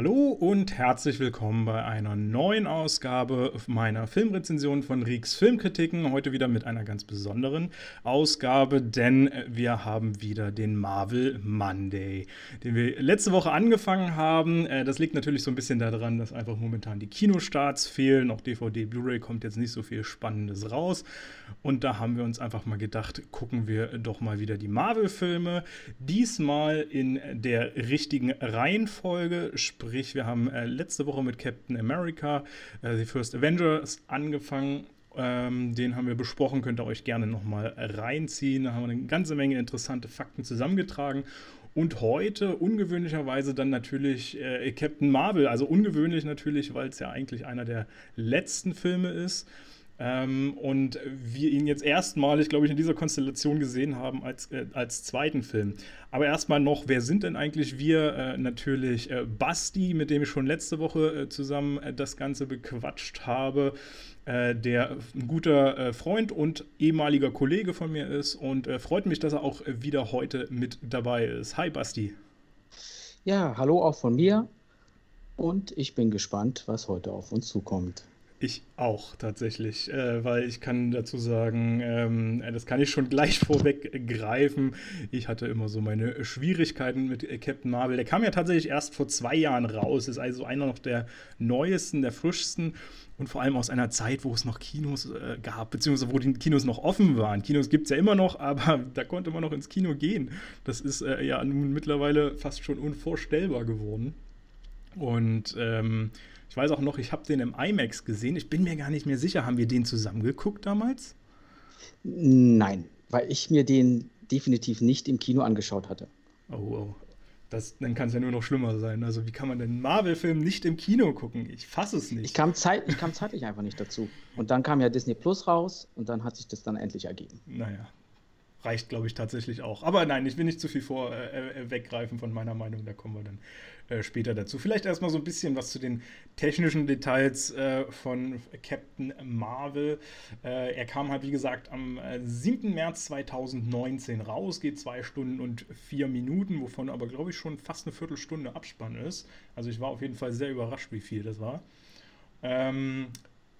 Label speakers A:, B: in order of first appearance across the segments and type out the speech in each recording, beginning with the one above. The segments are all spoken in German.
A: Hallo und herzlich willkommen bei einer neuen Ausgabe meiner Filmrezension von Rieks Filmkritiken. Heute wieder mit einer ganz besonderen Ausgabe, denn wir haben wieder den Marvel Monday, den wir letzte Woche angefangen haben. Äh, das liegt natürlich so ein bisschen daran, dass einfach momentan die Kinostarts fehlen. Auch DVD, Blu-ray kommt jetzt nicht so viel Spannendes raus. Und da haben wir uns einfach mal gedacht, gucken wir doch mal wieder die Marvel-Filme. Diesmal in der richtigen Reihenfolge, sprich Sprich, wir haben äh, letzte Woche mit Captain America, äh, The First Avengers, angefangen. Ähm, den haben wir besprochen, könnt ihr euch gerne nochmal reinziehen. Da haben wir eine ganze Menge interessante Fakten zusammengetragen. Und heute ungewöhnlicherweise dann natürlich äh, Captain Marvel. Also ungewöhnlich natürlich, weil es ja eigentlich einer der letzten Filme ist. Ähm, und wir ihn jetzt erstmalig, glaube ich, in dieser Konstellation gesehen haben als, äh, als zweiten Film. Aber erstmal noch, wer sind denn eigentlich wir? Äh, natürlich äh, Basti, mit dem ich schon letzte Woche äh, zusammen äh, das Ganze bequatscht habe, äh, der ein guter Freund und ehemaliger Kollege von mir ist und freut mich, dass er auch wieder heute mit dabei ist. Hi Basti.
B: Ja, hallo auch von mir und ich bin gespannt, was heute auf uns zukommt.
A: Ich auch tatsächlich, äh, weil ich kann dazu sagen, ähm, das kann ich schon gleich vorweggreifen. Ich hatte immer so meine Schwierigkeiten mit Captain Marvel. Der kam ja tatsächlich erst vor zwei Jahren raus, ist also einer noch der neuesten, der frischsten und vor allem aus einer Zeit, wo es noch Kinos äh, gab, beziehungsweise wo die Kinos noch offen waren. Kinos gibt es ja immer noch, aber da konnte man noch ins Kino gehen. Das ist äh, ja nun mittlerweile fast schon unvorstellbar geworden. Und ähm, ich weiß auch noch, ich habe den im IMAX gesehen. Ich bin mir gar nicht mehr sicher. Haben wir den zusammen geguckt damals?
B: Nein, weil ich mir den definitiv nicht im Kino angeschaut hatte.
A: Oh, oh. Das, dann kann es ja nur noch schlimmer sein. Also, wie kann man denn Marvel-Film nicht im Kino gucken? Ich fasse es nicht.
B: Ich kam, zeit, ich kam zeitlich einfach nicht dazu. Und dann kam ja Disney Plus raus und dann hat sich das dann endlich ergeben.
A: Naja, reicht, glaube ich, tatsächlich auch. Aber nein, ich will nicht zu viel vor äh, äh, weggreifen von meiner Meinung, da kommen wir dann äh, später dazu. Vielleicht erstmal so ein bisschen was zu den technischen Details äh, von Captain Marvel. Äh, er kam halt, wie gesagt, am 7. Äh, März 2019 raus, geht zwei Stunden und vier Minuten, wovon aber, glaube ich, schon fast eine Viertelstunde Abspann ist. Also ich war auf jeden Fall sehr überrascht, wie viel das war. Ähm,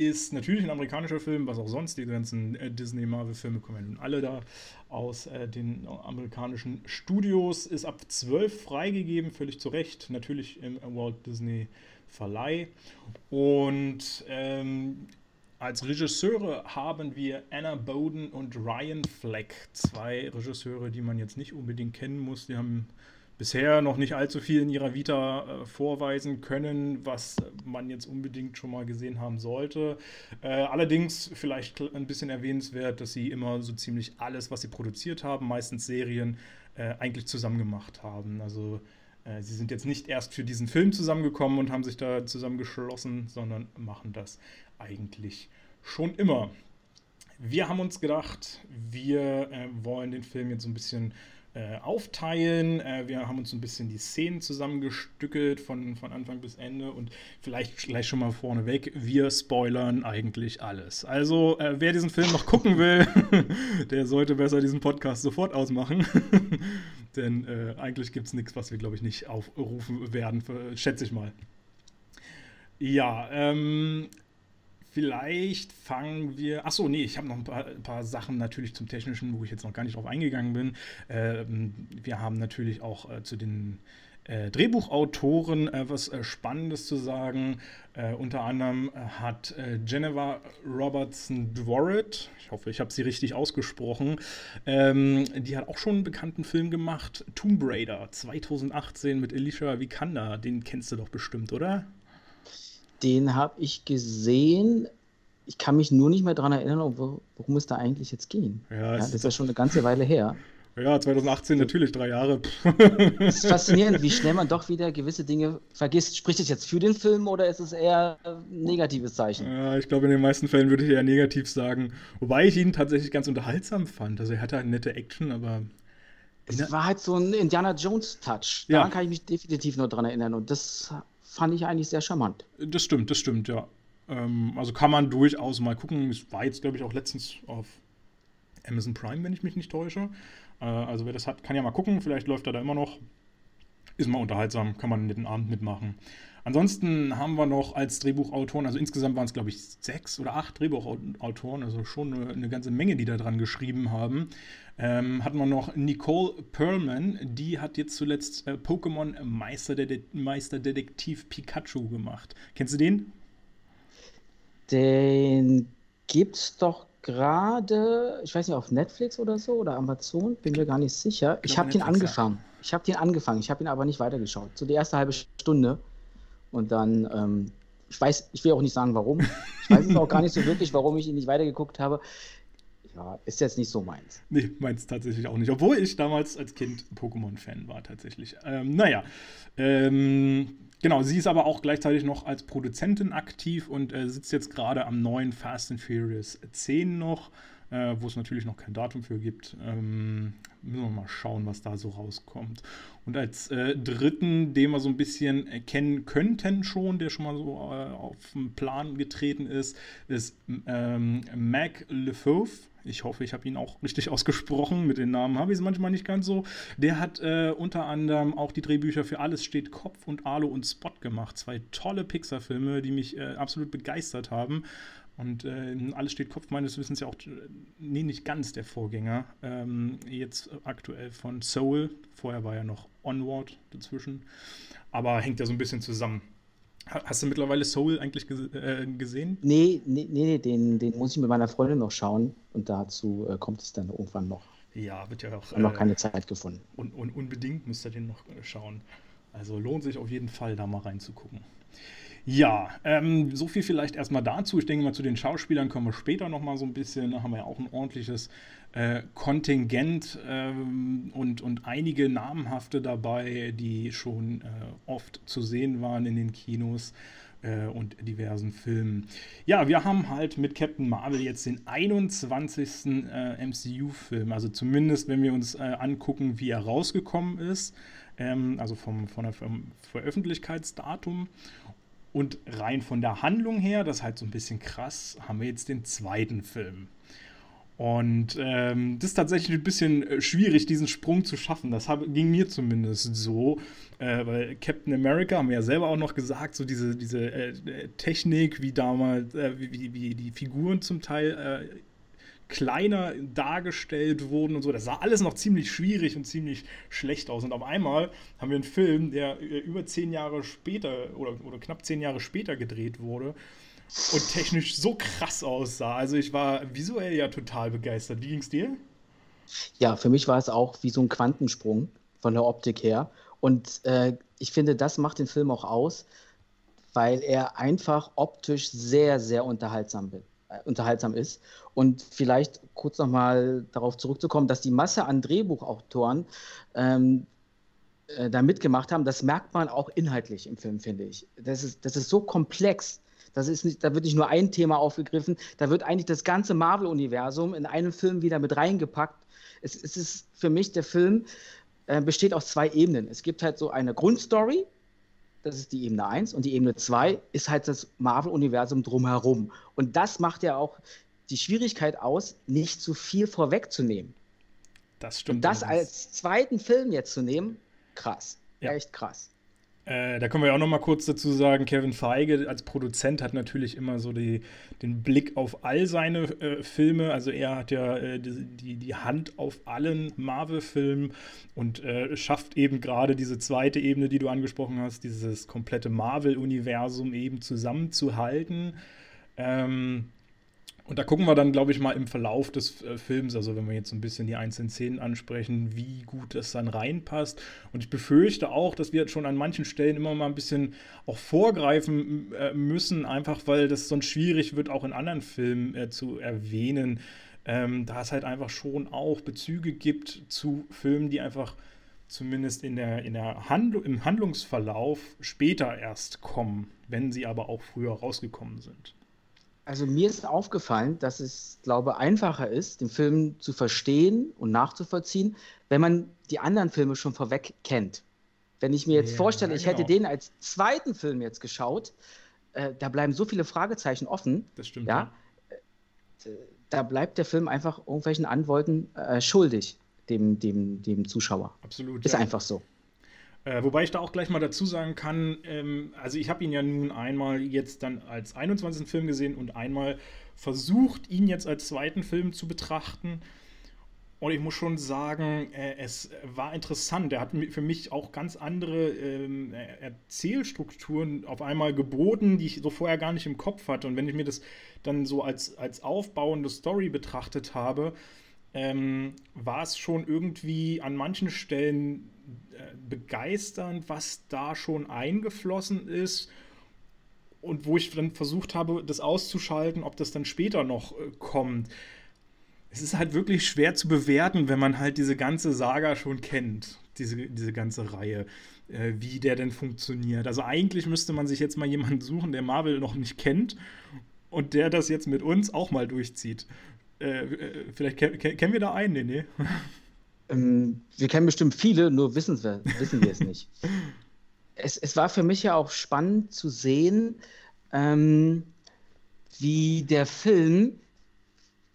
A: ist natürlich ein amerikanischer Film, was auch sonst. Die ganzen äh, Disney-Marvel-Filme kommen ja nun alle da aus äh, den amerikanischen Studios. Ist ab 12 freigegeben, völlig zu Recht. Natürlich im Walt Disney Verleih. Und ähm, als Regisseure haben wir Anna Bowden und Ryan Fleck. Zwei Regisseure, die man jetzt nicht unbedingt kennen muss. Die haben bisher noch nicht allzu viel in ihrer Vita äh, vorweisen können, was man jetzt unbedingt schon mal gesehen haben sollte. Äh, allerdings vielleicht ein bisschen erwähnenswert, dass sie immer so ziemlich alles, was sie produziert haben, meistens Serien, äh, eigentlich zusammen gemacht haben. Also äh, sie sind jetzt nicht erst für diesen Film zusammengekommen und haben sich da zusammengeschlossen, sondern machen das eigentlich schon immer. Wir haben uns gedacht, wir äh, wollen den Film jetzt so ein bisschen äh, aufteilen. Äh, wir haben uns ein bisschen die Szenen zusammengestückelt von, von Anfang bis Ende und vielleicht gleich schon mal vorneweg, wir spoilern eigentlich alles. Also, äh, wer diesen Film noch gucken will, der sollte besser diesen Podcast sofort ausmachen. Denn äh, eigentlich gibt es nichts, was wir, glaube ich, nicht aufrufen werden, für, schätze ich mal. Ja, ähm, Vielleicht fangen wir. Achso, nee, ich habe noch ein paar, ein paar, Sachen natürlich zum Technischen, wo ich jetzt noch gar nicht drauf eingegangen bin. Ähm, wir haben natürlich auch äh, zu den äh, Drehbuchautoren äh, was äh, Spannendes zu sagen. Äh, unter anderem hat äh, Geneva Robertson Dworet, ich hoffe, ich habe sie richtig ausgesprochen, ähm, die hat auch schon einen bekannten Film gemacht, Tomb Raider 2018 mit Alicia Vikander. Den kennst du doch bestimmt, oder?
B: Den habe ich gesehen. Ich kann mich nur nicht mehr daran erinnern, worum es da eigentlich jetzt ging. Ja, ja das ist ja schon eine ganze Weile her.
A: Ja, 2018 natürlich, drei Jahre.
B: Es ist faszinierend, wie schnell man doch wieder gewisse Dinge vergisst. Spricht es jetzt für den Film oder ist es eher ein negatives Zeichen?
A: Ja, ich glaube, in den meisten Fällen würde ich eher negativ sagen. Wobei ich ihn tatsächlich ganz unterhaltsam fand. Also er hatte eine nette Action, aber.
B: Es war halt so ein Indiana Jones-Touch. Daran ja. kann ich mich definitiv nur dran erinnern. Und das fand ich eigentlich sehr charmant.
A: Das stimmt, das stimmt, ja. Ähm, also kann man durchaus mal gucken. Es war jetzt, glaube ich, auch letztens auf Amazon Prime, wenn ich mich nicht täusche. Äh, also wer das hat, kann ja mal gucken. Vielleicht läuft er da immer noch. ist mal unterhaltsam, kann man den Abend mitmachen. Ansonsten haben wir noch als Drehbuchautoren, also insgesamt waren es, glaube ich, sechs oder acht Drehbuchautoren, also schon eine, eine ganze Menge, die da dran geschrieben haben. Ähm, hatten wir noch Nicole Perlman, die hat jetzt zuletzt äh, Pokémon Meisterdede Meisterdetektiv Pikachu gemacht. Kennst du den?
B: Den gibt's doch gerade, ich weiß nicht, auf Netflix oder so oder Amazon, bin mir gar nicht sicher. Ich, ich habe den angefangen. Ich habe den angefangen, ich habe ihn aber nicht weitergeschaut. So die erste halbe Stunde. Und dann, ähm, ich weiß, ich will auch nicht sagen, warum. Ich weiß auch gar nicht so wirklich, warum ich ihn nicht weitergeguckt habe. Ja, ist jetzt nicht so meins.
A: Nee, meins tatsächlich auch nicht. Obwohl ich damals als Kind Pokémon-Fan war, tatsächlich. Ähm, naja, ähm, genau, sie ist aber auch gleichzeitig noch als Produzentin aktiv und äh, sitzt jetzt gerade am neuen Fast and Furious 10 noch äh, wo es natürlich noch kein Datum für gibt. Ähm, müssen wir mal schauen, was da so rauskommt. Und als äh, dritten, den wir so ein bisschen kennen könnten schon, der schon mal so äh, auf den Plan getreten ist, ist ähm, Mac LeFauve. Ich hoffe, ich habe ihn auch richtig ausgesprochen. Mit den Namen habe ich es manchmal nicht ganz so. Der hat äh, unter anderem auch die Drehbücher für Alles steht Kopf und Arlo und Spot gemacht. Zwei tolle Pixar-Filme, die mich äh, absolut begeistert haben. Und äh, alles steht Kopf meines Wissens ja auch, nee, nicht ganz der Vorgänger. Ähm, jetzt aktuell von Soul. Vorher war ja noch Onward dazwischen. Aber hängt ja so ein bisschen zusammen. Hast du mittlerweile Soul eigentlich äh, gesehen?
B: Nee, nee, nee, den, den muss ich mit meiner Freundin noch schauen. Und dazu äh, kommt es dann irgendwann noch.
A: Ja, wird ja auch.
B: noch keine Zeit gefunden.
A: Und, und unbedingt müsst ihr den noch äh, schauen. Also lohnt sich auf jeden Fall, da mal reinzugucken. Ja, ähm, so viel vielleicht erstmal dazu. Ich denke mal, zu den Schauspielern kommen wir später nochmal so ein bisschen. Da haben wir ja auch ein ordentliches äh, Kontingent ähm, und, und einige namhafte dabei, die schon äh, oft zu sehen waren in den Kinos äh, und diversen Filmen. Ja, wir haben halt mit Captain Marvel jetzt den 21. Äh, MCU-Film. Also zumindest, wenn wir uns äh, angucken, wie er rausgekommen ist. Ähm, also vom, vom Veröffentlichkeitsdatum. Und rein von der Handlung her, das ist halt so ein bisschen krass, haben wir jetzt den zweiten Film. Und ähm, das ist tatsächlich ein bisschen äh, schwierig, diesen Sprung zu schaffen. Das hab, ging mir zumindest so. Äh, weil Captain America, haben wir ja selber auch noch gesagt, so diese, diese äh, Technik, wie damals, äh, wie, wie, die Figuren zum Teil äh, kleiner dargestellt wurden und so. Das sah alles noch ziemlich schwierig und ziemlich schlecht aus. Und auf einmal haben wir einen Film, der äh, über zehn Jahre später oder, oder knapp zehn Jahre später gedreht wurde und technisch so krass aussah. Also ich war visuell ja total begeistert. Wie ging es dir?
B: Ja, für mich war es auch wie so ein Quantensprung von der Optik her. Und äh, ich finde, das macht den Film auch aus, weil er einfach optisch sehr, sehr unterhaltsam wird. Unterhaltsam ist. Und vielleicht kurz nochmal darauf zurückzukommen, dass die Masse an Drehbuchautoren ähm, äh, da mitgemacht haben, das merkt man auch inhaltlich im Film, finde ich. Das ist, das ist so komplex. Das ist nicht, da wird nicht nur ein Thema aufgegriffen, da wird eigentlich das ganze Marvel-Universum in einem Film wieder mit reingepackt. Es, es ist für mich, der Film äh, besteht aus zwei Ebenen. Es gibt halt so eine Grundstory, das ist die Ebene 1. Und die Ebene 2 ist halt das Marvel-Universum drumherum. Und das macht ja auch die Schwierigkeit aus, nicht zu viel vorwegzunehmen.
A: Das stimmt.
B: Und das als zweiten Film jetzt zu nehmen, krass. Ja. Echt krass.
A: Äh, da können wir ja auch noch mal kurz dazu sagen, Kevin Feige als Produzent hat natürlich immer so die, den Blick auf all seine äh, Filme. Also er hat ja äh, die, die Hand auf allen Marvel-Filmen und äh, schafft eben gerade diese zweite Ebene, die du angesprochen hast, dieses komplette Marvel-Universum eben zusammenzuhalten. Ähm, und da gucken wir dann, glaube ich, mal im Verlauf des äh, Films, also wenn wir jetzt ein bisschen die einzelnen Szenen ansprechen, wie gut das dann reinpasst. Und ich befürchte auch, dass wir schon an manchen Stellen immer mal ein bisschen auch vorgreifen äh, müssen, einfach weil das sonst schwierig wird, auch in anderen Filmen äh, zu erwähnen. Ähm, da es halt einfach schon auch Bezüge gibt zu Filmen, die einfach zumindest in der, in der Handl im Handlungsverlauf später erst kommen, wenn sie aber auch früher rausgekommen sind.
B: Also mir ist aufgefallen, dass es, glaube ich, einfacher ist, den Film zu verstehen und nachzuvollziehen, wenn man die anderen Filme schon vorweg kennt. Wenn ich mir jetzt ja, vorstelle, ich genau. hätte den als zweiten Film jetzt geschaut, äh, da bleiben so viele Fragezeichen offen.
A: Das stimmt.
B: Ja, ja. Äh, da bleibt der Film einfach irgendwelchen Antworten äh, schuldig, dem, dem, dem Zuschauer.
A: Absolut.
B: Ist ja. einfach so.
A: Äh, wobei ich da auch gleich mal dazu sagen kann, ähm, also ich habe ihn ja nun einmal jetzt dann als 21. Film gesehen und einmal versucht, ihn jetzt als zweiten Film zu betrachten. Und ich muss schon sagen, äh, es war interessant. Er hat für mich auch ganz andere ähm, Erzählstrukturen auf einmal geboten, die ich so vorher gar nicht im Kopf hatte. Und wenn ich mir das dann so als, als aufbauende Story betrachtet habe, ähm, war es schon irgendwie an manchen Stellen äh, begeisternd, was da schon eingeflossen ist. Und wo ich dann versucht habe, das auszuschalten, ob das dann später noch äh, kommt es ist halt wirklich schwer zu bewerten, wenn man halt diese ganze Saga schon kennt, diese, diese ganze Reihe, äh, wie der denn funktioniert. Also eigentlich müsste man sich jetzt mal jemanden suchen, der Marvel noch nicht kennt und der das jetzt mit uns auch mal durchzieht. Äh, äh vielleicht kennen wir da einen, nee, nee.
B: Ähm, wir kennen bestimmt viele, nur wissen wir, wissen wir es nicht. Es, es war für mich ja auch spannend zu sehen, ähm, wie der Film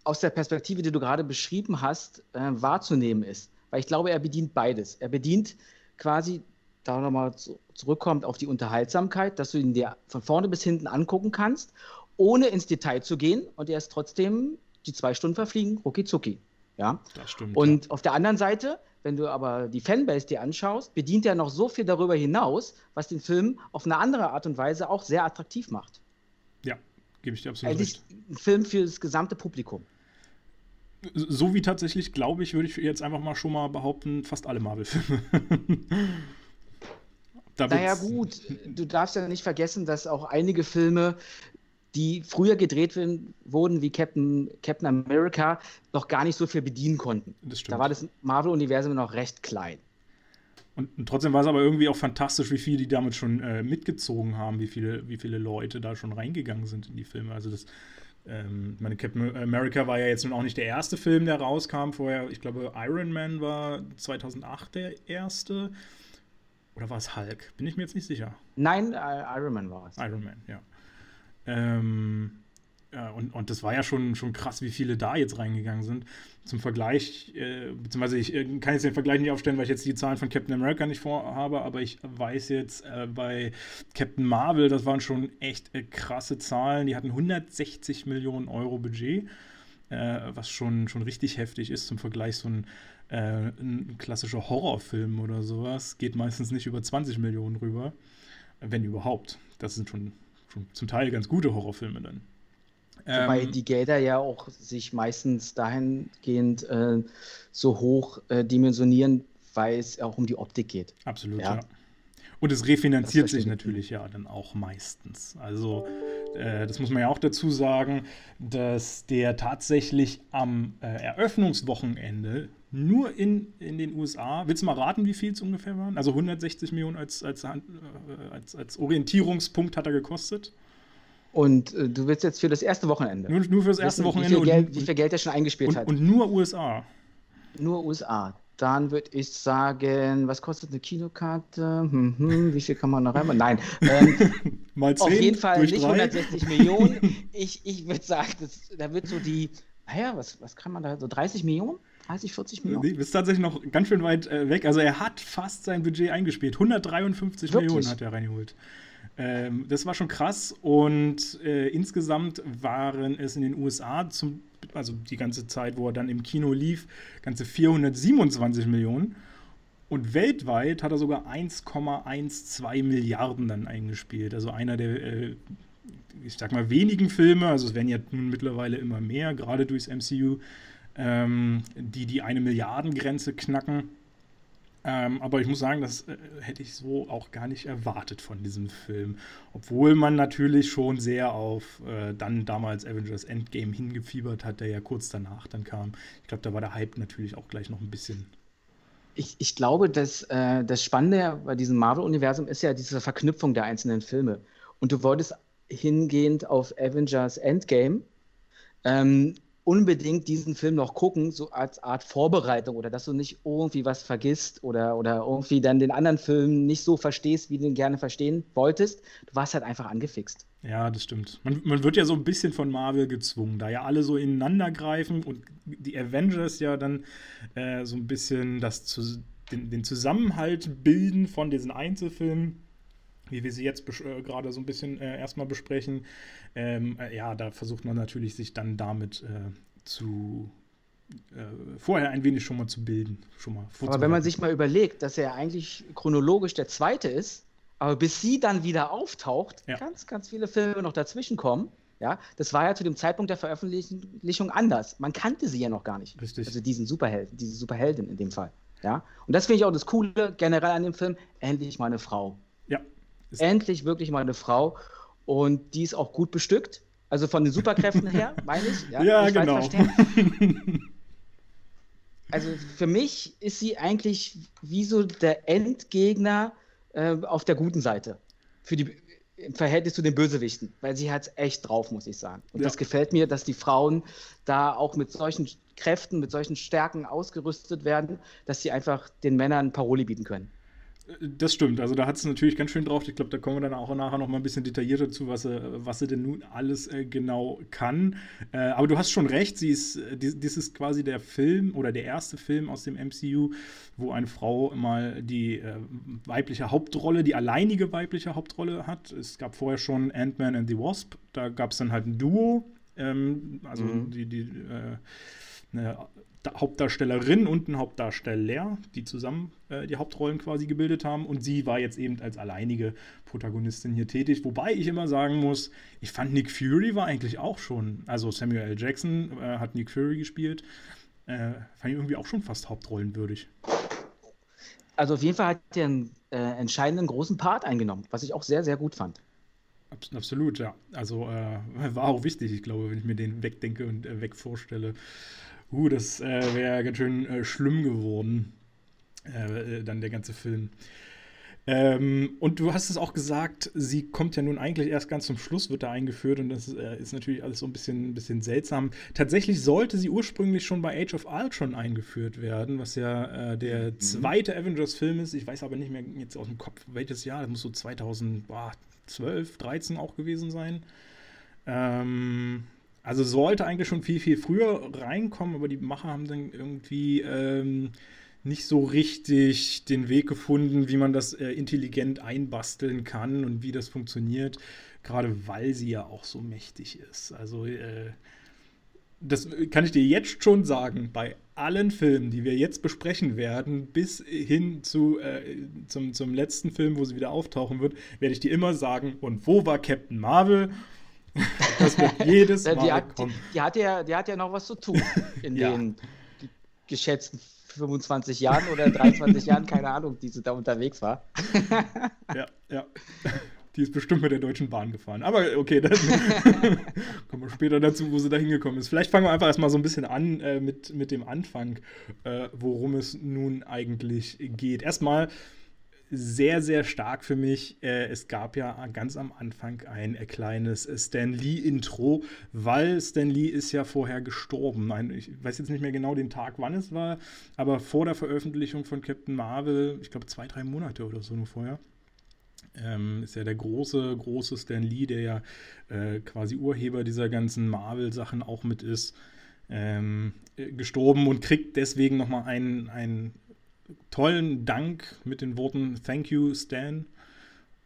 B: aus der Perspektive, die du gerade beschrieben hast, äh, wahrzunehmen ist. Weil ich glaube, er bedient beides. Er bedient quasi, da nochmal zu, zurückkommt auf die Unterhaltsamkeit, dass du ihn dir von vorne bis hinten angucken kannst, ohne ins Detail zu gehen und er ist trotzdem die zwei Stunden verfliegen, rucki zucki. Ja? Das stimmt. Und ja. auf der anderen Seite, wenn du aber die Fanbase dir anschaust, bedient er noch so viel darüber hinaus, was den Film auf eine andere Art und Weise auch sehr attraktiv macht.
A: Ja, gebe ich dir absolut
B: Eigentlich recht. Ein Film für das gesamte Publikum
A: so wie tatsächlich, glaube ich, würde ich jetzt einfach mal schon mal behaupten, fast alle Marvel-Filme.
B: naja, gut, du darfst ja nicht vergessen, dass auch einige Filme, die früher gedreht wurden, wie Captain, Captain America, noch gar nicht so viel bedienen konnten. Da war das Marvel-Universum noch recht klein.
A: Und, und, trotzdem war es aber irgendwie auch fantastisch, wie viele die damit schon äh, mitgezogen haben, wie viele, wie viele Leute da schon reingegangen sind in die Filme. Also das ähm, meine Captain America war ja jetzt nun auch nicht der erste Film, der rauskam. Vorher, ich glaube, Iron Man war 2008 der erste. Oder war es Hulk? Bin ich mir jetzt nicht sicher.
B: Nein, äh, Iron Man war es.
A: Iron Man, ja. Ähm, ja, und, und das war ja schon, schon krass, wie viele da jetzt reingegangen sind. Zum Vergleich, äh, beziehungsweise ich äh, kann jetzt den Vergleich nicht aufstellen, weil ich jetzt die Zahlen von Captain America nicht vorhabe, aber ich weiß jetzt äh, bei Captain Marvel, das waren schon echt äh, krasse Zahlen. Die hatten 160 Millionen Euro Budget, äh, was schon, schon richtig heftig ist. Zum Vergleich so ein, äh, ein klassischer Horrorfilm oder sowas geht meistens nicht über 20 Millionen rüber, wenn überhaupt. Das sind schon, schon zum Teil ganz gute Horrorfilme dann.
B: Wobei ähm, die Gelder ja auch sich meistens dahingehend äh, so hoch äh, dimensionieren, weil es auch um die Optik geht.
A: Absolut, ja. ja. Und es refinanziert sich natürlich ja dann auch meistens. Also äh, das muss man ja auch dazu sagen, dass der tatsächlich am äh, Eröffnungswochenende nur in, in den USA, willst du mal raten, wie viel es ungefähr waren? Also 160 Millionen als, als, äh, als, als Orientierungspunkt hat er gekostet.
B: Und äh, du willst jetzt für das erste Wochenende.
A: Nur, nur für das erste wissen, Wochenende.
B: Wie viel, Geld, und, wie viel Geld er schon eingespielt
A: und,
B: hat.
A: Und nur USA.
B: Nur USA. Dann würde ich sagen, was kostet eine Kinokarte? Hm, hm, wie viel kann man noch rein? Nein. Ähm, Mal 10, auf jeden Fall nicht drei. 160 Millionen. Ich, ich würde sagen, das, da wird so die, naja, was, was kann man da, so 30 Millionen? 30, 40 Millionen? Nee,
A: bist tatsächlich noch ganz schön weit äh, weg. Also er hat fast sein Budget eingespielt. 153 Wirklich? Millionen hat er reingeholt. Ähm, das war schon krass und äh, insgesamt waren es in den USA, zum, also die ganze Zeit, wo er dann im Kino lief, ganze 427 Millionen. Und weltweit hat er sogar 1,12 Milliarden dann eingespielt. Also einer der, äh, ich sag mal, wenigen Filme, also es werden ja nun mittlerweile immer mehr, gerade durchs MCU, ähm, die die eine Milliardengrenze knacken. Ähm, aber ich muss sagen, das äh, hätte ich so auch gar nicht erwartet von diesem Film. Obwohl man natürlich schon sehr auf äh, dann damals Avengers Endgame hingefiebert hat, der ja kurz danach dann kam. Ich glaube, da war der Hype natürlich auch gleich noch ein bisschen.
B: Ich, ich glaube, dass, äh, das Spannende bei diesem Marvel-Universum ist ja diese Verknüpfung der einzelnen Filme. Und du wolltest hingehend auf Avengers Endgame ähm, unbedingt diesen Film noch gucken, so als Art Vorbereitung oder dass du nicht irgendwie was vergisst oder, oder irgendwie dann den anderen Film nicht so verstehst, wie du ihn gerne verstehen wolltest. Du warst halt einfach angefixt.
A: Ja, das stimmt. Man, man wird ja so ein bisschen von Marvel gezwungen, da ja alle so ineinander greifen und die Avengers ja dann äh, so ein bisschen das zu, den, den, Zusammenhalt bilden von diesen Einzelfilmen, wie wir sie jetzt äh, gerade so ein bisschen äh, erstmal besprechen. Ähm, äh, ja, da versucht man natürlich sich dann damit äh, zu äh, vorher ein wenig schon mal zu bilden. Schon mal
B: aber wenn man sich mal überlegt, dass er eigentlich chronologisch der zweite ist, aber bis sie dann wieder auftaucht, ja. ganz, ganz viele Filme noch dazwischen kommen. Ja, das war ja zu dem Zeitpunkt der Veröffentlichung anders. Man kannte sie ja noch gar nicht.
A: Richtig.
B: Also diesen Superhelden, diese Superheldin in dem Fall. Ja, und das finde ich auch das Coole generell an dem Film. Endlich mal eine Frau.
A: Ja.
B: Endlich wirklich mal eine Frau. Und die ist auch gut bestückt. Also von den Superkräften her, meine ich.
A: Ja, ja
B: ich
A: genau.
B: also für mich ist sie eigentlich wie so der Endgegner äh, auf der guten Seite. Für die, Im Verhältnis zu den Bösewichten, weil sie hat es echt drauf, muss ich sagen. Und ja. das gefällt mir, dass die Frauen da auch mit solchen Kräften, mit solchen Stärken ausgerüstet werden, dass sie einfach den Männern Paroli bieten können.
A: Das stimmt, also da hat es natürlich ganz schön drauf. Ich glaube, da kommen wir dann auch nachher noch mal ein bisschen detaillierter zu, was sie, was sie denn nun alles äh, genau kann. Äh, aber du hast schon recht, sie ist, äh, dies, dies, ist quasi der Film oder der erste Film aus dem MCU, wo eine Frau mal die äh, weibliche Hauptrolle, die alleinige weibliche Hauptrolle hat. Es gab vorher schon Ant-Man and the Wasp, da gab es dann halt ein Duo, ähm, also mhm. die, die äh, eine Hauptdarstellerin und ein Hauptdarsteller, die zusammen äh, die Hauptrollen quasi gebildet haben. Und sie war jetzt eben als alleinige Protagonistin hier tätig. Wobei ich immer sagen muss, ich fand Nick Fury war eigentlich auch schon, also Samuel L. Jackson äh, hat Nick Fury gespielt, äh, fand ich irgendwie auch schon fast hauptrollenwürdig.
B: Also auf jeden Fall hat er einen äh, entscheidenden großen Part eingenommen, was ich auch sehr, sehr gut fand.
A: Absolut, ja. Also äh, war auch wichtig, ich glaube, wenn ich mir den wegdenke und äh, weg vorstelle. Uh, das äh, wäre ganz schön äh, schlimm geworden, äh, dann der ganze Film. Ähm, und du hast es auch gesagt, sie kommt ja nun eigentlich erst ganz zum Schluss, wird da eingeführt und das äh, ist natürlich alles so ein bisschen, ein bisschen seltsam. Tatsächlich sollte sie ursprünglich schon bei Age of Ultron eingeführt werden, was ja äh, der mhm. zweite Avengers-Film ist. Ich weiß aber nicht mehr jetzt aus dem Kopf, welches Jahr. Das muss so 2012, 13 auch gewesen sein. Ähm, also sollte eigentlich schon viel, viel früher reinkommen, aber die Macher haben dann irgendwie ähm, nicht so richtig den Weg gefunden, wie man das äh, intelligent einbasteln kann und wie das funktioniert, gerade weil sie ja auch so mächtig ist. Also äh, das kann ich dir jetzt schon sagen, bei allen Filmen, die wir jetzt besprechen werden, bis hin zu, äh, zum, zum letzten Film, wo sie wieder auftauchen wird, werde ich dir immer sagen, und wo war Captain Marvel?
B: Das wird jedes Mal die hat, kommen. Die, die, hat ja, die hat ja noch was zu tun in ja. den geschätzten 25 Jahren oder 23 Jahren, keine Ahnung, die sie da unterwegs war.
A: ja, ja. Die ist bestimmt mit der Deutschen Bahn gefahren. Aber okay, dann kommen wir später dazu, wo sie da hingekommen ist. Vielleicht fangen wir einfach erstmal so ein bisschen an äh, mit, mit dem Anfang, äh, worum es nun eigentlich geht. Erstmal sehr, sehr stark für mich. Äh, es gab ja ganz am Anfang ein äh, kleines äh, Stan Lee-Intro, weil Stan Lee ist ja vorher gestorben. ich weiß jetzt nicht mehr genau den Tag, wann es war, aber vor der Veröffentlichung von Captain Marvel, ich glaube zwei, drei Monate oder so nur vorher. Ähm, ist ja der große, große Stan Lee, der ja äh, quasi Urheber dieser ganzen Marvel-Sachen auch mit ist, ähm, gestorben und kriegt deswegen nochmal einen, einen tollen Dank mit den Worten Thank you, Stan.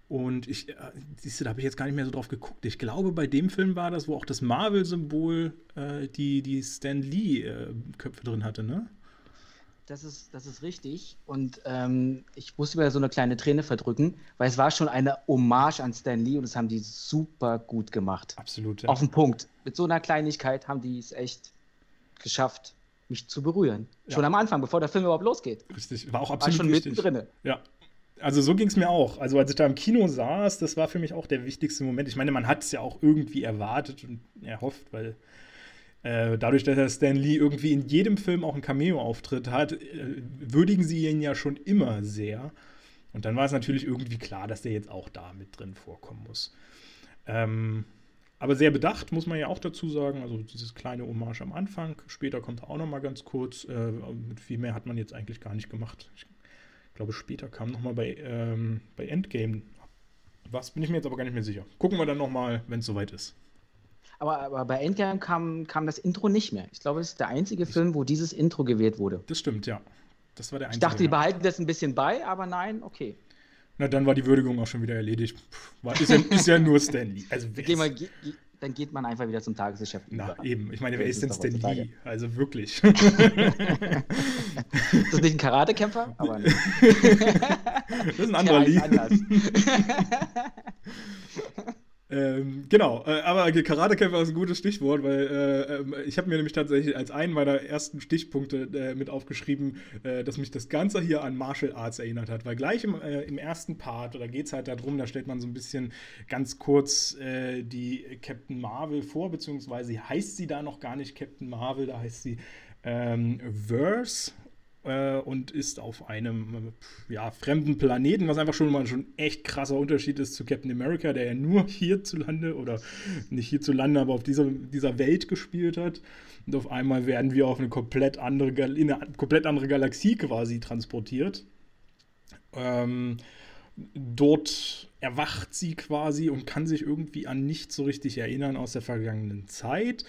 A: Und ich, äh, siehst du, da habe ich jetzt gar nicht mehr so drauf geguckt. Ich glaube, bei dem Film war das, wo auch das Marvel-Symbol äh, die, die Stan Lee-Köpfe äh, drin hatte, ne?
B: Das ist, das ist richtig. Und ähm, ich musste mir so eine kleine Träne verdrücken, weil es war schon eine Hommage an Stan Lee und das haben die super gut gemacht.
A: Absolut.
B: Ja. Auf den Punkt. Mit so einer Kleinigkeit haben die es echt geschafft mich zu berühren. Ja. Schon am Anfang, bevor der Film überhaupt losgeht.
A: Richtig, war auch absolut
B: war schon mittendrin.
A: Ja. Also so ging es mir auch. Also als ich da im Kino saß, das war für mich auch der wichtigste Moment. Ich meine, man hat es ja auch irgendwie erwartet und erhofft, weil äh, dadurch, dass der Stan Lee irgendwie in jedem Film auch einen Cameo-Auftritt hat, äh, würdigen sie ihn ja schon immer sehr. Und dann war es natürlich irgendwie klar, dass der jetzt auch da mit drin vorkommen muss. Ähm, aber sehr bedacht, muss man ja auch dazu sagen. Also dieses kleine Hommage am Anfang. Später kommt er auch noch mal ganz kurz. Äh, viel mehr hat man jetzt eigentlich gar nicht gemacht. Ich glaube, später kam noch mal bei, ähm, bei Endgame was, bin ich mir jetzt aber gar nicht mehr sicher. Gucken wir dann noch mal, wenn es soweit ist.
B: Aber, aber, bei Endgame kam, kam das Intro nicht mehr. Ich glaube, es ist der einzige Film, wo dieses Intro gewählt wurde.
A: Das stimmt, ja. Das war der
B: einzige. Ich dachte, die behalten das ein bisschen bei, aber nein, okay.
A: Na, dann war die Würdigung auch schon wieder erledigt. War, ist, ja, ist ja nur Stanley.
B: Also, Geh mal, ge, dann geht man einfach wieder zum Tagesgeschäft.
A: Na, über. eben. Ich meine, wer ist denn Stan Lee? Also wirklich.
B: ist das nicht ein Karatekämpfer? Aber
A: das ist ein anderer Lee. Ähm, genau, äh, aber Karatekämpfer ist ein gutes Stichwort, weil äh, ähm, ich habe mir nämlich tatsächlich als einen meiner ersten Stichpunkte äh, mit aufgeschrieben, äh, dass mich das Ganze hier an Martial Arts erinnert hat, weil gleich im, äh, im ersten Part, da geht es halt darum, da stellt man so ein bisschen ganz kurz äh, die Captain Marvel vor, beziehungsweise heißt sie da noch gar nicht Captain Marvel, da heißt sie ähm, Verse äh, und ist auf einem ja, fremden Planeten, was einfach schon mal schon echt krasser Unterschied ist zu Captain America, der ja nur hierzulande oder nicht hierzulande, aber auf dieser, dieser Welt gespielt hat. Und auf einmal werden wir auf eine komplett andere, in eine komplett andere Galaxie quasi transportiert. Ähm, dort erwacht sie quasi und kann sich irgendwie an nichts so richtig erinnern aus der vergangenen Zeit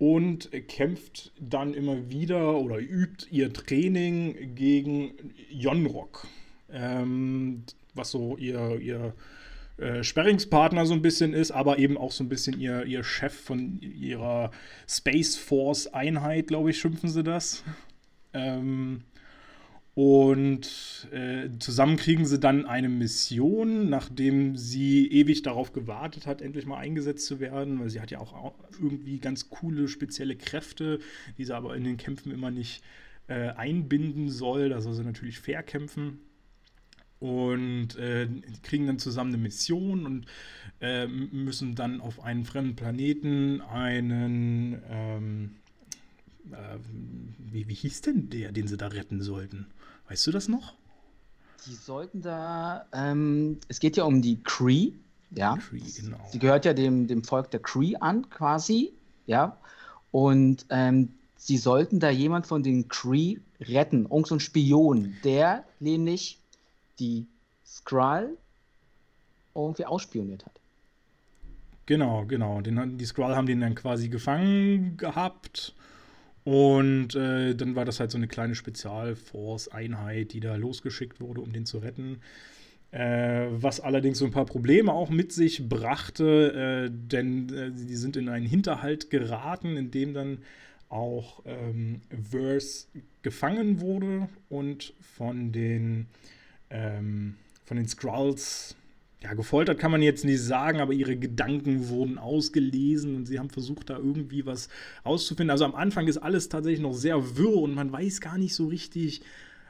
A: und kämpft dann immer wieder oder übt ihr Training gegen Jonrock, ähm, was so ihr, ihr äh, Sperringspartner so ein bisschen ist, aber eben auch so ein bisschen ihr, ihr Chef von ihrer Space Force Einheit, glaube ich, schimpfen sie das. Ähm, und äh, zusammen kriegen sie dann eine Mission, nachdem sie ewig darauf gewartet hat, endlich mal eingesetzt zu werden, weil sie hat ja auch irgendwie ganz coole spezielle Kräfte, die sie aber in den Kämpfen immer nicht äh, einbinden soll. Da soll sie natürlich fair kämpfen. Und äh, kriegen dann zusammen eine Mission und äh, müssen dann auf einen fremden Planeten einen. Ähm, äh, wie, wie hieß denn der, den sie da retten sollten? Weißt du das noch?
B: Die sollten da, ähm, es geht ja um die Cree, ja. Cree, genau. Sie gehört ja dem, dem Volk der Cree an, quasi, ja. Und ähm, sie sollten da jemand von den Cree retten, irgend so ein Spion, der nämlich die Skrull irgendwie ausspioniert hat.
A: Genau, genau. Den, die Skrull haben den dann quasi gefangen gehabt und äh, dann war das halt so eine kleine Spezialforce-Einheit, die da losgeschickt wurde, um den zu retten. Äh, was allerdings so ein paar Probleme auch mit sich brachte, äh, denn äh, die sind in einen Hinterhalt geraten, in dem dann auch ähm, Verse gefangen wurde und von den, ähm, von den Skrulls ja, gefoltert kann man jetzt nicht sagen, aber ihre Gedanken wurden ausgelesen und sie haben versucht, da irgendwie was rauszufinden. Also am Anfang ist alles tatsächlich noch sehr wirr und man weiß gar nicht so richtig,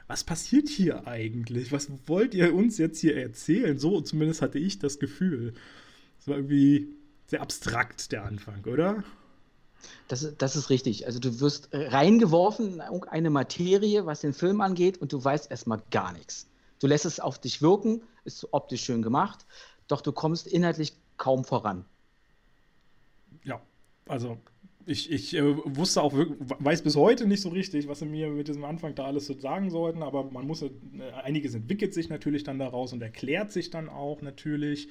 A: was passiert hier eigentlich? Was wollt ihr uns jetzt hier erzählen? So zumindest hatte ich das Gefühl. Es war irgendwie sehr abstrakt, der Anfang, oder?
B: Das, das ist richtig. Also du wirst reingeworfen in eine Materie, was den Film angeht, und du weißt erstmal gar nichts. Du lässt es auf dich wirken, ist optisch schön gemacht, doch du kommst inhaltlich kaum voran.
A: Ja, also ich, ich äh, wusste auch, weiß bis heute nicht so richtig, was sie mir mit diesem Anfang da alles so sagen sollten, aber man muss, äh, einiges entwickelt sich natürlich dann daraus und erklärt sich dann auch natürlich.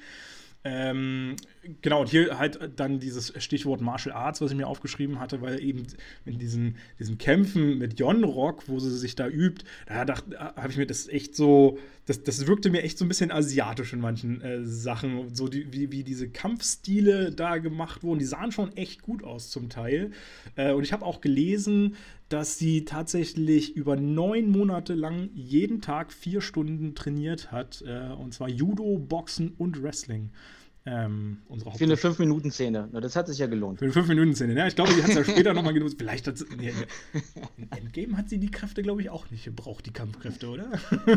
A: Ähm, genau, und hier halt dann dieses Stichwort Martial Arts, was ich mir aufgeschrieben hatte, weil eben in diesen, diesen Kämpfen mit Jon Rock, wo sie sich da übt, da, da habe ich mir das echt so, das, das wirkte mir echt so ein bisschen asiatisch in manchen äh, Sachen, so die, wie, wie diese Kampfstile da gemacht wurden, die sahen schon echt gut aus zum Teil. Äh, und ich habe auch gelesen, dass sie tatsächlich über neun Monate lang jeden Tag vier Stunden trainiert hat. Äh, und zwar Judo, Boxen und Wrestling.
B: Ähm, unsere Für eine 5-Minuten-Szene. Das hat sich ja gelohnt.
A: Für eine 5-Minuten-Szene. Ja, ich glaube, die hat es ja später nochmal genutzt. Vielleicht hat sie. Nee, in Endgame hat sie die Kräfte, glaube ich, auch nicht gebraucht, die Kampfkräfte, oder?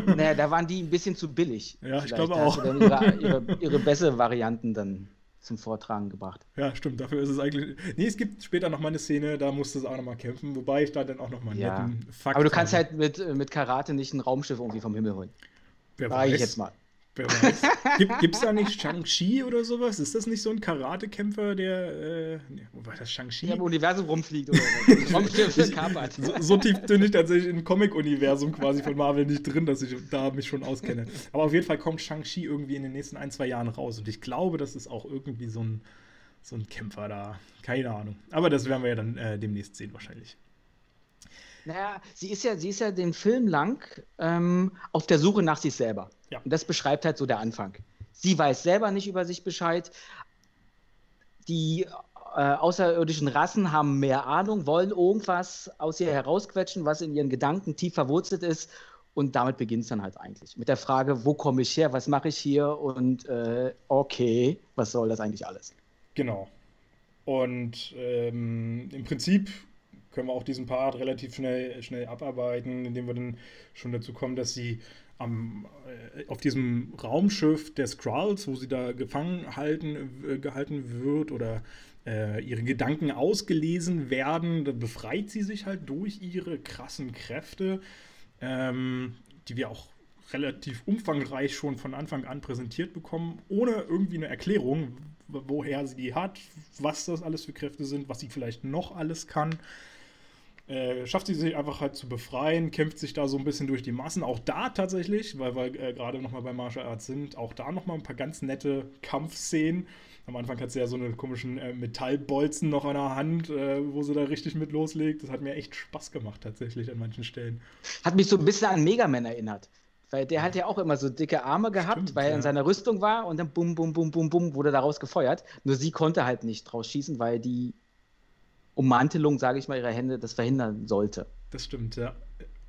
B: Naja, da waren die ein bisschen zu billig.
A: Ja, Vielleicht ich glaube auch.
B: Ihre, ihre, ihre bessere Varianten dann zum Vortragen gebracht.
A: Ja, stimmt. Dafür ist es eigentlich. Nee, es gibt später nochmal eine Szene, da musste es auch nochmal kämpfen, wobei ich da dann auch nochmal einen
B: ja. netten Fakt Aber du kannst habe. halt mit, mit Karate nicht ein Raumschiff irgendwie vom Himmel holen.
A: Wer War weiß. ich jetzt mal. Wer weiß. Gibt es da nicht Shang-Chi oder sowas? Ist das nicht so ein Karatekämpfer, der. Äh, nee, wo war das Shang-Chi?
B: Der im Universum rumfliegt oder so.
A: So, so tief bin ich tatsächlich im Comic-Universum quasi von Marvel nicht drin, dass ich da mich schon auskenne. Aber auf jeden Fall kommt Shang-Chi irgendwie in den nächsten ein, zwei Jahren raus. Und ich glaube, das ist auch irgendwie so ein, so ein Kämpfer da. Keine Ahnung. Aber das werden wir ja dann äh, demnächst sehen, wahrscheinlich.
B: Naja, sie ist ja, sie ist ja den Film lang ähm, auf der Suche nach sich selber.
A: Ja.
B: Und das beschreibt halt so der Anfang. Sie weiß selber nicht über sich Bescheid. Die äh, außerirdischen Rassen haben mehr Ahnung, wollen irgendwas aus ihr herausquetschen, was in ihren Gedanken tief verwurzelt ist. Und damit beginnt es dann halt eigentlich. Mit der Frage, wo komme ich her, was mache ich hier und äh, okay, was soll das eigentlich alles?
A: Genau. Und ähm, im Prinzip können wir auch diesen Part relativ schnell, schnell abarbeiten, indem wir dann schon dazu kommen, dass sie am, äh, auf diesem Raumschiff der Skrulls, wo sie da gefangen halten, äh, gehalten wird oder äh, ihre Gedanken ausgelesen werden, da befreit sie sich halt durch ihre krassen Kräfte, ähm, die wir auch relativ umfangreich schon von Anfang an präsentiert bekommen, ohne irgendwie eine Erklärung, woher sie die hat, was das alles für Kräfte sind, was sie vielleicht noch alles kann. Äh, schafft sie sich einfach halt zu befreien, kämpft sich da so ein bisschen durch die Massen. Auch da tatsächlich, weil wir äh, gerade nochmal bei Martial Arts sind, auch da nochmal ein paar ganz nette Kampfszenen. Am Anfang hat sie ja so eine komischen äh, Metallbolzen noch an der Hand, äh, wo sie da richtig mit loslegt. Das hat mir echt Spaß gemacht, tatsächlich an manchen Stellen.
B: Hat mich so ein bisschen an Mega Man erinnert. Weil der hat ja auch immer so dicke Arme gehabt, Stimmt, weil er ja. in seiner Rüstung war und dann bum, bum, bum, bum, bum wurde daraus gefeuert. Nur sie konnte halt nicht draus schießen, weil die Ummantelung, sage ich mal, ihrer Hände das verhindern sollte.
A: Das stimmt, ja.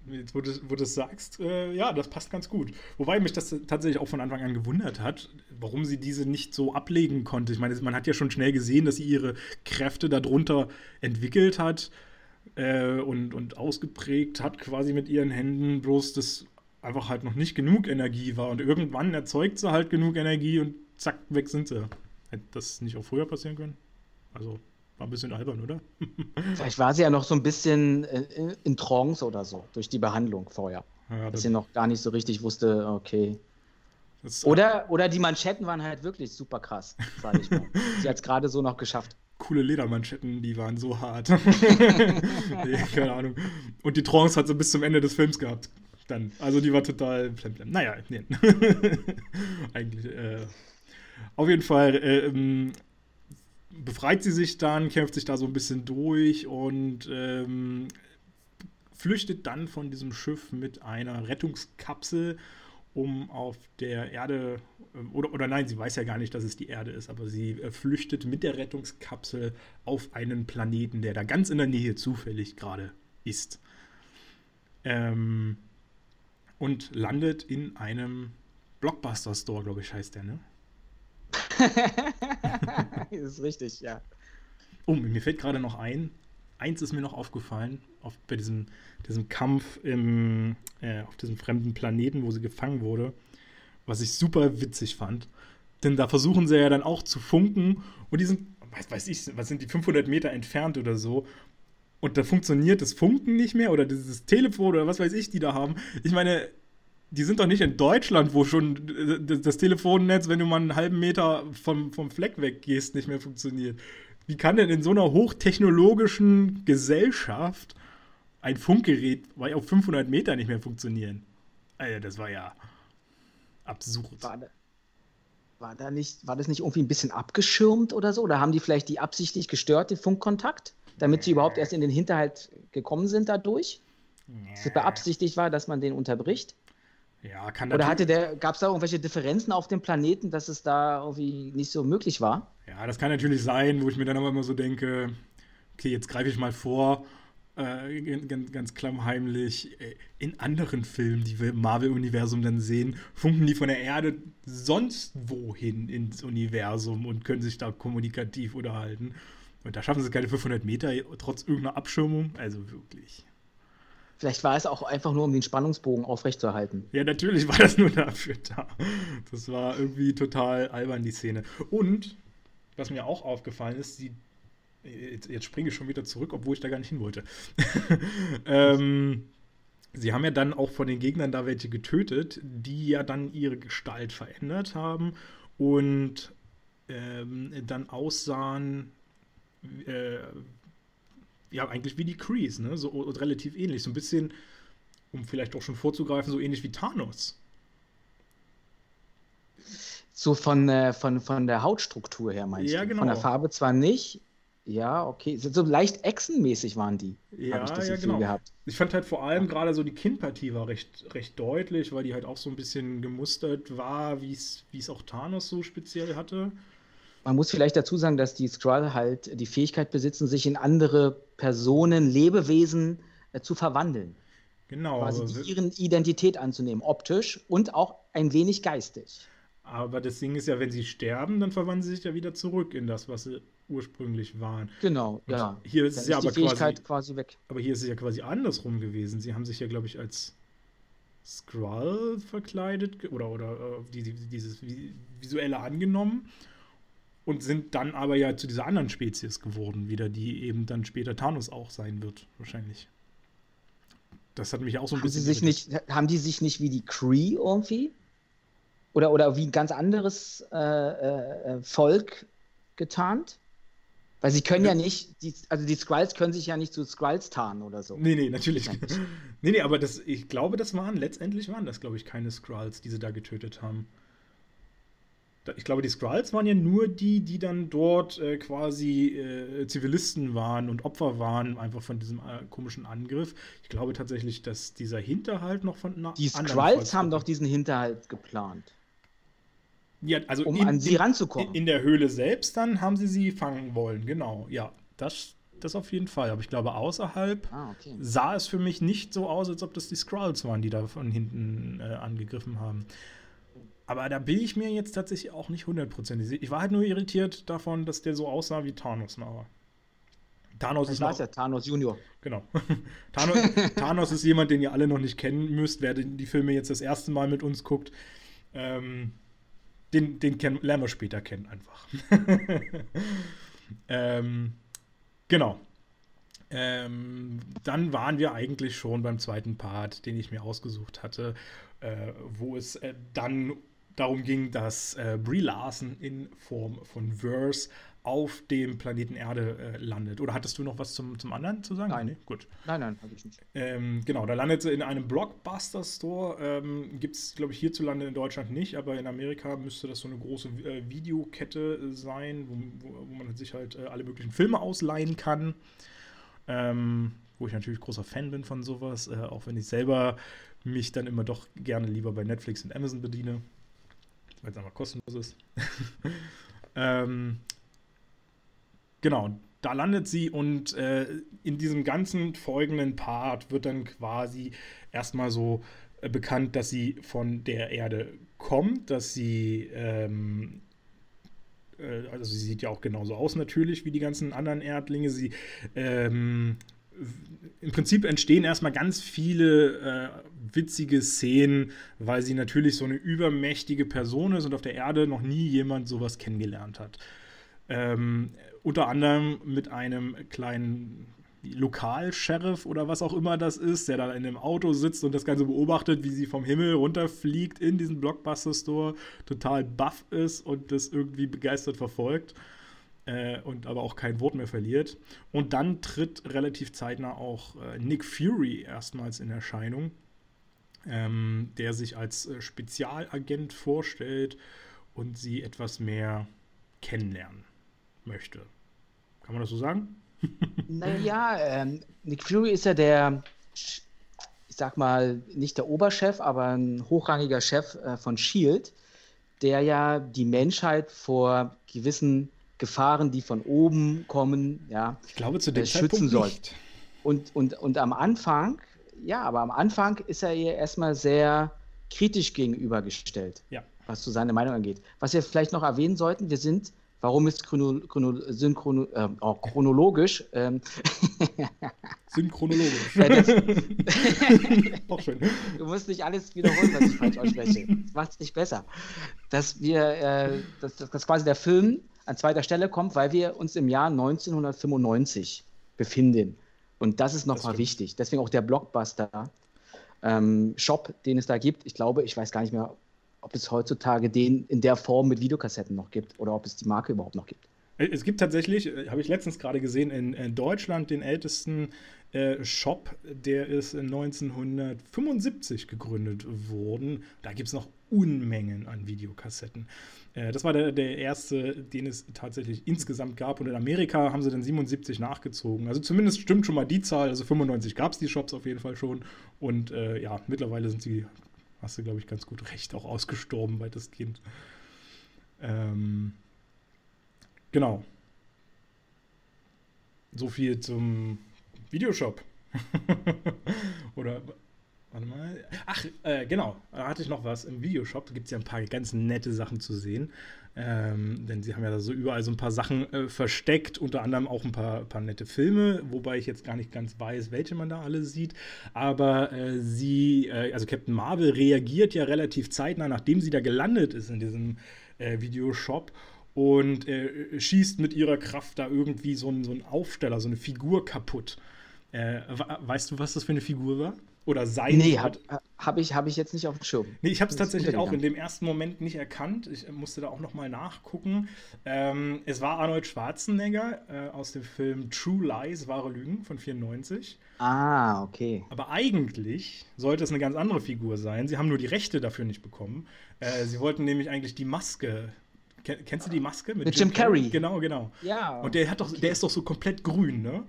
A: Jetzt, wo du, wo du das sagst, äh, ja, das passt ganz gut. Wobei mich das tatsächlich auch von Anfang an gewundert hat, warum sie diese nicht so ablegen konnte. Ich meine, man hat ja schon schnell gesehen, dass sie ihre Kräfte darunter entwickelt hat äh, und, und ausgeprägt hat, quasi mit ihren Händen, bloß das einfach halt noch nicht genug Energie war. Und irgendwann erzeugt sie halt genug Energie und zack, weg sind sie. Hätte das nicht auch früher passieren können? Also, war ein bisschen albern, oder?
B: Vielleicht war sie ja noch so ein bisschen in, in Trance oder so, durch die Behandlung vorher. Ja, dass sie noch gar nicht so richtig wusste, okay. Oder, oder die Manschetten waren halt wirklich super krass, sage ich mal. sie hat es gerade so noch geschafft.
A: Coole Ledermanschetten, die waren so hart. nee, keine Ahnung. Und die Trance hat sie bis zum Ende des Films gehabt. Dann. Also die war total plemplem. Naja, nee. Eigentlich. Äh, auf jeden Fall äh, ähm, befreit sie sich dann, kämpft sich da so ein bisschen durch und ähm, flüchtet dann von diesem Schiff mit einer Rettungskapsel, um auf der Erde, ähm, oder, oder nein, sie weiß ja gar nicht, dass es die Erde ist, aber sie äh, flüchtet mit der Rettungskapsel auf einen Planeten, der da ganz in der Nähe zufällig gerade ist. Ähm, und landet in einem Blockbuster-Store, glaube ich, heißt der, ne?
B: das ist richtig, ja.
A: Oh, mir fällt gerade noch ein, eins ist mir noch aufgefallen, auf, bei diesem, diesem Kampf im, äh, auf diesem fremden Planeten, wo sie gefangen wurde, was ich super witzig fand. Denn da versuchen sie ja dann auch zu funken und die sind, weiß, weiß ich, was sind die 500 Meter entfernt oder so. Und da funktioniert das Funken nicht mehr oder dieses Telefon oder was weiß ich, die da haben. Ich meine, die sind doch nicht in Deutschland, wo schon das Telefonnetz, wenn du mal einen halben Meter vom, vom Fleck weggehst, nicht mehr funktioniert. Wie kann denn in so einer hochtechnologischen Gesellschaft ein Funkgerät auf 500 Meter nicht mehr funktionieren? Alter, das war ja absurd.
B: War, war, da nicht, war das nicht irgendwie ein bisschen abgeschirmt oder so? Oder haben die vielleicht die absichtlich gestört, den Funkkontakt, damit sie überhaupt erst in den Hinterhalt gekommen sind dadurch? Dass es beabsichtigt war, dass man den unterbricht?
A: Ja, kann
B: Oder hatte der, gab es da irgendwelche Differenzen auf dem Planeten, dass es da irgendwie nicht so möglich war?
A: Ja, das kann natürlich sein, wo ich mir dann aber immer so denke, okay, jetzt greife ich mal vor, äh, ganz, ganz klammheimlich, äh, in anderen Filmen, die wir im Marvel-Universum dann sehen, funken die von der Erde sonst wohin ins Universum und können sich da kommunikativ unterhalten. Und da schaffen sie keine 500 Meter, trotz irgendeiner Abschirmung. Also wirklich.
B: Vielleicht war es auch einfach nur, um den Spannungsbogen aufrechtzuerhalten.
A: Ja, natürlich war das nur dafür da. Das war irgendwie total albern, die Szene. Und, was mir auch aufgefallen ist, die, jetzt, jetzt springe ich schon wieder zurück, obwohl ich da gar nicht hin wollte. ähm, sie haben ja dann auch von den Gegnern da welche getötet, die ja dann ihre Gestalt verändert haben und ähm, dann aussahen äh, ja, eigentlich wie die Krees, ne? So relativ ähnlich. So ein bisschen, um vielleicht auch schon vorzugreifen, so ähnlich wie Thanos.
B: So von, äh, von, von der Hautstruktur her, meinst
A: ja,
B: du?
A: Genau.
B: Von der Farbe zwar nicht, Ja, okay. So, leicht Echsenmäßig waren die.
A: Ja,
B: ich das
A: ja, genau.
B: gehabt.
A: Ich fand halt vor allem gerade so die Kinnpartie war recht, recht deutlich, weil die halt auch so ein bisschen gemustert war, wie es wie es auch Thanos so speziell hatte.
B: Man muss vielleicht dazu sagen, dass die Skrull halt die Fähigkeit besitzen, sich in andere Personen, Lebewesen äh, zu verwandeln.
A: Genau,
B: Quasi
A: aber,
B: die, ihren Identität anzunehmen, optisch und auch ein wenig geistig.
A: aber das Ding ist ja, wenn sie sterben, dann verwandeln sie sich ja wieder zurück in das, was sie ursprünglich waren.
B: Genau,
A: Und
B: ja.
A: hier ist
B: Dann
A: es ja
B: die
A: aber quasi,
B: Fähigkeit quasi weg.
A: aber hier ist es ja quasi andersrum gewesen. Sie haben sich ja, glaube ich, als Skrull verkleidet oder, oder äh, die, die, dieses Vi- Visuelle angenommen und sind dann aber ja zu dieser anderen Spezies geworden, wieder, die eben dann später Thanos auch sein wird, wahrscheinlich. Das hat mich auch so ein
B: Haben sie
A: bisschen.
B: sich nicht, haben die sich nicht wie die Cree irgendwie? Oder, oder wie ein ganz anderes äh, äh, äh, Volk getarnt? Weil sie können ja nicht, die, also die Skrulls können sich ja nicht zu Skrulls tarnen oder so.
A: Nee, nee, natürlich. Nee, nee, aber das, ich glaube, das waren, letztendlich waren das, glaube ich, keine Skrulls, die sie da getötet haben. Ich glaube, die Skrulls waren ja nur die, die dann dort äh, quasi äh, Zivilisten waren und Opfer waren, einfach von diesem äh, komischen Angriff. Ich glaube tatsächlich, dass dieser Hinterhalt noch von einer
B: Die Skrulls haben doch diesen Hinterhalt geplant,
A: ja, also
B: um
A: in,
B: an sie
A: in,
B: ranzukommen.
A: in der Höhle selbst, dann haben sie sie fangen wollen, genau. Ja, das, das auf jeden Fall. Aber ich glaube, außerhalb
B: ah, okay.
A: sah es für mich nicht so aus, als ob das die Skrulls waren, die da von hinten äh, angegriffen haben. Aber da bin ich mir jetzt tatsächlich auch nicht hundertprozentig sicher. Ich war halt nur irritiert davon, dass der so aussah wie Thanos nachher. Thanos
B: Ich
A: ist
B: weiß
A: noch,
B: ja, Thanos Junior.
A: genau. Thanos, Thanos ist jemand, den ihr alle noch nicht kennen müsst, wer die Filme jetzt das erste Mal mit uns guckt. Ähm, den den kennen, lernen wir später kennen einfach. ähm, genau. Ähm, dann waren wir eigentlich schon beim zweiten Part, den ich mir ausgesucht hatte, äh, wo es äh, dann darum ging, dass äh, Brie Larson in Form von Verse auf dem Planeten Erde äh, landet. Oder hattest du noch was zum, zum anderen zu sagen?
B: Nein.
A: Nee? Gut.
B: Nein, nein, habe ich nicht.
A: Ähm, genau, da landet sie in einem Blockbuster-Store. Ähm, Gibt es, glaube ich, hierzulande in Deutschland nicht, aber in Amerika müsste das so eine große äh, Videokette äh, sein, wo, wo, wo man sich halt äh, alle möglichen Filme ausleihen kann. Ähm, wo ich natürlich großer Fan bin von sowas, äh, auch wenn ich selber mich dann immer doch gerne lieber bei Netflix und Amazon bediene, weil es einfach kostenlos ist. ähm, genau, da landet sie und äh, in diesem ganzen folgenden Part wird dann quasi erstmal so äh, bekannt, dass sie von der Erde kommt, dass sie ähm, äh, also sie sieht ja auch genauso aus natürlich wie die ganzen anderen Erdlinge. Sie ähm, im Prinzip entstehen erstmal ganz viele äh, witzige Szenen, weil sie natürlich so eine übermächtige Person ist und auf der Erde noch nie jemand sowas kennengelernt hat. Ähm, unter anderem mit einem kleinen Lokalsheriff oder was auch immer das ist, der da in einem Auto sitzt und das Ganze beobachtet, wie sie vom Himmel runterfliegt in diesen Blockbuster-Store, total baff ist und das irgendwie begeistert verfolgt äh, und aber auch kein Wort mehr verliert. Und dann tritt relativ zeitnah auch äh, Nick Fury erstmals in Erscheinung, ähm, der sich als äh, Spezialagent vorstellt und sie etwas mehr kennenlernen möchte. Kann man das so sagen?
B: Naja, ähm, Nick Fury ist ja der, ich sag mal, nicht der Oberchef, aber ein hochrangiger Chef äh, von Shield, der ja die Menschheit vor gewissen Gefahren, die von oben kommen, ja,
A: Ich glaube, zu dem
B: äh, schützen
A: Zeitpunkt
B: soll.
A: nicht.
B: Und, und, und am Anfang, ja, aber am Anfang ist er ihr erstmal sehr kritisch gegenübergestellt,
A: Ja.
B: was zu seiner Meinung angeht. Was wir vielleicht noch erwähnen sollten, wir sind, warum ist chrono, chrono, synchrono, äh, oh, chronologisch, ähm,
A: Synchronologisch.
B: Ja, das-
A: Auch schön.
B: du musst nicht alles wiederholen, was ich falsch ausspreche. Das macht es nicht besser. Dass wir, äh, dass, dass dass quasi der Film an zweiter Stelle kommt, weil wir uns im Jahr 1995 befinden. Und das ist nochmal wichtig. Deswegen auch der Blockbuster ähm, Shop, den es da gibt. Ich glaube, ich weiß gar nicht mehr, ob es heutzutage den in der Form mit Videokassetten noch gibt oder ob es die Marke überhaupt noch gibt.
A: Äh, es gibt tatsächlich, äh, habe ich letztens gerade gesehen, in, in Deutschland den ältesten äh, Shop, der ist 1975 gegründet worden. Da gibt es noch Unmengen an Videokassetten. Äh, das war der, der erste, den es tatsächlich insgesamt gab. Und in Amerika haben sie dann 77 nachgezogen. Also zumindest stimmt schon mal die Zahl. Also 95 gab es die Shops auf jeden Fall schon. Und äh, ja, mittlerweile sind sie, hast du glaube ich ganz gut recht, auch ausgestorben, weitestgehend. Ähm, genau. So viel zum Videoshop. Oder Warte mal. Ach, äh, genau. Da hatte ich noch was. Im Videoshop gibt es ja ein paar ganz nette Sachen zu sehen. Ähm, denn sie haben ja da so überall so ein paar Sachen äh, versteckt, unter anderem auch ein paar, paar nette Filme, wobei ich jetzt gar nicht ganz weiß, welche man da alle sieht. Aber äh, sie, äh, also Captain Marvel reagiert ja relativ zeitnah, nachdem sie da gelandet ist in diesem äh, Videoshop und äh, schießt mit ihrer Kraft da irgendwie so einen, so einen Aufsteller, so eine Figur kaputt. Äh, weißt du, was das für eine Figur war? Oder sein
B: Nee, habe hab ich, hab ich jetzt nicht auf dem Schirm.
A: Nee, ich habe es tatsächlich auch in dem ersten Moment nicht erkannt. Ich musste da auch nochmal nachgucken. Ähm, es war Arnold Schwarzenegger äh, aus dem Film True Lies, wahre Lügen von 94.
B: Ah, okay.
A: Aber eigentlich sollte es eine ganz andere Figur sein. Sie haben nur die Rechte dafür nicht bekommen. Äh, sie wollten nämlich eigentlich die Maske Kennst du die Maske
B: mit, mit Jim, Jim Carrey? Carrey?
A: Genau, genau. Ja. Und der hat doch, der ist doch so komplett grün, ne?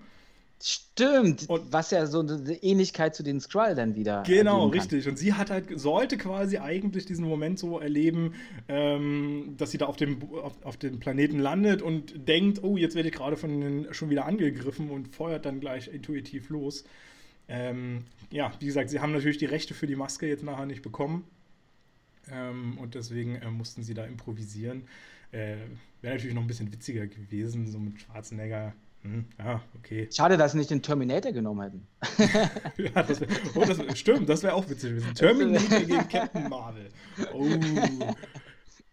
B: Stimmt, und was ja so eine Ähnlichkeit zu den Skrull dann wieder.
A: Genau, richtig. Und sie hat halt, sollte quasi eigentlich diesen Moment so erleben, ähm, dass sie da auf dem, auf, auf, dem Planeten landet und denkt, oh, jetzt werde ich gerade von den schon wieder angegriffen und feuert dann gleich intuitiv los. Ähm, ja, wie gesagt, sie haben natürlich die Rechte für die Maske jetzt nachher nicht bekommen. Ähm, und deswegen äh, mussten sie da improvisieren. Äh, Wäre natürlich noch ein bisschen witziger gewesen, so mit Schwarzenegger hm, ja, okay.
B: Schade, dass sie nicht den Terminator genommen hätten.
A: ja, das wär, oh, das, stimmt, das wäre auch witzig gewesen. Terminator gegen Captain Marvel. Oh.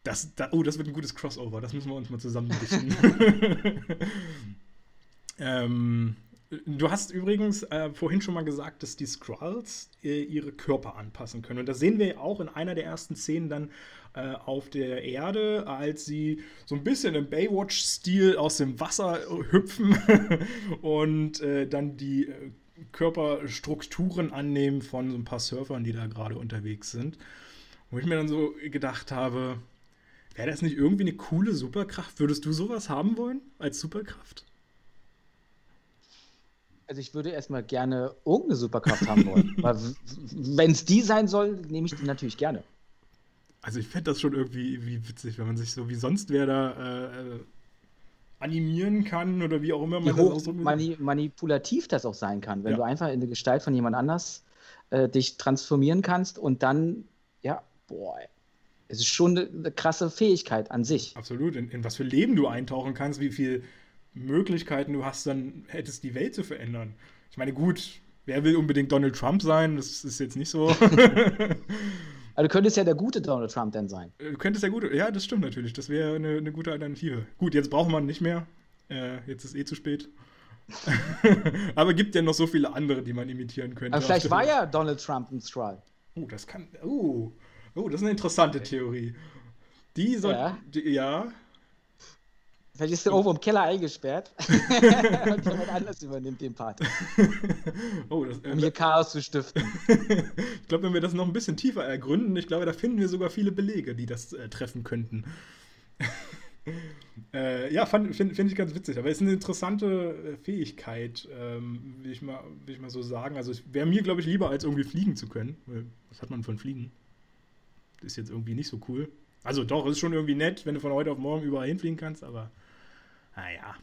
A: Das, da, oh, das wird ein gutes Crossover. Das müssen wir uns mal zusammen dichten. ähm, du hast übrigens äh, vorhin schon mal gesagt, dass die Skrulls äh, ihre Körper anpassen können. Und das sehen wir auch in einer der ersten Szenen dann äh, auf der Erde, als sie so ein bisschen im Baywatch-Stil aus dem Wasser hüpfen und äh, dann die äh, Körperstrukturen annehmen von so ein paar Surfern, die da gerade unterwegs sind. Wo ich mir dann so gedacht habe, wäre das nicht irgendwie eine coole Superkraft? Würdest du sowas haben wollen als Superkraft?
B: Also ich würde erstmal gerne irgendeine Superkraft haben wollen. Wenn es die sein soll, nehme ich die natürlich gerne.
A: Also ich fände das schon irgendwie wie witzig, wenn man sich so wie sonst wer da äh, animieren kann oder wie auch immer man
B: das ausdrücken mani manipulativ das auch sein kann, wenn ja. du einfach in die Gestalt von jemand anders äh, dich transformieren kannst und dann, ja, boah, es ist schon eine, eine krasse Fähigkeit an sich.
A: Absolut, in, in was für Leben du eintauchen kannst, wie viele Möglichkeiten du hast, dann hättest die Welt zu verändern. Ich meine, gut, wer will unbedingt Donald Trump sein? Das ist jetzt nicht so.
B: Also du könntest ja der gute Donald Trump dann sein.
A: Du könntest der gute, ja, das stimmt natürlich. Das wäre eine, eine gute Alternative. Gut, jetzt braucht man nicht mehr. Äh, jetzt ist eh zu spät. Aber gibt ja noch so viele andere, die man imitieren könnte.
B: Aber vielleicht war ja Donald Trump ein Skrull.
A: Oh, das kann. Oh, oh, das ist eine interessante Theorie. Die soll. Ja. Die, ja.
B: Vielleicht ist er irgendwo im Keller eingesperrt und jemand anders übernimmt den Part. Oh, das, äh, um hier Chaos zu stiften.
A: ich glaube, wenn wir das noch ein bisschen tiefer ergründen, ich glaube, da finden wir sogar viele Belege, die das äh, treffen könnten. äh, ja, finde find ich ganz witzig. Aber es ist eine interessante äh, Fähigkeit, ähm, will, ich mal, will ich mal so sagen. Also, es wäre mir, glaube ich, lieber, als irgendwie fliegen zu können. Was hat man von Fliegen? Das ist jetzt irgendwie nicht so cool. Also, doch, es ist schon irgendwie nett, wenn du von heute auf morgen überall hinfliegen kannst, aber naja.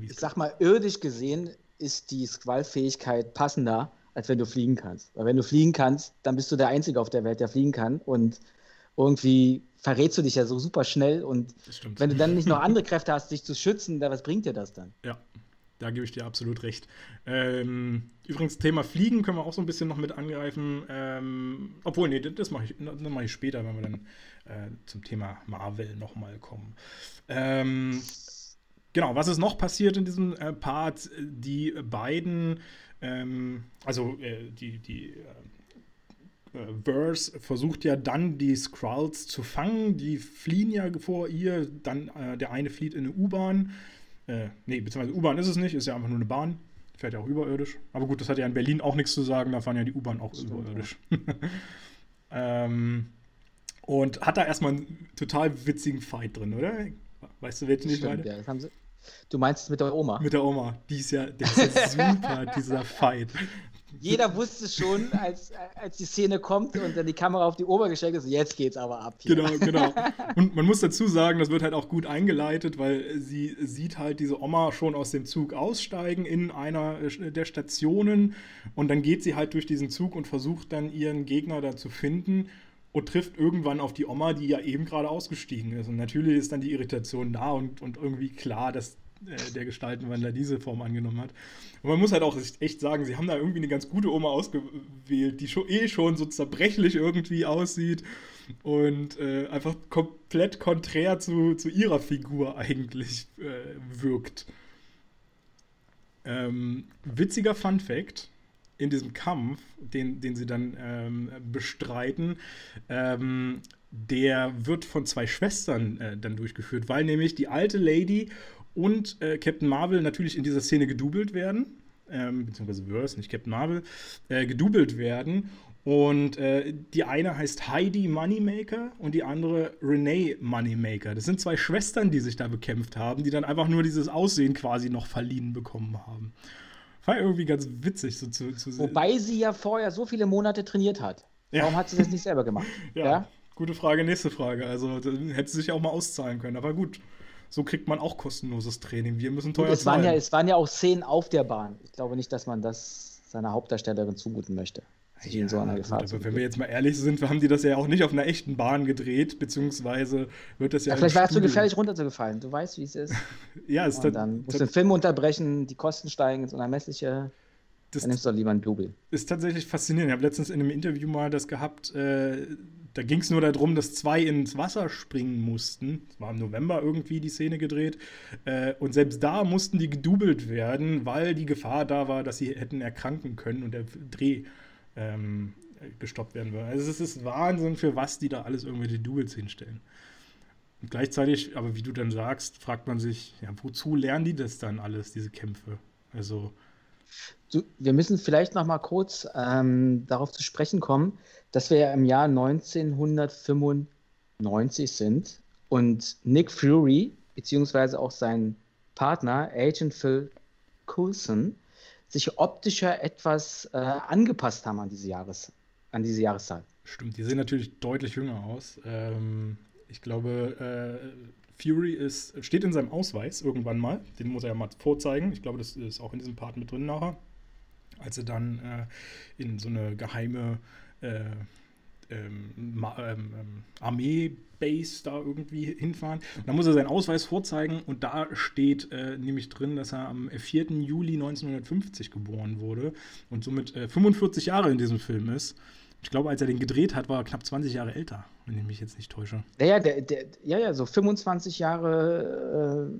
B: Ich sag mal, irdisch gesehen ist die Squall-Fähigkeit passender, als wenn du fliegen kannst. Weil wenn du fliegen kannst, dann bist du der Einzige auf der Welt, der fliegen kann. Und irgendwie verrätst du dich ja so super schnell. Und wenn du dann nicht noch andere Kräfte hast, dich zu schützen, was bringt dir das dann?
A: Ja, da gebe ich dir absolut recht. Ähm, übrigens, Thema Fliegen können wir auch so ein bisschen noch mit angreifen. Ähm, obwohl, nee, das mache ich, mach ich später, wenn wir dann äh, zum Thema Marvel nochmal kommen. Ähm, genau, was ist noch passiert in diesem äh, Part? Die beiden, ähm, also äh, die, die äh, Verse versucht ja dann die Skrulls zu fangen. Die fliehen ja vor ihr. Dann äh, der eine flieht in eine U-Bahn. Äh, nee, beziehungsweise U-Bahn ist es nicht, ist ja einfach nur eine Bahn. Fährt ja auch überirdisch. Aber gut, das hat ja in Berlin auch nichts zu sagen. Da fahren ja die U-Bahn auch Stimmt, überirdisch. Ja. ähm, und hat da erstmal einen total witzigen Fight drin, oder? Weißt du, welchen ich meine? Ja,
B: sie, du meinst mit der Oma?
A: Mit der Oma. Die ist ja, der ist ja super, dieser Fight.
B: Jeder wusste schon, als, als die Szene kommt und dann die Kamera auf die Oma gestellt ist, jetzt geht's aber ab.
A: Hier. Genau, genau. Und man muss dazu sagen, das wird halt auch gut eingeleitet, weil sie sieht halt diese Oma schon aus dem Zug aussteigen in einer der Stationen und dann geht sie halt durch diesen Zug und versucht dann ihren Gegner da zu finden und trifft irgendwann auf die Oma, die ja eben gerade ausgestiegen ist. Und natürlich ist dann die Irritation da und, und irgendwie klar, dass äh, der Gestaltenwandler diese Form angenommen hat. Und man muss halt auch echt sagen, sie haben da irgendwie eine ganz gute Oma ausgewählt, die schon, eh schon so zerbrechlich irgendwie aussieht und äh, einfach komplett konträr zu, zu ihrer Figur eigentlich äh, wirkt. Ähm, witziger Fun Fact: in diesem Kampf, den, den sie dann ähm, bestreiten, ähm, der wird von zwei Schwestern äh, dann durchgeführt, weil nämlich die alte Lady und äh, Captain Marvel natürlich in dieser Szene gedoubelt werden, ähm, beziehungsweise Verse, nicht Captain Marvel, äh, gedoubelt werden. Und äh, die eine heißt Heidi Moneymaker und die andere Renee Moneymaker. Das sind zwei Schwestern, die sich da bekämpft haben, die dann einfach nur dieses Aussehen quasi noch verliehen bekommen haben. War irgendwie ganz witzig so zu, zu
B: sehen. Wobei sie ja vorher so viele Monate trainiert hat. Ja. Warum hat sie das nicht selber gemacht?
A: ja, ja, gute Frage, nächste Frage. Also hätte sie sich auch mal auszahlen können, aber gut. So kriegt man auch kostenloses Training. Wir müssen teuer
B: gut, es Waren ja, es waren ja auch Szenen auf der Bahn. Ich glaube nicht, dass man das seiner Hauptdarstellerin zumuten möchte
A: sich ja, in so einer Gefahr gut, aber wenn wir jetzt mal ehrlich sind, haben die das ja auch nicht auf einer echten Bahn gedreht, beziehungsweise wird das ja. ja
B: vielleicht war es zu gefährlich runtergefallen. Du weißt, wie es ist.
A: ja, es
B: ist dann musst du den Film unterbrechen, die Kosten steigen ins Unermessliche. Das dann nimmst du lieber einen Double.
A: Ist tatsächlich faszinierend. Ich habe letztens in einem Interview mal das gehabt, äh, da ging es nur darum, dass zwei ins Wasser springen mussten. Es war im November irgendwie die Szene gedreht. Äh, und selbst da mussten die gedoubelt werden, weil die Gefahr da war, dass sie hätten erkranken können und der Dreh ähm, gestoppt werden würde. Also es ist Wahnsinn, für was die da alles irgendwelche Duels hinstellen. Und gleichzeitig, aber wie du dann sagst, fragt man sich, ja, wozu lernen die das dann alles, diese Kämpfe? Also.
B: Du, wir müssen vielleicht noch mal kurz ähm, darauf zu sprechen kommen, dass wir ja im Jahr 1995 sind und Nick Fury, beziehungsweise auch sein Partner, Agent Phil Coulson, sich optischer etwas äh, angepasst haben an diese, Jahres, an diese Jahreszeit.
A: Stimmt, die sehen natürlich deutlich jünger aus. Ähm, ich glaube, äh, Fury ist, steht in seinem Ausweis irgendwann mal. Den muss er ja mal vorzeigen. Ich glaube, das ist auch in diesem Part mit drin nachher. Als er dann äh, in so eine geheime äh, ähm, ähm, ähm, Armee-Base da irgendwie hinfahren. Und dann muss er seinen Ausweis vorzeigen und da steht äh, nämlich drin, dass er am 4. Juli 1950 geboren wurde und somit äh, 45 Jahre in diesem Film ist. Ich glaube, als er den gedreht hat, war er knapp 20 Jahre älter, wenn ich mich jetzt nicht täusche.
B: Ja, der, der, ja, ja, so 25 Jahre,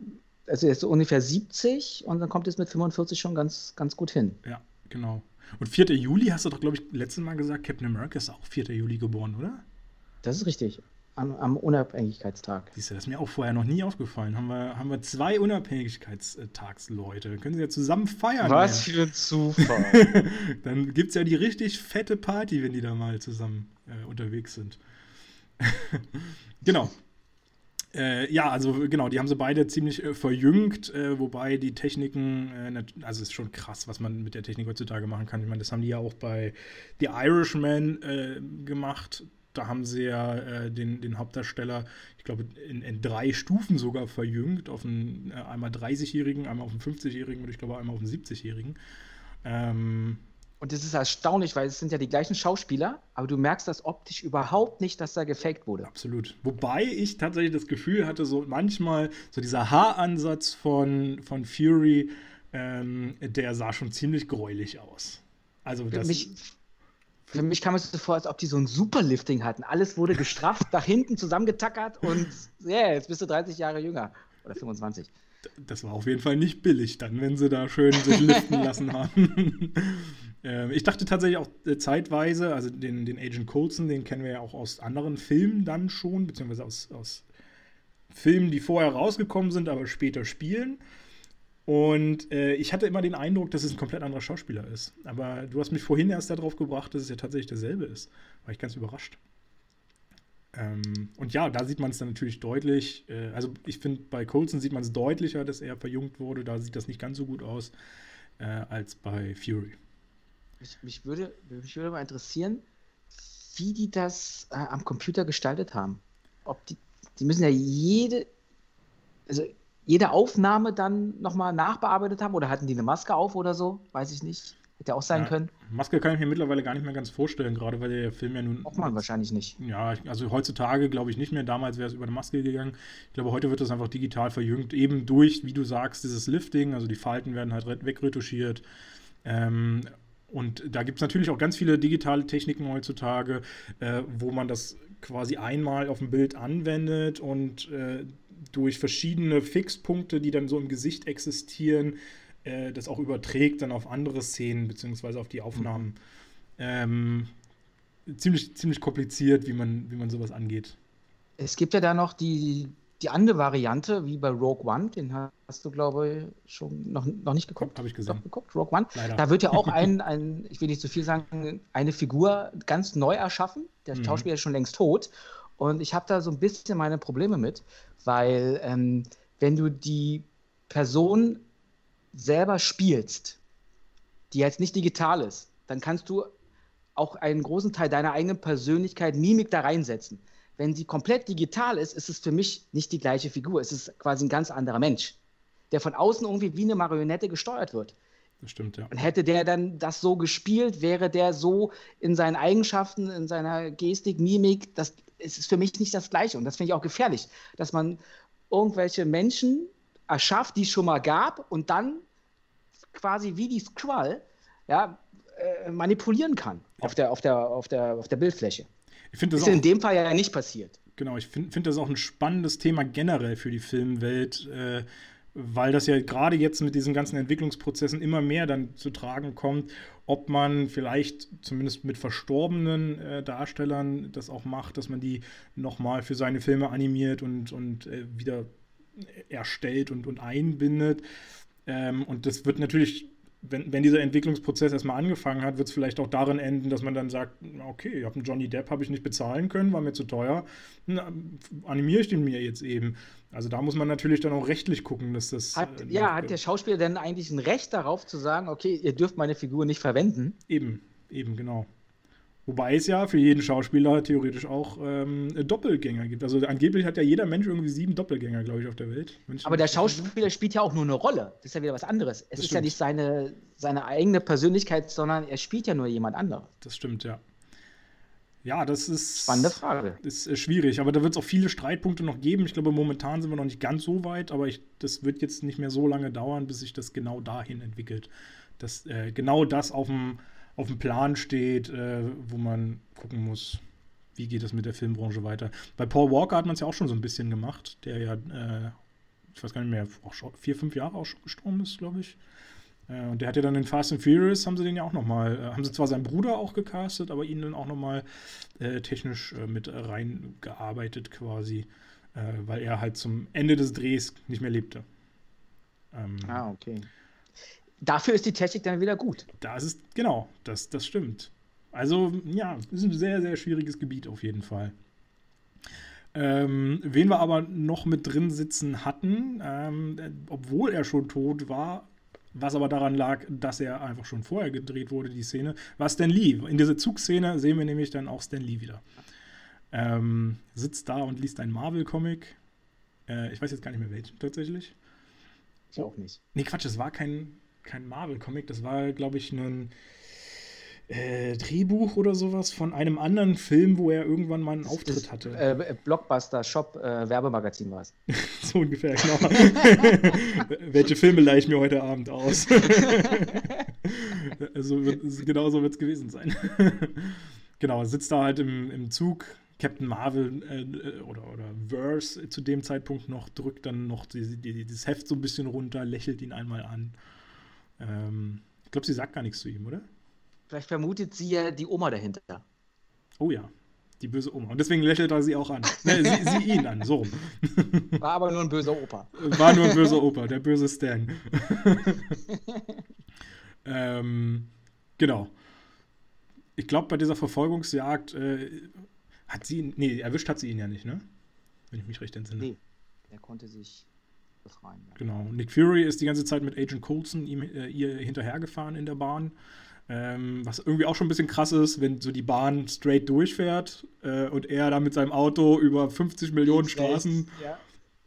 B: äh, also er ist so ungefähr 70 und dann kommt es mit 45 schon ganz, ganz gut hin.
A: Ja, genau. Und 4. Juli hast du doch, glaube ich, letztes Mal gesagt, Captain America ist auch 4. Juli geboren, oder?
B: Das ist richtig. Am, am Unabhängigkeitstag.
A: Siehst du, das ist mir auch vorher noch nie aufgefallen. Haben wir, haben wir zwei Unabhängigkeitstagsleute. Können sie ja zusammen feiern.
B: Was für ein Zufall.
A: Dann gibt es ja die richtig fette Party, wenn die da mal zusammen äh, unterwegs sind. genau. Äh, ja, also genau, die haben sie beide ziemlich äh, verjüngt, äh, wobei die Techniken, äh, also es ist schon krass, was man mit der Technik heutzutage machen kann. Ich meine, das haben die ja auch bei The Irishman äh, gemacht. Da haben sie ja äh, den, den Hauptdarsteller, ich glaube, in, in, drei Stufen sogar verjüngt, auf einen einmal 30-Jährigen, einmal auf einen 50-Jährigen und ich glaube einmal auf einen 70-Jährigen. Ähm,
B: und das ist erstaunlich, weil es sind ja die gleichen Schauspieler, aber du merkst das optisch überhaupt nicht, dass da gefaked wurde.
A: Absolut. Wobei ich tatsächlich das Gefühl hatte, so manchmal so dieser Haaransatz von, von Fury, ähm, der sah schon ziemlich gräulich aus. Also
B: das. Für mich, für mich kam es so vor, als ob die so ein Superlifting hatten. Alles wurde gestrafft, nach hinten zusammengetackert und ja, yeah, jetzt bist du 30 Jahre jünger. Oder 25.
A: Das war auf jeden Fall nicht billig dann, wenn sie da schön sich liften lassen haben. Ähm, ich dachte tatsächlich auch äh, zeitweise, also den, den Agent Coulson, den kennen wir ja auch aus anderen Filmen dann schon, beziehungsweise aus, aus Filmen, die vorher rausgekommen sind, aber später spielen. Und äh, ich hatte immer den Eindruck, dass es ein komplett anderer Schauspieler ist. Aber du hast mich vorhin erst darauf gebracht, dass es ja tatsächlich derselbe ist. War ich ganz überrascht. Ähm, und ja, da sieht man es dann natürlich deutlich. Äh, also ich finde, bei Colson sieht man es deutlicher, dass er verjüngt wurde. Da sieht das nicht ganz so gut aus äh, als bei Fury.
B: Mich, mich, würde, mich würde mal interessieren, wie die das äh, am Computer gestaltet haben. Ob die, die müssen ja jede, also jede Aufnahme dann nochmal nachbearbeitet haben oder hatten die eine Maske auf oder so? Weiß ich nicht. Hätte auch sein ja, können.
A: Maske kann ich mir mittlerweile gar nicht mehr ganz vorstellen, gerade weil der Film ja nun.
B: Auch man wahrscheinlich nicht.
A: Ja, also heutzutage glaube ich nicht mehr. Damals wäre es über eine Maske gegangen. Ich glaube, heute wird das einfach digital verjüngt, eben durch, wie du sagst, dieses Lifting. Also die Falten werden halt wegretuschiert. Ähm, und da gibt es natürlich auch ganz viele digitale Techniken heutzutage, äh, wo man das quasi einmal auf dem Bild anwendet und äh, durch verschiedene Fixpunkte, die dann so im Gesicht existieren, äh, das auch überträgt dann auf andere Szenen beziehungsweise auf die Aufnahmen. Mhm. Ähm, ziemlich, ziemlich kompliziert, wie man, wie man sowas angeht.
B: Es gibt ja da noch die, die andere Variante, wie bei Rogue One, den hast du, glaube ich, schon noch, noch nicht geguckt.
A: Habe ich gesehen.
B: Geguckt, Rogue One. Leider. Da wird ja auch ein, ein, ich will nicht zu viel sagen, eine Figur ganz neu erschaffen. Der mhm. Schauspieler ist schon längst tot. Und ich habe da so ein bisschen meine Probleme mit, weil ähm, wenn du die Person selber spielst, die jetzt nicht digital ist, dann kannst du auch einen großen Teil deiner eigenen Persönlichkeit, Mimik da reinsetzen. Wenn sie komplett digital ist, ist es für mich nicht die gleiche Figur. Es ist quasi ein ganz anderer Mensch, der von außen irgendwie wie eine Marionette gesteuert wird.
A: Das stimmt, ja.
B: Und hätte der dann das so gespielt, wäre der so in seinen Eigenschaften, in seiner Gestik, Mimik, das ist für mich nicht das Gleiche. Und das finde ich auch gefährlich, dass man irgendwelche Menschen erschafft, die es schon mal gab und dann quasi wie die Squall ja, äh, manipulieren kann ja. auf, der, auf, der, auf, der, auf der Bildfläche.
A: Ich das
B: ist auch, in dem Fall ja nicht passiert.
A: Genau, ich finde find das auch ein spannendes Thema generell für die Filmwelt, äh, weil das ja gerade jetzt mit diesen ganzen Entwicklungsprozessen immer mehr dann zu tragen kommt, ob man vielleicht zumindest mit verstorbenen äh, Darstellern das auch macht, dass man die nochmal für seine Filme animiert und, und äh, wieder erstellt und, und einbindet. Ähm, und das wird natürlich wenn, wenn dieser Entwicklungsprozess erstmal angefangen hat, wird es vielleicht auch darin enden, dass man dann sagt, okay, ich habe einen Johnny Depp, habe ich nicht bezahlen können, war mir zu teuer, Na, animiere ich den mir jetzt eben. Also da muss man natürlich dann auch rechtlich gucken, dass das.
B: Hat, äh, ja, hat der Schauspieler denn eigentlich ein Recht darauf zu sagen, okay, ihr dürft meine Figur nicht verwenden?
A: Eben, eben, genau. Wobei es ja für jeden Schauspieler theoretisch auch ähm, Doppelgänger gibt. Also angeblich hat ja jeder Mensch irgendwie sieben Doppelgänger, glaube ich, auf der Welt.
B: Aber der Schauspieler spielt ja auch nur eine Rolle. Das ist ja wieder was anderes. Es das ist stimmt. ja nicht seine, seine eigene Persönlichkeit, sondern er spielt ja nur jemand anderes.
A: Das stimmt, ja. Ja, das ist.
B: Spannende Frage.
A: Ist äh, schwierig, aber da wird es auch viele Streitpunkte noch geben. Ich glaube, momentan sind wir noch nicht ganz so weit, aber ich, das wird jetzt nicht mehr so lange dauern, bis sich das genau dahin entwickelt. Dass äh, genau das auf dem auf dem Plan steht, äh, wo man gucken muss, wie geht es mit der Filmbranche weiter. Bei Paul Walker hat man es ja auch schon so ein bisschen gemacht, der ja, äh, ich weiß gar nicht mehr, auch schon vier, fünf Jahre auch schon gestorben ist, glaube ich. Äh, und der hat ja dann in Fast and Furious, haben sie den ja auch nochmal, äh, haben sie zwar seinen Bruder auch gecastet, aber ihn dann auch nochmal äh, technisch äh, mit reingearbeitet quasi, äh, weil er halt zum Ende des Drehs nicht mehr lebte.
B: Ähm, ah, okay. Dafür ist die Technik dann wieder gut.
A: Das ist, genau, das, das stimmt. Also, ja, ist ein sehr, sehr schwieriges Gebiet auf jeden Fall. Ähm, wen wir aber noch mit drin sitzen hatten, ähm, obwohl er schon tot war, was aber daran lag, dass er einfach schon vorher gedreht wurde, die Szene, war Stan Lee. In dieser Zugszene sehen wir nämlich dann auch Stan Lee wieder. Ähm, sitzt da und liest einen Marvel-Comic. Äh, ich weiß jetzt gar nicht mehr welchen tatsächlich.
B: Ich auch nicht.
A: Nee, Quatsch, es war kein, kein Marvel-Comic, das war, glaube ich, ein äh, Drehbuch oder sowas von einem anderen Film, wo er irgendwann mal einen Auftritt ist, hatte.
B: Äh, Blockbuster, Shop, äh, Werbemagazin war es.
A: so ungefähr, genau. Welche Filme leihe ich mir heute Abend aus? also, genau so wird es gewesen sein. genau, sitzt da halt im, im Zug. Captain Marvel äh, oder, oder Verse zu dem Zeitpunkt noch, drückt dann noch die, die, das Heft so ein bisschen runter, lächelt ihn einmal an. Ähm, ich glaube, sie sagt gar nichts zu ihm, oder?
B: Vielleicht vermutet sie ja die Oma dahinter.
A: Oh ja, die böse Oma. Und deswegen lächelt er sie auch an. Ne, sie, sie ihn an, so rum.
B: War aber nur ein böser Opa.
A: War nur ein böser Opa, der böse Stan. ähm, genau. Ich glaube, bei dieser Verfolgungsjagd äh, hat sie ihn, nee, erwischt hat sie ihn ja nicht, ne? Wenn ich mich recht entsinne. Nee,
B: er konnte sich befreien. Ja.
A: Genau. Nick Fury ist die ganze Zeit mit Agent Coulson ihm, äh, ihr hinterhergefahren in der Bahn. Ähm, was irgendwie auch schon ein bisschen krass ist, wenn so die Bahn straight durchfährt äh, und er da mit seinem Auto über 50 Millionen Straßen.
B: Ja,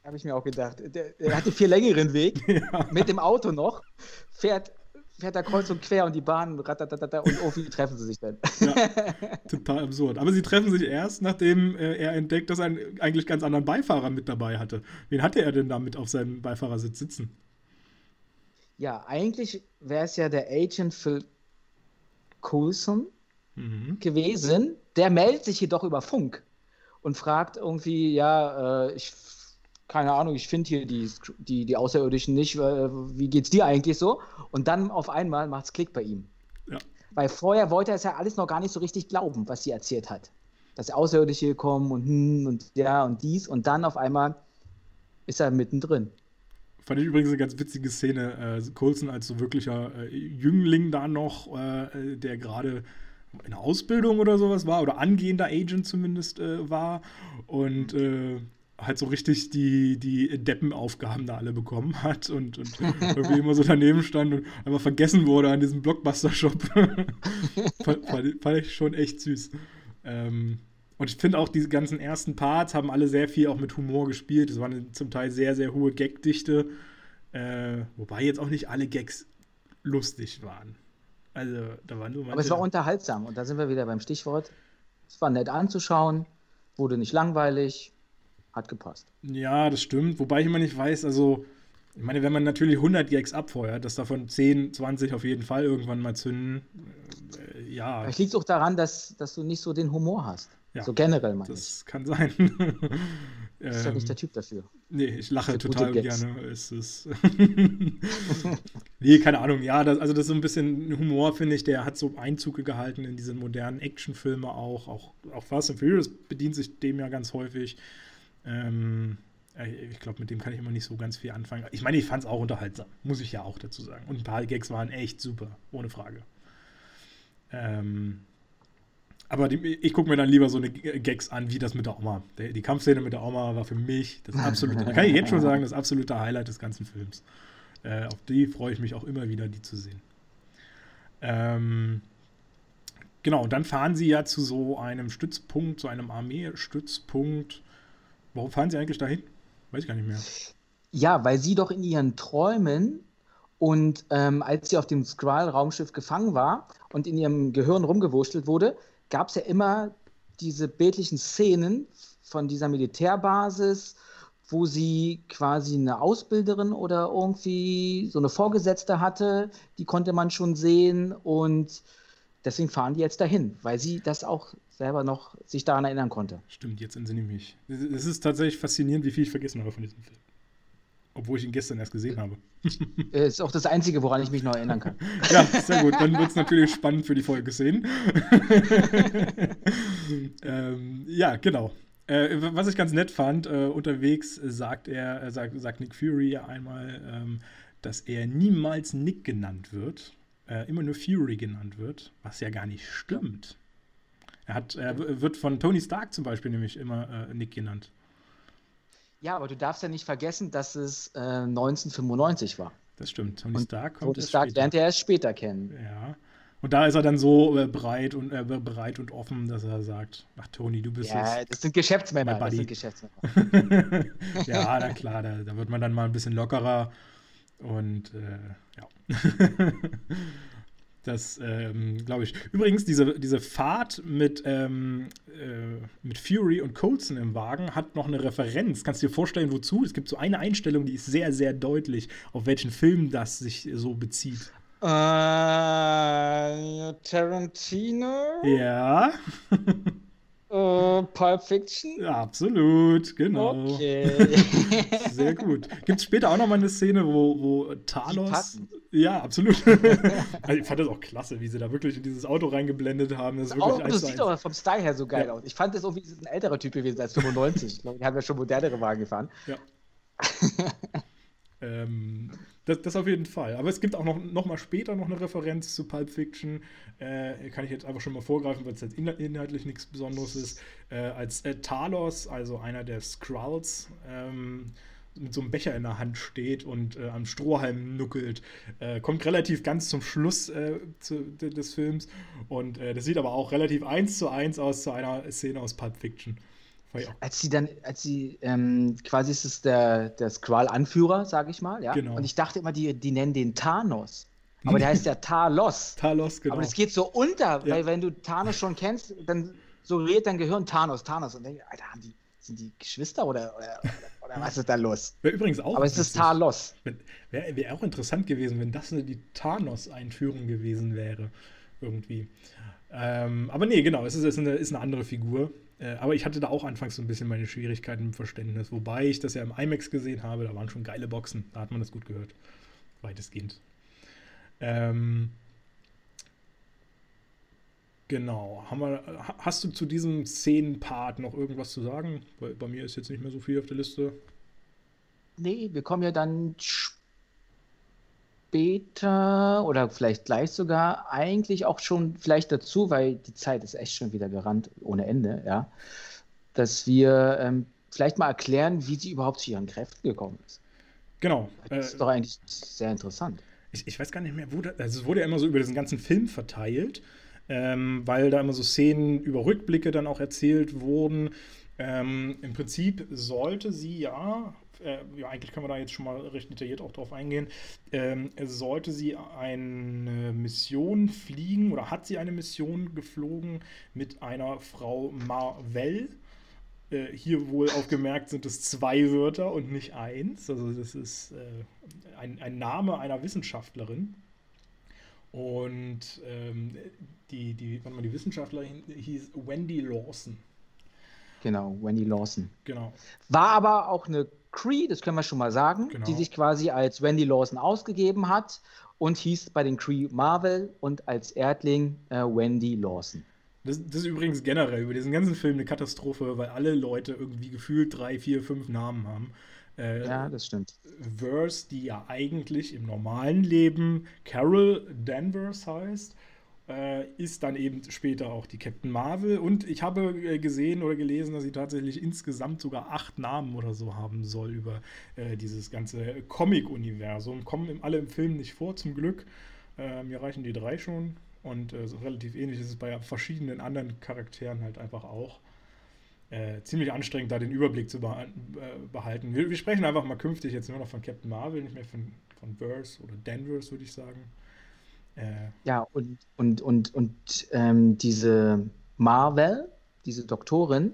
B: habe ich mir auch gedacht. Der, der hat den viel längeren Weg ja. mit dem Auto noch, fährt fährt er kreuz und quer und die Bahn und irgendwie treffen sie sich dann. Ja,
A: total absurd. Aber sie treffen sich erst, nachdem äh, er entdeckt, dass er einen eigentlich ganz anderen Beifahrer mit dabei hatte. Wen hatte er denn damit auf seinem Beifahrersitz sitzen?
B: Ja, eigentlich wäre es ja der Agent Phil Coulson mhm. gewesen. Der meldet sich jedoch über Funk und fragt irgendwie, ja, äh, ich keine Ahnung, ich finde hier die, die, die Außerirdischen nicht, äh, wie geht's dir eigentlich so? Und dann auf einmal macht es Klick bei ihm. Ja. Weil vorher wollte er es ja alles noch gar nicht so richtig glauben, was sie erzählt hat. Dass Außerirdische kommen und hm und ja und dies und dann auf einmal ist er mittendrin.
A: Fand ich übrigens eine ganz witzige Szene. Äh, Coulson als so wirklicher äh, Jüngling da noch, äh, der gerade in der Ausbildung oder sowas war, oder angehender Agent zumindest äh, war. Und äh, halt so richtig die, die Deppenaufgaben da alle bekommen hat und, und irgendwie immer so daneben stand und einfach vergessen wurde an diesem Blockbuster-Shop. fand, fand, ich schon echt süß. Ähm, und ich finde auch, diese ganzen ersten Parts haben alle sehr viel auch mit Humor gespielt. Es war eine zum Teil sehr, sehr hohe Gagdichte. Äh, wobei jetzt auch nicht alle Gags lustig waren. Also, da waren nur
B: manche. Aber es war unterhaltsam und da sind wir wieder beim Stichwort. Es war nett anzuschauen, wurde nicht langweilig, hat gepasst.
A: Ja, das stimmt. Wobei ich immer nicht weiß, also, ich meine, wenn man natürlich 100 Gags abfeuert, dass davon 10, 20 auf jeden Fall irgendwann mal zünden, äh, ja.
B: Vielleicht liegt es auch daran, dass, dass du nicht so den Humor hast. Ja, so generell, meine
A: Das ich. kann sein.
B: Du bist ja nicht der Typ dafür.
A: Nee, ich lache total gerne. Es ist nee, keine Ahnung. Ja, das, also das ist so ein bisschen Humor, finde ich. Der hat so Einzug gehalten in diese modernen Actionfilme auch. Auch, auch Fast and Furious bedient sich dem ja ganz häufig. Ähm, ich glaube, mit dem kann ich immer nicht so ganz viel anfangen. Ich meine, ich fand es auch unterhaltsam, muss ich ja auch dazu sagen. Und ein paar Gags waren echt super, ohne Frage. Ähm, aber die, ich gucke mir dann lieber so eine Gags an, wie das mit der Oma. Die, die Kampfszene mit der Oma war für mich das absolute, kann ich jetzt schon sagen, das absolute Highlight des ganzen Films. Äh, auf die freue ich mich auch immer wieder, die zu sehen. Ähm, genau, und dann fahren sie ja zu so einem Stützpunkt, zu einem Armeestützpunkt Warum fahren sie eigentlich dahin? Weiß ich gar nicht mehr.
B: Ja, weil sie doch in ihren Träumen und ähm, als sie auf dem Skrull-Raumschiff gefangen war und in ihrem Gehirn rumgewurschtelt wurde, gab es ja immer diese bildlichen Szenen von dieser Militärbasis, wo sie quasi eine Ausbilderin oder irgendwie so eine Vorgesetzte hatte, die konnte man schon sehen und deswegen fahren die jetzt dahin, weil sie das auch selber noch sich daran erinnern konnte.
A: Stimmt, jetzt entsinne ich mich. Es ist tatsächlich faszinierend, wie viel ich vergessen habe von diesem Film. Obwohl ich ihn gestern erst gesehen habe.
B: Ist auch das Einzige, woran ich mich noch erinnern kann.
A: ja, sehr gut. Dann wird es natürlich spannend für die Folge sehen. ähm, ja, genau. Äh, was ich ganz nett fand, äh, unterwegs sagt er, äh, sagt, sagt Nick Fury ja einmal, ähm, dass er niemals Nick genannt wird, äh, immer nur Fury genannt wird, was ja gar nicht stimmt. Er, hat, er wird von Tony Stark zum Beispiel nämlich immer äh, Nick genannt.
B: Ja, aber du darfst ja nicht vergessen, dass es äh, 1995 war.
A: Das stimmt. Tony Stark
B: kommt Tony Stark lernt er erst später kennen.
A: Ja. Und da ist er dann so äh, breit und äh, bereit und offen, dass er sagt: Ach, Tony, du bist
B: Ja, das sind Geschäftsmänner. Das sind Geschäftsmänner.
A: ja, na klar, da, da, wird man dann mal ein bisschen lockerer. Und äh, ja. Das, ähm, glaube ich. Übrigens, diese, diese Fahrt mit, ähm, äh, mit Fury und Colson im Wagen hat noch eine Referenz. Kannst du dir vorstellen, wozu? Es gibt so eine Einstellung, die ist sehr, sehr deutlich, auf welchen Film das sich so bezieht.
B: Äh, Tarantino?
A: Ja.
B: Pulp Fiction?
A: Ja, absolut, genau. Okay. Sehr gut. Gibt es später auch noch mal eine Szene, wo, wo Talos. Ja, absolut. ich fand das auch klasse, wie sie da wirklich in dieses Auto reingeblendet haben. Das,
B: das Auto, das sieht doch vom Style her so geil ja. aus. Ich fand das irgendwie ein älterer Typ gewesen als 95. ich glaube, die haben ja schon modernere Wagen gefahren.
A: Ja. ähm, das, das auf jeden Fall. Aber es gibt auch noch, noch mal später noch eine Referenz zu Pulp Fiction. Äh, kann ich jetzt einfach schon mal vorgreifen, weil es jetzt inhaltlich nichts Besonderes ist. Äh, als äh, Talos, also einer der Skrulls, ähm, mit so einem Becher in der Hand steht und äh, am Strohhalm nuckelt. Äh, kommt relativ ganz zum Schluss äh, zu, des Films. Und äh, das sieht aber auch relativ eins zu eins aus zu einer Szene aus Pulp Fiction.
B: Als sie dann, als sie, ähm, quasi ist es der, der Skrull-Anführer, sage ich mal, ja. Genau. Und ich dachte immer, die, die nennen den Thanos. Aber der heißt ja Talos.
A: Talos, genau.
B: Aber das geht so unter, ja. weil wenn du Thanos schon kennst, dann suggeriert dein Gehirn Thanos, Thanos. Und denke, Alter, haben die, sind die Geschwister oder, oder, oder was ist da los?
A: Wäre übrigens auch.
B: Aber es ist Talos.
A: Wäre wär auch interessant gewesen, wenn das die Thanos-Einführung gewesen wäre. Irgendwie. Ähm, aber nee, genau, es ist, ist, eine, ist eine andere Figur. Äh, aber ich hatte da auch anfangs so ein bisschen meine Schwierigkeiten im Verständnis. Wobei ich das ja im IMAX gesehen habe, da waren schon geile Boxen. Da hat man das gut gehört. Weitestgehend. Ähm, genau. Wir, hast du zu diesem Szenenpart noch irgendwas zu sagen? Weil bei mir ist jetzt nicht mehr so viel auf der Liste.
B: Nee, wir kommen ja dann später oder vielleicht gleich sogar eigentlich auch schon vielleicht dazu, weil die Zeit ist echt schon wieder gerannt ohne Ende, ja, dass wir ähm, vielleicht mal erklären, wie sie überhaupt zu ihren Kräften gekommen ist.
A: Genau.
B: Das ist äh, doch eigentlich sehr interessant.
A: Ich, ich, weiß gar nicht mehr, wo das, also es wurde ja immer so über diesen ganzen Film verteilt, ähm, weil da immer so Szenen über Rückblicke dann auch erzählt wurden. Ähm, Im Prinzip sollte sie ja, äh, ja, eigentlich können wir da jetzt schon mal recht detailliert auch drauf eingehen, ähm, sollte sie eine Mission fliegen oder hat sie eine Mission geflogen mit einer Frau Marvel. Äh, hier wohl aufgemerkt sind es zwei Wörter und nicht eins. Also das ist äh, ein, ein Name einer Wissenschaftlerin. Und ähm, die, die, warte mal, die Wissenschaftlerin hieß Wendy Lawson.
B: Genau, Wendy Lawson.
A: Genau.
B: War aber auch eine Cree, das können wir schon mal sagen, genau. die sich quasi als Wendy Lawson ausgegeben hat und hieß bei den Cree Marvel und als Erdling äh, Wendy Lawson.
A: Das, das, ist übrigens generell über diesen ganzen Film eine Katastrophe, weil alle Leute irgendwie gefühlt drei, vier, fünf Namen haben.
B: Äh, ja, das stimmt.
A: Verse, die ja eigentlich im normalen Leben Carol Danvers heißt äh, ist dann eben später auch die Captain Marvel. Und ich habe äh, gesehen oder gelesen, dass sie tatsächlich insgesamt sogar acht Namen oder so haben soll über äh, dieses ganze Comic-Universum. Kommen alle im Film nicht vor, zum Glück. Äh, mir reichen die drei schon. Und äh, so relativ ähnlich ist es bei verschiedenen anderen Charakteren halt einfach auch. Äh, ziemlich anstrengend, da den Überblick zu beha behalten. Wir, wir, sprechen einfach mal künftig jetzt nur noch von Captain Marvel, nicht mehr von, von Verse oder Danvers, würde ich sagen.
B: Äh, ja, und, und, und, und ähm, diese Marvel, diese Doktorin,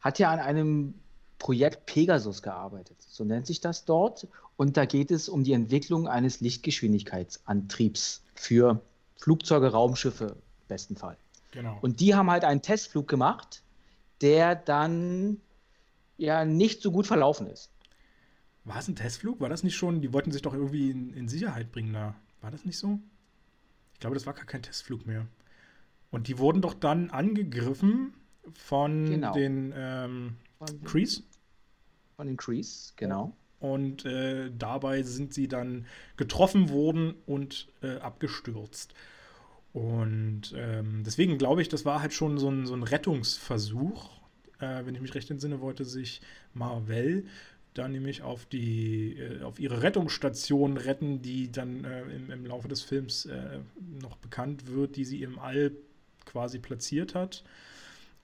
B: hat ja an einem Projekt Pegasus gearbeitet. So nennt sich das dort. Und da geht es um die Entwicklung eines Lichtgeschwindigkeitsantriebs für Flugzeuge, Raumschiffe im besten Fall.
A: Genau.
B: Und die haben halt einen Testflug gemacht, der dann ja nicht so gut verlaufen ist.
A: War es ein Testflug? War das nicht schon? Die wollten sich doch irgendwie in, in Sicherheit bringen da. War das nicht so? Ich glaube, das war gar kein Testflug mehr. Und die wurden doch dann angegriffen von genau. den ähm, Crees.
B: Von den Crees, genau.
A: Und äh, dabei sind sie dann getroffen worden und äh, abgestürzt. Und ähm, deswegen glaube ich, das war halt schon so ein, so ein Rettungsversuch. Äh, wenn ich mich recht entsinne, wollte sich Marvel dann nämlich auf die äh, auf ihre Rettungsstation retten, die dann äh, im, im, Laufe des Films äh, noch bekannt wird, die sie im All quasi platziert hat.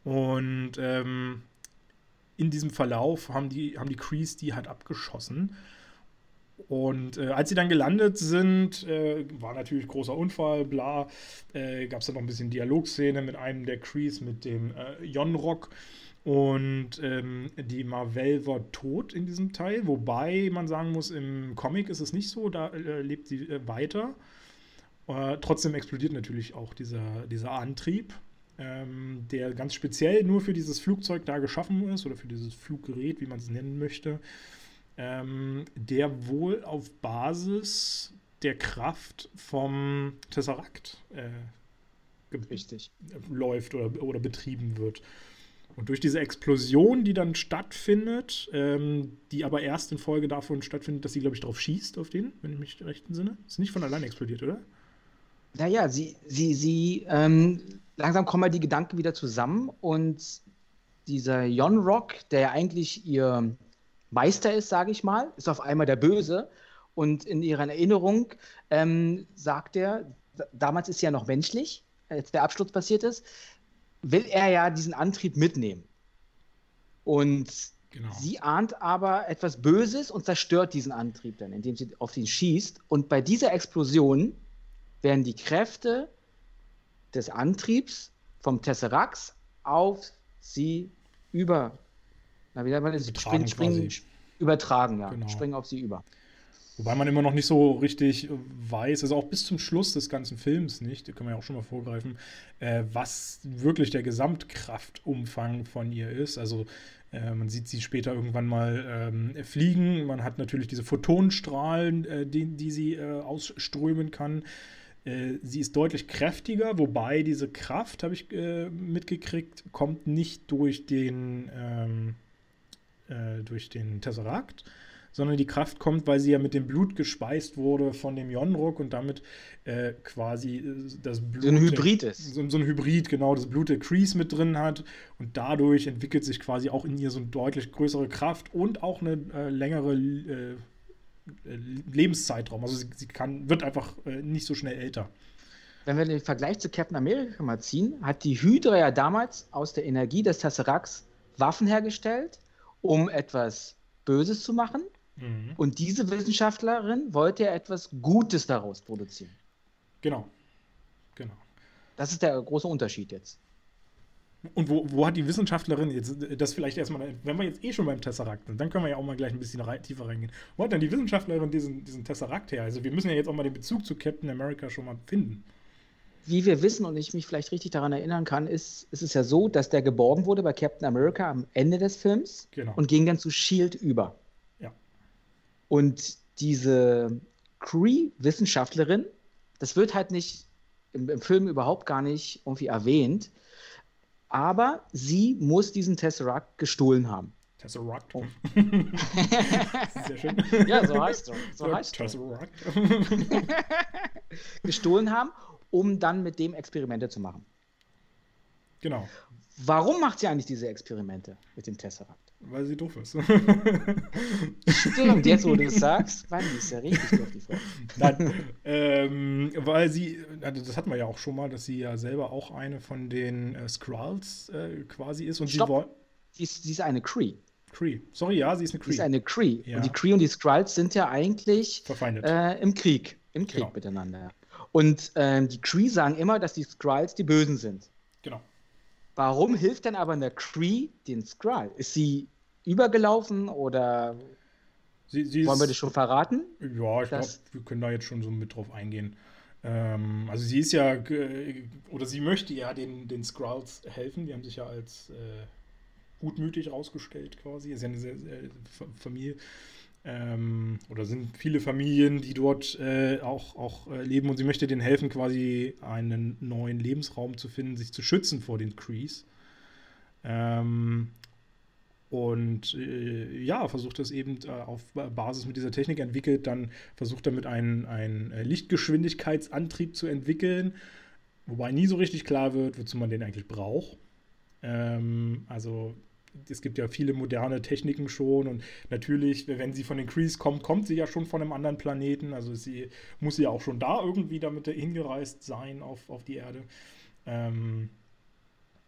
A: Und ähm, in diesem Verlauf haben die, haben die Crees die halt abgeschossen. Und äh, als sie dann gelandet sind, äh, war natürlich großer Unfall, bla. Äh, Gab es dann noch ein bisschen Dialogszene mit einem der Crees, mit dem äh, Yonrock. Und ähm, die Marvel war tot in diesem Teil, wobei man sagen muss, im Comic ist es nicht so, da äh, lebt sie äh, weiter. Äh, trotzdem explodiert natürlich auch dieser, dieser Antrieb. ähm, der ganz speziell nur für dieses Flugzeug da geschaffen ist oder für dieses Fluggerät, wie man es nennen möchte, ähm, der wohl auf Basis der Kraft vom Tesseract äh,
B: Richtig.
A: läuft oder, oder betrieben wird. Und durch diese Explosion, die dann stattfindet, ähm, die aber erst in Folge davon stattfindet, dass sie, glaube ich, drauf schießt auf den, wenn ich mich recht entsinne. Ist nicht von allein explodiert, oder?
B: Naja, sie, sie, sie, ähm, langsam kommen halt die Gedanken wieder zusammen und dieser Jon Rock, der ja eigentlich ihr Meister ist, sage ich mal, ist auf einmal der Böse. Und in ihrer Erinnerung ähm, sagt er, damals ist sie ja noch menschlich, als der Absturz passiert ist, will er ja diesen Antrieb mitnehmen. Und genau. sie ahnt aber etwas Böses und zerstört diesen Antrieb dann, indem sie auf ihn schießt. Und bei dieser Explosion werden die Kräfte des Antriebs vom Tesseract auf sie über. Na, wie man das? Springen, springen, übertragen, ja. Genau. Springen auf sie über.
A: Wobei man immer noch nicht so richtig weiß, also auch bis zum Schluss des ganzen Films nicht, da können wir ja auch schon mal vorgreifen, äh, was wirklich der Gesamtkraftumfang von ihr ist. Also äh, man sieht sie später irgendwann mal ähm, fliegen. Man hat natürlich diese Photonenstrahlen, äh, die, die sie äh, ausströmen kann. Äh, sie ist deutlich kräftiger, wobei diese Kraft, habe ich äh, mitgekriegt, kommt nicht durch den, ähm, durch den Tesseract, sondern die Kraft kommt, weil sie ja mit dem Blut gespeist wurde von dem Yonruk und damit äh, quasi äh, das Blut.
B: So ein Hybrid ist.
A: So, so, ein Hybrid, genau, das Blut der Crease mit drin hat und dadurch entwickelt sich quasi auch in ihr so eine deutlich größere Kraft und auch eine äh, längere äh Lebenszeitraum. Also sie, sie, kann, wird einfach äh, nicht so schnell älter.
B: Wenn wir den Vergleich zu Captain America mal ziehen, hat die Hydra ja damals aus der Energie des Tesseracts Waffen hergestellt, um etwas Böses zu machen. Mhm. Und diese Wissenschaftlerin wollte ja etwas Gutes daraus produzieren.
A: Genau. Genau.
B: Das ist der große Unterschied jetzt.
A: Und wo, wo hat die Wissenschaftlerin jetzt, das vielleicht erstmal, wenn wir jetzt eh schon beim Tesseract sind, dann können wir ja auch mal gleich ein bisschen rein, tiefer reingehen. Wo hat denn die Wissenschaftlerin diesen, diesen Tesseract her? Also wir müssen ja jetzt auch mal den Bezug zu Captain America schon mal finden.
B: Wie wir wissen und ich mich vielleicht richtig daran erinnern kann, ist, ist es ja so, dass der geborgen wurde bei Captain America am Ende des Films genau. und ging dann zu Shield über. Und diese Cree-Wissenschaftlerin, das wird halt nicht im, im, Film überhaupt gar nicht irgendwie erwähnt, aber sie muss diesen Tesseract gestohlen haben.
A: Tesseract. Oh.
B: Sehr schön. Ja, so heißt er. So heißt Tesseract. gestohlen haben, um dann mit dem Experimente zu machen.
A: Genau.
B: Warum macht sie eigentlich diese Experimente mit dem Tesseract?
A: Weil sie doof ist.
B: Stimmt, jetzt wo du es sagst, wann ist ja richtig doof, die Frau.
A: Nein, ähm, weil sie, also das hatten wir ja auch schon mal, dass sie ja selber auch eine von den äh, Skrulls äh, quasi ist. Und
B: Stopp. sie wollen. Sie ist, sie ist eine Cree.
A: Cree. Sorry, ja, sie ist eine Cree.
B: Sie ist eine Cree. Ja. Und die Cree und die Skrulls sind ja eigentlich äh, im Krieg. Im Krieg genau. miteinander. Und ähm, die Cree sagen immer, dass die Skrulls die Bösen sind.
A: Genau.
B: Warum hilft denn aber eine Cree den Skrull? Ist sie übergelaufen oder
A: sie, sie
B: wollen wir das schon verraten?
A: Ja, ich glaube, wir können da jetzt schon so mit drauf eingehen. Ähm, also sie ist ja, oder sie möchte ja den, den Skrulls helfen. Die haben sich ja als äh, gutmütig rausgestellt quasi. Ist ja eine sehr, sehr Familie. Ähm, oder sind viele Familien, die dort äh, auch, auch äh, leben und sie möchte denen helfen, quasi einen neuen Lebensraum zu finden, sich zu schützen vor den Crees. Ähm, und äh, ja, versucht das eben äh, auf Basis mit dieser Technik entwickelt, dann versucht damit einen, einen äh, Lichtgeschwindigkeitsantrieb zu entwickeln, wobei nie so richtig klar wird, wozu man den eigentlich braucht. Ähm, also es gibt ja viele moderne Techniken schon und natürlich, wenn sie von den Crees kommt, kommt sie ja schon von einem anderen Planeten. Also sie muss ja auch schon da irgendwie damit hingereist sein auf, auf die Erde. Ähm,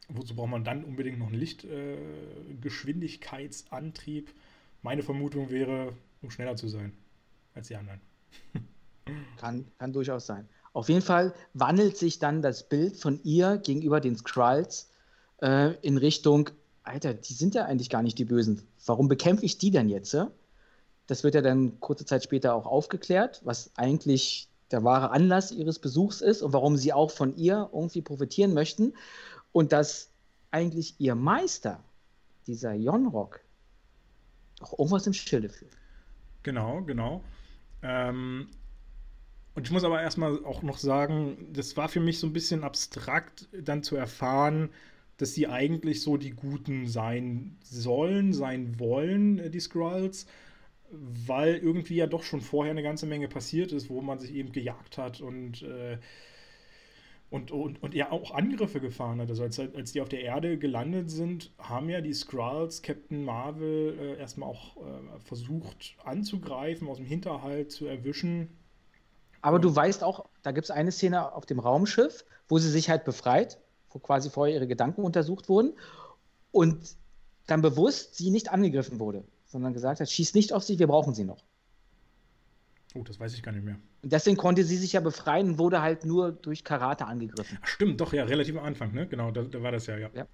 A: wozu braucht man dann unbedingt noch einen Lichtgeschwindigkeitsantrieb? Äh, Meine Vermutung wäre, um schneller zu sein als die anderen.
B: kann, kann durchaus sein. Auf jeden Fall wandelt sich dann das Bild von ihr gegenüber den Skrulls äh, in Richtung Alter, die sind ja eigentlich gar nicht die Bösen. Warum bekämpfe ich die denn jetzt? Das wird ja dann kurze Zeit später auch aufgeklärt, was eigentlich der wahre Anlass ihres Besuchs ist und warum sie auch von ihr irgendwie profitieren möchten. und dass eigentlich ihr Meister, dieser Jonrock, auch irgendwas im Schilde führt.
A: Genau, genau. Ähm, und ich muss aber erstmal auch noch sagen, das war für mich so ein bisschen abstrakt, dann zu erfahren, dass sie eigentlich so die Guten sein sollen, sein wollen, äh, die Skrulls, weil irgendwie ja doch schon vorher eine ganze Menge passiert ist, wo man sich eben gejagt hat und, äh, und, und, und ja auch Angriffe gefahren hat. Also als, als die auf der Erde gelandet sind, haben ja die Skrulls Captain Marvel äh, erstmal auch äh, versucht anzugreifen, aus dem Hinterhalt zu erwischen.
B: Aber du weißt auch, da gibt es eine Szene auf dem Raumschiff, wo sie sich halt befreit wo quasi vorher ihre Gedanken untersucht wurden und dann bewusst sie nicht angegriffen wurde, sondern gesagt hat, schieß nicht auf sie, wir brauchen sie noch.
A: Oh, das weiß ich gar nicht mehr.
B: Und deswegen konnte sie sich ja befreien und wurde halt nur durch Karate angegriffen.
A: Ach, stimmt, doch, ja, relativ am Anfang, ne? Genau, da, da war das ja, ja. ja.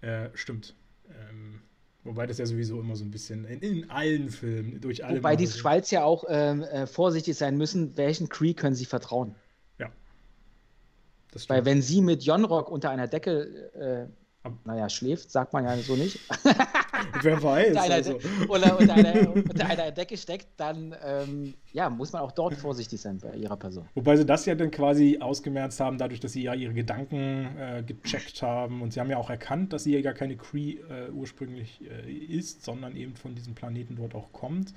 A: Äh, stimmt. Ähm, wobei das ja sowieso immer so ein bisschen in, in allen Filmen, durch alle.
B: Wobei die Schweiz ja auch ähm, äh, vorsichtig sein müssen, welchen Cree können sie vertrauen. Weil wenn sie mit Jonrock unter einer Decke, äh, naja, schläft, sagt man ja so nicht.
A: Wer weiß.
B: unter, einer, also. oder unter einer, unter einer Decke steckt, dann ähm, ja, muss man auch dort vorsichtig sein bei ihrer Person.
A: Wobei sie das ja dann quasi ausgemerzt haben, dadurch, dass sie ja ihre Gedanken äh, gecheckt haben. Und sie haben ja auch erkannt, dass sie ja gar keine Cree äh, ursprünglich äh, ist, sondern eben von diesem Planeten dort auch kommt.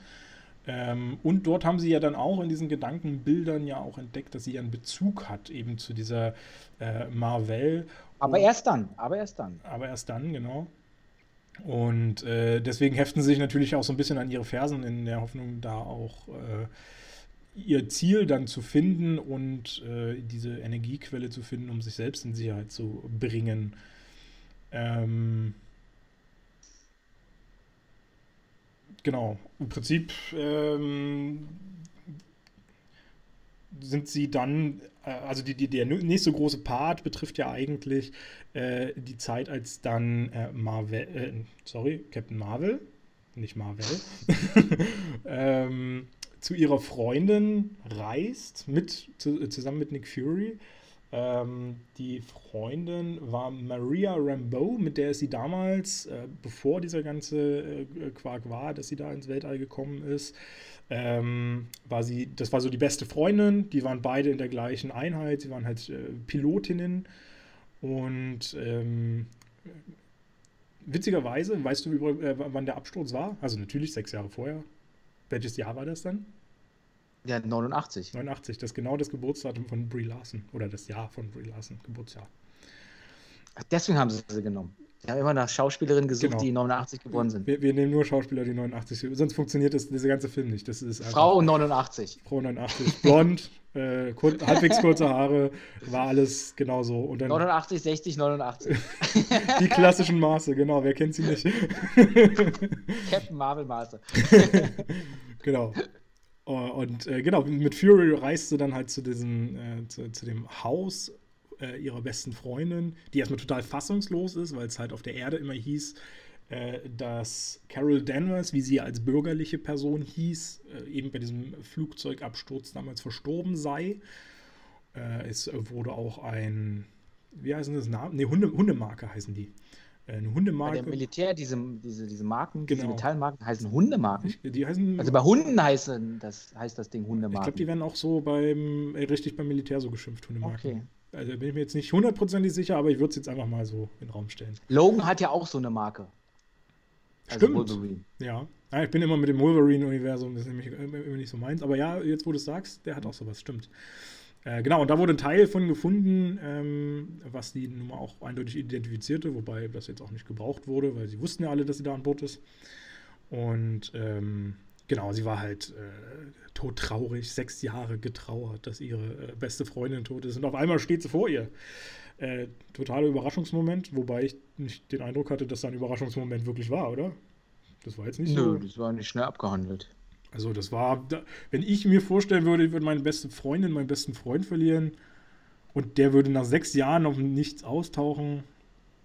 A: Ähm, und dort haben sie ja dann auch in diesen Gedankenbildern ja auch entdeckt, dass sie ja einen Bezug hat eben zu dieser äh, Marvel.
B: Aber und, erst dann, aber erst dann.
A: Aber erst dann, genau. Und äh, deswegen heften sie sich natürlich auch so ein bisschen an ihre Fersen in der Hoffnung, da auch äh, ihr Ziel dann zu finden und äh, diese Energiequelle zu finden, um sich selbst in Sicherheit zu bringen. Ähm, Genau. Im Prinzip ähm, sind sie dann, äh, also die, die, der nächste große Part betrifft ja eigentlich äh, die Zeit, als dann äh, Marvel, äh, sorry, Captain Marvel, nicht Marvel, ähm, zu ihrer Freundin reist, mit, zu, zusammen mit Nick Fury ähm, die Freundin war Maria Rambeau, mit der sie damals, äh, bevor dieser ganze äh, Quark war, dass sie da ins Weltall gekommen ist, ähm, war sie, das war so die beste Freundin. Die waren beide in der gleichen Einheit. Sie waren halt äh, Pilotinnen. Und ähm, witzigerweise, weißt du, äh, wann der Absturz war? Also natürlich sechs Jahre vorher. Welches Jahr war das dann?
B: Ja, 89.
A: 89, das ist genau das Geburtsdatum von Brie Larson. Oder das Jahr von Brie Larson, Geburtsjahr.
B: Ach, deswegen haben sie sie genommen. Wir haben immer nach Schauspielerinnen gesucht, genau. die 89 geboren sind.
A: Wir, wir, nehmen nur Schauspieler, die 89 sind. Sonst funktioniert das, dieser ganze Film nicht. Das ist
B: Frau 89.
A: Frau 89. Blond, äh, kur halbwegs kurze Haare, war alles genauso. Und
B: dann 89, 60, 89.
A: die klassischen Maße, genau. Wer kennt sie nicht?
B: Captain Marvel Maße.
A: genau. Äh, und äh, genau, mit Fury reist sie dann halt zu diesem, äh, zu, zu, dem Haus äh, ihrer besten Freundin, die erstmal total fassungslos ist, weil es halt auf der Erde immer hieß, äh, dass Carol Danvers, wie sie als bürgerliche Person hieß, äh, eben bei diesem Flugzeugabsturz damals verstorben sei. es wurde auch ein, wie heißen das Namen? Ne, Hunde, Hundemarke heißen die eine Hundemarke. Bei
B: der Militär, diese, diese, diese Marken, genau. diese Metallmarken heißen Hundemarken.
A: Die heißen,
B: also bei Hunden heißen das, heißt das Ding Hundemarken.
A: Ich glaube, die werden auch so beim, äh, richtig beim Militär so geschimpft, Hundemarken. Okay. Also bin ich mir jetzt nicht hundertprozentig sicher, aber ich würde es jetzt einfach mal so in den Raum stellen.
B: Logan hat ja auch so eine Marke.
A: Also Stimmt. Wolverine. Ja. ja. Ich bin immer mit dem Wolverine-Universum, das ist nämlich immer nicht so meins. Aber ja, jetzt wo du es sagst, der hat auch sowas, stimmt. Äh, genau, und da wurde ein Teil von gefunden, ähm, was die Nummer auch eindeutig identifizierte, wobei das jetzt auch nicht gebraucht wurde, weil sie wussten ja alle, dass sie da an Bord ist. Und ähm, genau, sie war halt äh, todtraurig, sechs Jahre getrauert, dass ihre äh, beste Freundin tot ist. Und auf einmal steht sie vor ihr. Äh, totaler Überraschungsmoment, wobei ich nicht den Eindruck hatte, dass da ein Überraschungsmoment wirklich war, oder? Das war jetzt nicht Nö, so.
B: Nö, das war nicht schnell abgehandelt.
A: Also das war, wenn ich mir vorstellen würde, ich würde meine beste Freundin, meinen besten Freund verlieren und der würde nach sechs Jahren noch nichts austauchen,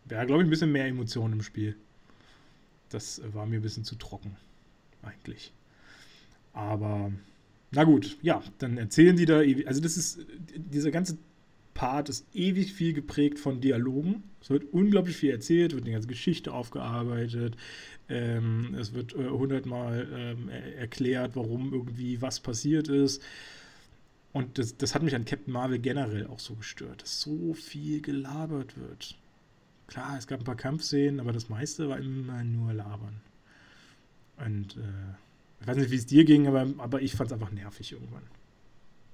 A: wäre, glaube ich, ein bisschen mehr Emotionen im Spiel. Das war mir ein bisschen zu trocken, eigentlich. Aber, na gut, ja, dann erzählen die da, also das ist, dieser ganze Part ist ewig viel geprägt von Dialogen. Es wird unglaublich viel erzählt, wird die ganze Geschichte aufgearbeitet. Ähm, es wird äh, hundertmal ähm, erklärt, warum irgendwie was passiert ist. Und das, das hat mich an Captain Marvel generell auch so gestört, dass so viel gelabert wird. Klar, es gab ein paar Kampfszenen, aber das meiste war immer nur labern. Und äh, ich weiß nicht, wie es dir ging, aber, aber ich fand es einfach nervig irgendwann.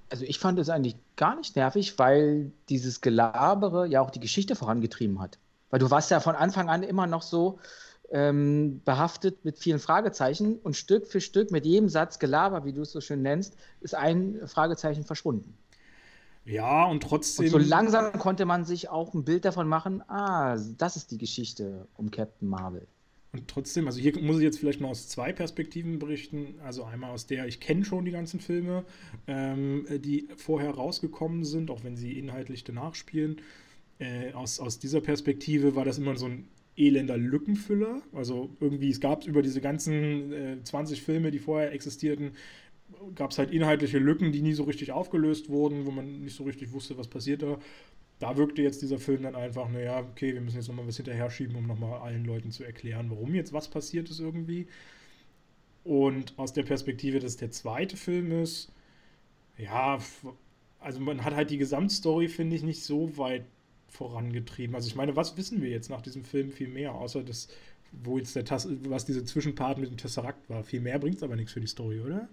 B: Also ich fand es eigentlich gar nicht nervig, weil dieses Gelabere ja auch die Geschichte vorangetrieben hat. Weil du warst ja von Anfang an immer noch so ähm, behaftet mit vielen Fragezeichen und Stück für Stück mit jedem Satz Gelaber, wie du es so schön nennst, ist ein Fragezeichen verschwunden.
A: Ja, und trotzdem. Und
B: so langsam konnte man sich auch ein Bild davon machen, ah, das ist die Geschichte um Captain Marvel.
A: Und trotzdem, also hier muss ich jetzt vielleicht mal aus zwei Perspektiven berichten. Also einmal aus der, ich kenne schon die ganzen Filme, ähm, die vorher rausgekommen sind, auch wenn sie inhaltlich danach spielen. Äh, aus, aus dieser Perspektive war das immer so ein elender Lückenfüller. Also irgendwie, es gab über diese ganzen äh, 20 Filme, die vorher existierten, gab es halt inhaltliche Lücken, die nie so richtig aufgelöst wurden, wo man nicht so richtig wusste, was passiert da da wirkte jetzt dieser Film dann einfach, naja, okay, wir müssen jetzt nochmal was hinterher schieben, um nochmal allen Leuten zu erklären, warum jetzt was passiert ist irgendwie. Und aus der Perspektive, dass der zweite Film ist, ja, also man hat halt die Gesamtstory, finde ich, nicht so weit vorangetrieben. Also ich meine, was wissen wir jetzt nach diesem Film viel mehr, außer das, wo jetzt der Tass was diese Zwischenpart mit dem Tesseract war. Viel mehr bringt es aber nichts für die Story, oder?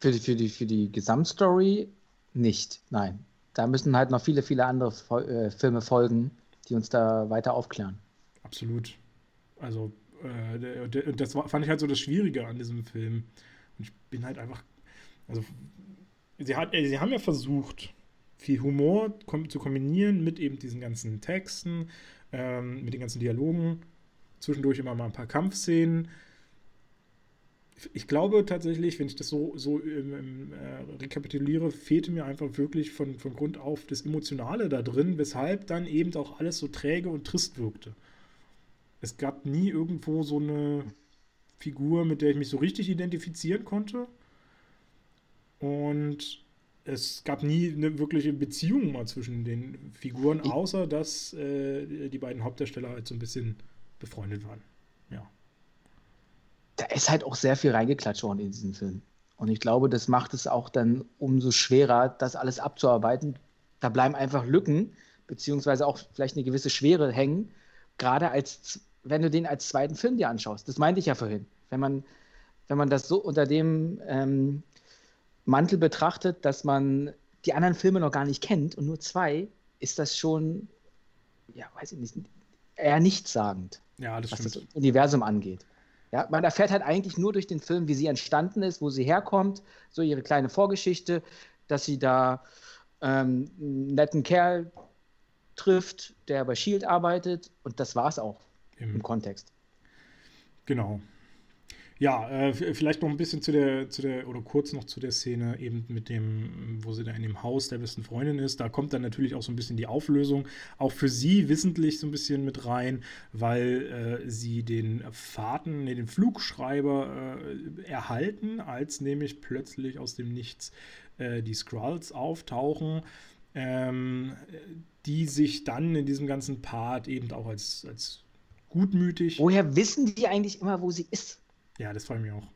B: Für die, für die, für die Gesamtstory nicht, nein da müssen halt noch viele, viele andere äh, Filme folgen, die uns da weiter aufklären.
A: Absolut. Also, äh, das fand ich halt so das Schwierige an diesem Film. Und ich bin halt einfach. Also, sie, hat, äh, sie haben ja versucht, viel Humor zu kombinieren mit eben diesen ganzen Texten, ähm, mit den ganzen Dialogen. Zwischendurch immer mal ein paar Kampfszenen ich glaube tatsächlich, wenn ich das so, so ähm, äh, rekapituliere, fehlte mir einfach wirklich von, von Grund auf das Emotionale da drin, weshalb dann eben auch alles so träge und trist wirkte. Es gab nie irgendwo so eine Figur, mit der ich mich so richtig identifizieren konnte. Und es gab nie eine wirkliche Beziehung mal zwischen den Figuren, außer dass äh, die beiden Hauptdarsteller halt so ein bisschen befreundet waren.
B: Da ist halt auch sehr viel reingeklatscht worden in diesen Film. Und ich glaube, das macht es auch dann umso schwerer, das alles abzuarbeiten. Da bleiben einfach Lücken, beziehungsweise auch vielleicht eine gewisse Schwere hängen, gerade als, wenn du den als zweiten Film dir anschaust. Das meinte ich ja vorhin. Wenn man, wenn man das so unter dem ähm, Mantel betrachtet, dass man die anderen Filme noch gar nicht kennt und nur zwei, ist das schon, ja, weiß ich nicht, eher nichtssagend,
A: ja,
B: was
A: stimmt.
B: das Universum angeht. Ja, man erfährt halt eigentlich nur durch den Film, wie sie entstanden ist, wo sie herkommt, so ihre kleine Vorgeschichte, dass sie da ähm, einen netten Kerl trifft, der bei Shield arbeitet und das war es auch Im, im Kontext.
A: Genau. Ja, äh, vielleicht noch ein bisschen zu der, zu der, oder kurz noch zu der Szene eben mit dem, wo sie da in dem Haus der besten Freundin ist. Da kommt dann natürlich auch so ein bisschen die Auflösung, auch für sie wissentlich so ein bisschen mit rein, weil äh, sie den Fahrten, nee, den Flugschreiber äh, erhalten, als nämlich plötzlich aus dem Nichts äh, die Skrulls auftauchen. Ähm, die sich dann in diesem ganzen Part eben auch als, als gutmütig.
B: Woher wissen die eigentlich immer, wo sie ist?
A: Ja, das freut mich auch.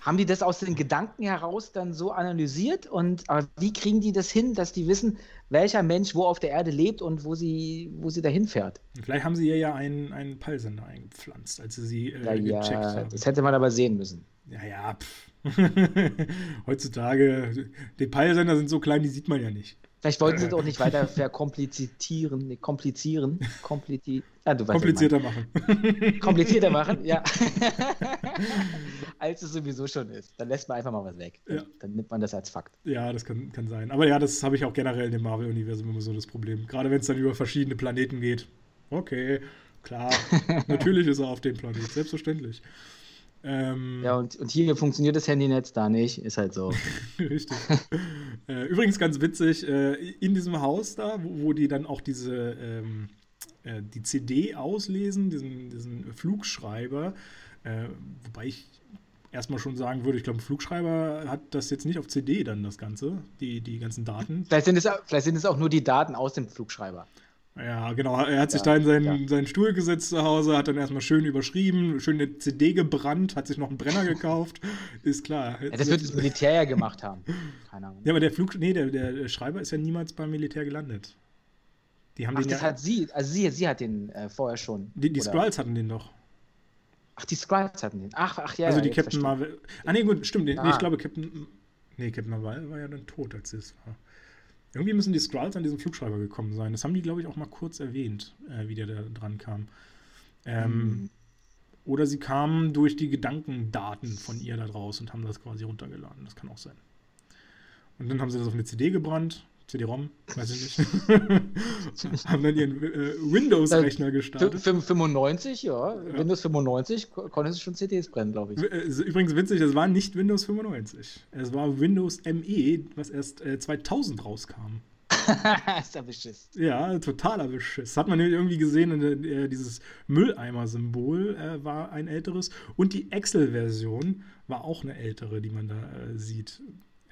B: Haben die das aus den Gedanken heraus dann so analysiert? Und wie kriegen die das hin, dass die wissen, welcher Mensch wo auf der Erde lebt und wo sie, wo sie dahin fährt?
A: Vielleicht haben sie ihr ja einen, einen Peilsender eingepflanzt, als sie sie
B: äh, ja, gecheckt ja, haben. Das hätte man aber sehen müssen.
A: Ja, ja, pff. Heutzutage, die Peilsender sind so klein, die sieht man ja nicht.
B: Vielleicht wollten sie es auch nicht weiter verkomplizieren, nee, komplizieren, komplizi
A: ah, komplizierter machen.
B: komplizierter machen, ja. als es sowieso schon ist. Dann lässt man einfach mal was weg. Ja. Dann nimmt man das als Fakt.
A: Ja, das kann, kann sein. Aber ja, das habe ich auch generell in dem Marvel-Universum immer so das Problem. Gerade wenn es dann über verschiedene Planeten geht. Okay, klar. Natürlich ist er auf dem Planet, selbstverständlich.
B: Ähm, ja, und, und hier funktioniert das Handynetz da nicht, ist halt so.
A: Richtig. äh, übrigens ganz witzig, äh, in diesem Haus da, wo, wo die dann auch diese ähm, äh, die CD auslesen, diesen, diesen Flugschreiber, äh, wobei ich erstmal schon sagen würde, ich glaube, ein Flugschreiber hat das jetzt nicht auf CD dann, das Ganze, die, die ganzen Daten.
B: Vielleicht sind, es, vielleicht sind es auch nur die Daten aus dem Flugschreiber.
A: Ja, genau. Er hat sich ja, da in seinen, ja. seinen Stuhl gesetzt zu Hause, hat dann erstmal schön überschrieben, schön eine CD gebrannt, hat sich noch einen Brenner gekauft. Ist klar.
B: Ja, das wird das Militär ja gemacht haben.
A: Keine Ahnung. Ja, aber der Flug, nee, der, der Schreiber ist ja niemals beim Militär gelandet.
B: Die haben Ach, den das ja, hat sie, also sie, sie hat den äh, vorher schon.
A: Die, die Skrulls hatten den doch.
B: Ach, die Skrulls hatten den. Ach, ach ja.
A: Also die Captain Marvel. Ah, nee, gut, stimmt. Ah. Nee, ich glaube, Captain. Nee, Captain Marvel war ja dann tot, als es war. Irgendwie müssen die Skrulls an diesen Flugschreiber gekommen sein. Das haben die, glaube ich, auch mal kurz erwähnt, äh, wie der da dran kam. Ähm, mhm. Oder sie kamen durch die Gedankendaten von ihr da draus und haben das quasi runtergeladen. Das kann auch sein. Und dann haben sie das auf eine CD gebrannt CD-ROM, weiß ich nicht. haben dann ihren äh, Windows-Rechner gestartet.
B: 95, ja. ja. Windows 95 konnte es schon CDs brennen, glaube ich.
A: Äh, übrigens witzig, es war nicht Windows 95. Es war Windows ME, was erst äh, 2000 rauskam. ist ja Beschiss. Ja, totaler Beschiss. Das hat man irgendwie gesehen, äh, dieses Mülleimer-Symbol äh, war ein älteres und die Excel-Version war auch eine ältere, die man da äh, sieht.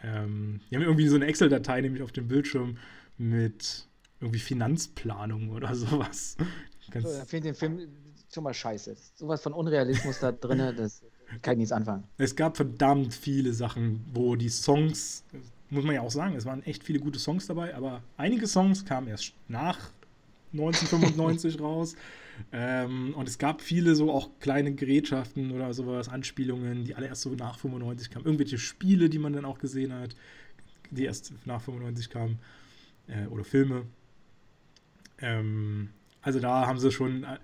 A: Ähm, die haben irgendwie so eine Excel-Datei nämlich auf dem Bildschirm mit irgendwie Finanzplanung oder sowas.
B: Ganz so, ich finde den Film schon mal scheiße. Sowas von Unrealismus da drin, das kann ich nichts anfangen.
A: Es gab verdammt viele Sachen, wo die Songs, muss man ja auch sagen, es waren echt viele gute Songs dabei, aber einige Songs kamen erst nach 1995 raus. Ähm, und es gab viele so auch kleine Gerätschaften oder sowas, Anspielungen, die alle erst so nach 95 kamen. Irgendwelche Spiele, die man dann auch gesehen hat, die erst nach 95 kamen. Äh, oder Filme. Ähm, also da haben sie schon, äh,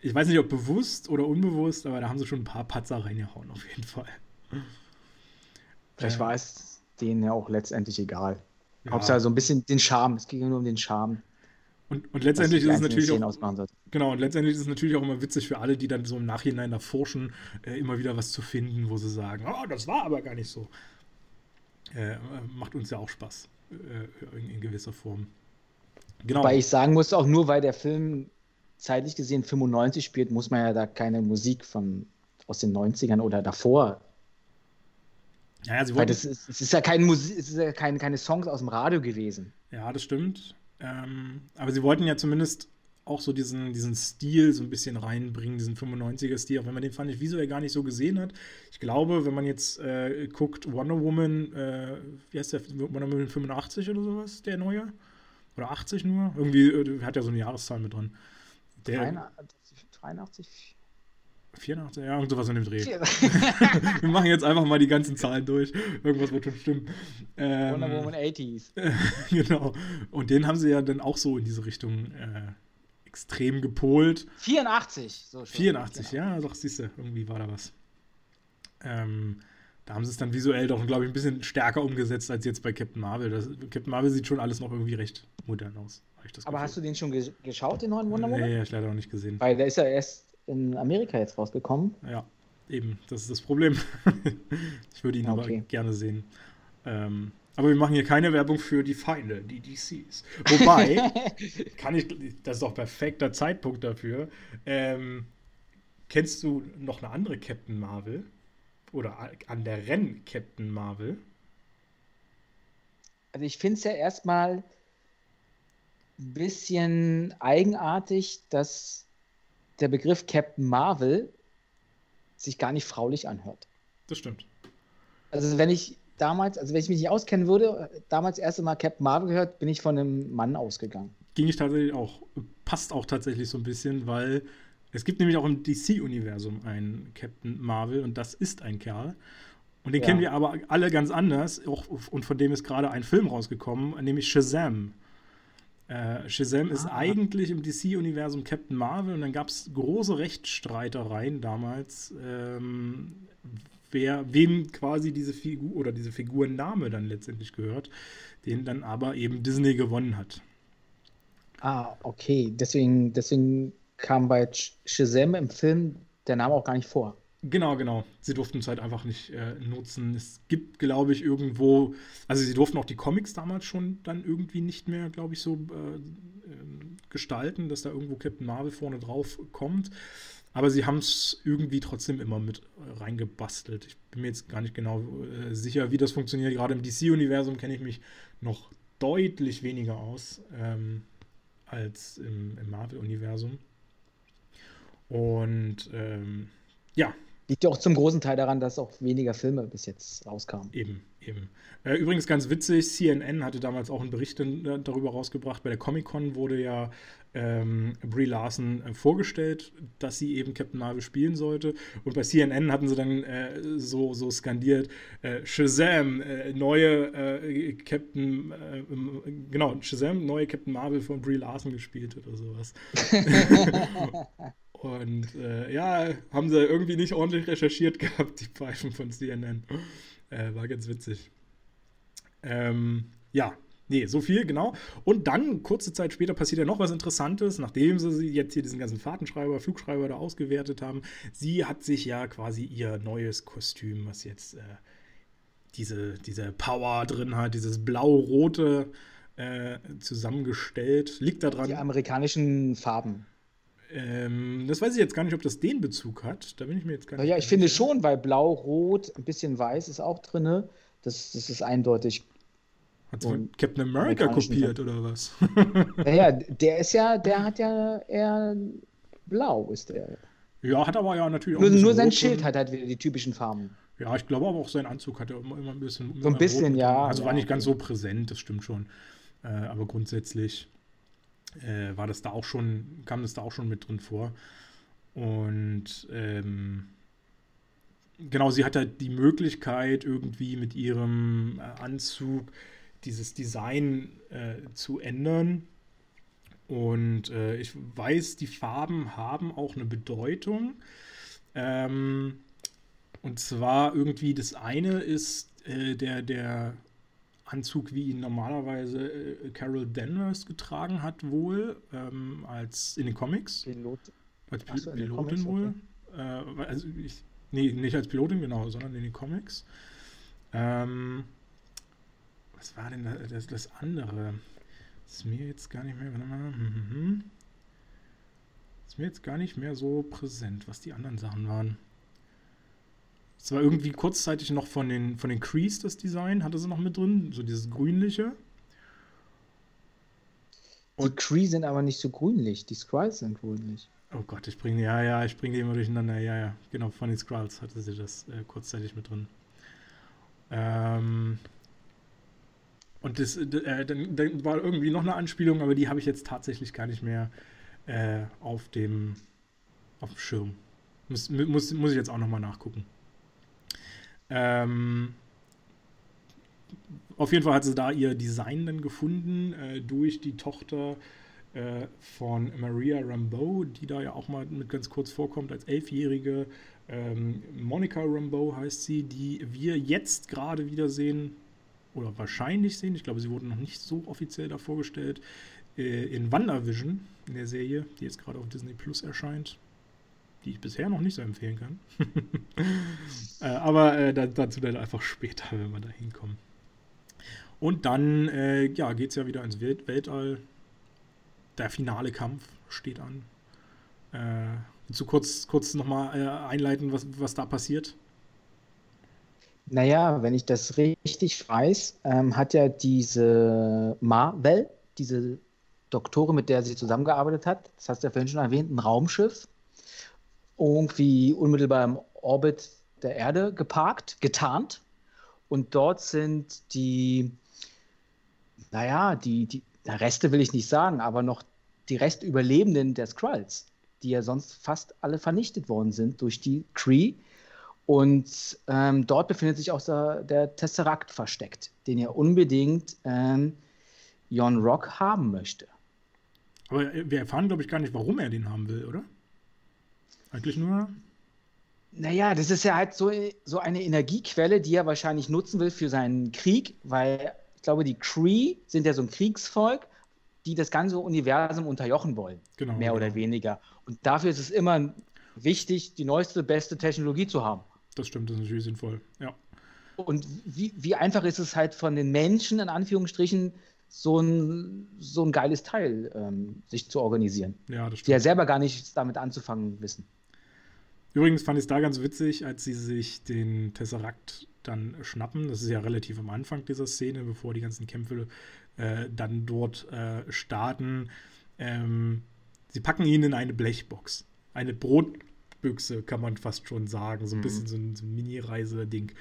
A: ich weiß nicht, ob bewusst oder unbewusst, aber da haben sie schon ein paar Patzer reingehauen, auf jeden Fall.
B: Vielleicht äh, war es denen ja auch letztendlich egal. Ja. Hauptsache so ein bisschen den Charme. Es ging ja nur um den Charme.
A: Und, und letztendlich ist es natürlich auch, genau und letztendlich ist es natürlich auch immer witzig für alle, die dann so im Nachhinein da forschen, äh, immer wieder was zu finden, wo sie sagen, oh, das war aber gar nicht so. Äh, macht uns ja auch Spaß äh, in, in, gewisser Form.
B: Genau. Weil ich sagen muss, auch nur weil der Film zeitlich gesehen 95 spielt, muss man ja da keine Musik von aus den 90ern oder davor. Ja, ja, sie Weil das ist, es ist ja, kein Musik, es ist ja kein, keine Songs aus dem Radio gewesen.
A: Ja, das stimmt. Ähm, aber sie wollten ja zumindest auch so diesen, diesen Stil so ein bisschen reinbringen, diesen 95er-Stil, auch wenn man den fand ich visuell gar nicht so gesehen hat. Ich glaube, wenn man jetzt äh, guckt, Wonder Woman, äh, wie heißt der, Wonder Woman 85 oder sowas, der neue? Oder 80 nur? Irgendwie äh, hat ja so eine Jahreszahl mit drin.
B: Der, 83, 83
A: 84, ja, und sowas in dem Dreh. wir machen jetzt einfach mal die ganzen Zahlen durch. Irgendwas wird schon stimmen. Ähm, Wonder Woman 80s. genau. Und den haben sie ja dann auch so in diese Richtung äh, extrem gepolt.
B: 84,
A: so schon. 84, genau. ja, doch, siehst du, irgendwie war da was. Ähm, da haben sie es dann visuell doch, glaube ich, ein bisschen stärker umgesetzt als jetzt bei Captain Marvel. Das, Captain Marvel sieht schon alles noch irgendwie recht modern aus.
B: Aber hast du den schon ge geschaut, den neuen Wonder Woman? Nee,
A: ich leider noch nicht gesehen.
B: Weil der ist ja erst in Amerika jetzt rausgekommen.
A: Ja, eben, das ist das Problem. ich würde ihn okay. aber gerne sehen. Ähm, aber wir machen hier keine Werbung für die Feinde, die DCs. Wobei, kann ich, das ist doch perfekter Zeitpunkt dafür. Ähm, kennst du noch eine andere Captain Marvel? Oder an der Renn Captain Marvel?
B: Also ich finde es ja erstmal ein bisschen eigenartig, dass der Begriff Captain Marvel sich gar nicht fraulich anhört.
A: Das stimmt.
B: Also wenn ich damals, also wenn ich mich nicht auskennen würde, damals das erste Mal Captain Marvel gehört, bin ich von einem Mann ausgegangen.
A: Ging ich tatsächlich auch. Passt auch tatsächlich so ein bisschen, weil es gibt nämlich auch im DC-Universum einen Captain Marvel und das ist ein Kerl. Und den ja. kennen wir aber alle ganz anders. Auch, und von dem ist gerade ein Film rausgekommen, nämlich Shazam. Äh, Shazam ah. ist eigentlich im DC-Universum Captain Marvel und dann gab es große Rechtsstreitereien damals, ähm, wer, wem quasi diese Figur oder diese Figurenname dann letztendlich gehört, den dann aber eben Disney gewonnen hat.
B: Ah, okay. Deswegen, deswegen kam bei Shazam im Film der Name auch gar nicht vor.
A: Genau, genau. Sie durften es halt einfach nicht äh, nutzen. Es gibt, glaube ich, irgendwo, also sie durften auch die Comics damals schon dann irgendwie nicht mehr, glaube ich, so äh, ähm, gestalten, dass da irgendwo Captain Marvel vorne drauf kommt. Aber sie haben es irgendwie trotzdem immer mit reingebastelt. Ich bin mir jetzt gar nicht genau äh, sicher, wie das funktioniert. Gerade im DC-Universum kenne ich mich noch deutlich weniger aus ähm, als im, im Marvel-Universum. Und ähm, ja.
B: Liegt ja auch zum großen Teil daran, dass auch weniger Filme bis jetzt rauskamen.
A: Eben, eben. Äh, übrigens ganz witzig, CNN hatte damals auch einen Bericht äh, darüber rausgebracht. Bei der Comic-Con wurde ja ähm, Brie Larson äh, vorgestellt, dass sie eben Captain Marvel spielen sollte. Und bei CNN hatten sie dann äh, so, so skandiert, äh, Shazam, äh, neue Captain, äh, genau, Shazam, neue Captain Marvel von Brie Larson gespielt oder sowas. Und ja, haben sie irgendwie nicht ordentlich recherchiert gehabt, die Pfeifen von CNN. War ganz witzig. Ähm, ja, Nee, so viel, genau. Und dann, kurze Zeit später, passiert ja noch was Interessantes, nachdem sie jetzt hier diesen ganzen Fahrtenschreiber, Flugschreiber da ausgewertet haben. Sie hat sich ja quasi ihr neues Kostüm, was jetzt äh, diese, diese Power drin hat, dieses blau-rote äh, zusammengestellt. Liegt da dran.
B: Die amerikanischen Farben.
A: Ähm, das weiß ich jetzt gar nicht, ob das den Bezug hat. Da bin ich mir jetzt gar nicht.
B: Ja, ich finde schon, weil blau-rot, ein bisschen weiß ist auch drin. Das, das ist eindeutig
A: hat sie von Captain America kopiert oder was?
B: naja, der ist ja, der hat ja eher blau, ist der.
A: Ja, hat aber ja natürlich
B: auch. Nur, nur sein Schild hat halt wieder die typischen Farben.
A: Ja, ich glaube aber auch sein Anzug hat ja immer, immer ein bisschen.
B: So ein bisschen, ja.
A: Also
B: ja,
A: war nicht ganz so präsent, das stimmt schon. Äh, aber grundsätzlich äh, war das da auch schon, kam das da auch schon mit drin vor. Und ähm, genau, sie hat halt die Möglichkeit, irgendwie mit ihrem äh, Anzug dieses Design äh, zu ändern. Und äh, ich weiß, die Farben haben auch eine Bedeutung. Ähm, und zwar irgendwie das eine ist äh, der, der Anzug, wie ihn normalerweise äh, Carol Danvers getragen hat, wohl, ähm, als in den Comics.
B: Pilot.
A: Als Pil so, Pilotin Comics, wohl. Okay. Äh, also ich, nee, nicht als Pilotin, genau, sondern in den Comics. Ähm, was war denn das, das andere? Das ist mir jetzt gar nicht mehr. Mhm. Ist mir jetzt gar nicht mehr so präsent, was die anderen Sachen waren. Es war irgendwie kurzzeitig noch von den, von den Crease das Design, hatte sie noch mit drin, so dieses grünliche.
B: Und die Cree sind aber nicht so grünlich, die Skrulls sind grünlich.
A: Oh Gott, ich bringe, ja, ja, ich bringe die immer durcheinander. Ja, ja, genau, von den Skrulls hatte sie das äh, kurzzeitig mit drin. Ähm, und das, äh, dann, dann, war irgendwie noch eine Anspielung, aber die habe ich jetzt tatsächlich gar nicht mehr äh, auf, dem, auf dem Schirm. Muss, muss, muss ich jetzt auch nochmal nachgucken. Ähm, auf jeden Fall hat sie da ihr Design dann gefunden äh, durch die Tochter äh, von Maria Rambeau, die da ja auch mal mit ganz kurz vorkommt als Elfjährige. Ähm, Monica Rambeau heißt sie, die wir jetzt gerade wiedersehen oder wahrscheinlich sehen, ich glaube, sie wurden noch nicht so offiziell da vorgestellt, äh, in WandaVision, in der Serie, die jetzt gerade auf Disney Plus erscheint, die ich bisher noch nicht so empfehlen kann. äh, aber äh, dazu dann einfach später, wenn wir da hinkommen. Und dann äh, ja, geht es ja wieder ins Welt Weltall. Der finale Kampf steht an. Äh, du kurz, kurz nochmal äh, einleiten, was, was da passiert?
B: Naja, wenn ich das richtig weiß, ähm, hat ja diese Marvel, diese Doktorin, mit der sie zusammengearbeitet hat, das hast du ja vorhin schon erwähnt, ein Raumschiff, irgendwie unmittelbar im Orbit der Erde geparkt, getarnt. Und dort sind die, naja, die, die Reste will ich nicht sagen, aber noch die Restüberlebenden der Skrulls, die ja sonst fast alle vernichtet worden sind durch die Kree und ähm, dort befindet sich auch der, der, Tesseract versteckt, den er unbedingt ähm, Jon Rock haben möchte.
A: Aber wir erfahren, glaube ich, gar nicht, warum er den haben will, oder? Eigentlich nur.
B: Naja, das ist ja halt so, so eine Energiequelle, die er wahrscheinlich nutzen will für seinen Krieg, weil ich glaube, die Kree sind ja so ein Kriegsvolk, die das ganze Universum unterjochen wollen. Genau. Mehr genau. oder weniger. Und dafür ist es immer wichtig, die neueste, beste Technologie zu haben
A: das stimmt, das ist natürlich sinnvoll, ja.
B: Und wie, wie einfach ist es halt von den Menschen, in Anführungsstrichen, so ein, so ein geiles Teil ähm, sich zu organisieren.
A: Ja, das stimmt.
B: Die ja selber gar nichts damit anzufangen wissen.
A: Übrigens fand ich es da ganz witzig, als sie sich den Tesseract dann schnappen. Das ist ja relativ am Anfang dieser Szene, bevor die ganzen Kämpfe äh, dann dort äh, starten. Ähm, sie packen ihn in eine Blechbox. Eine Brotbüchse, kann man fast schon sagen. So ein mhm. bisschen so ein, so ein Mini-Reise-Ding.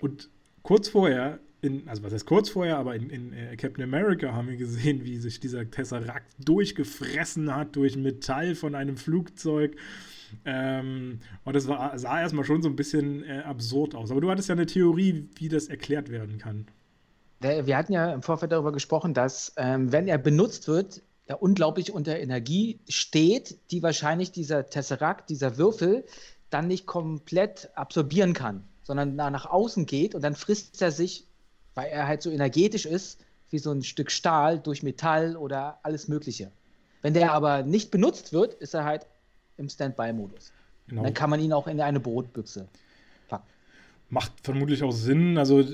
A: Und kurz vorher, in, also was heißt kurz vorher, aber in, in äh, Captain America haben wir gesehen, wie sich dieser Tesseract durchgefressen hat durch Metall von einem Flugzeug. Ähm, und das war, sah erstmal schon so ein bisschen äh, absurd aus. Aber du hattest ja eine Theorie, wie das erklärt werden kann.
B: Wir hatten ja im Vorfeld darüber gesprochen, dass, ähm, wenn er benutzt wird, er unglaublich unter Energie steht, die wahrscheinlich dieser Tesseract, dieser Würfel, dann nicht komplett absorbieren kann, sondern nach außen geht und dann frisst er sich, weil er halt so energetisch ist, wie so ein Stück Stahl durch Metall oder alles Mögliche. Wenn der aber nicht benutzt wird, ist er halt im Standby-Modus. Genau. Dann kann man ihn auch in eine Brotbüchse packen.
A: Macht vermutlich auch Sinn. Also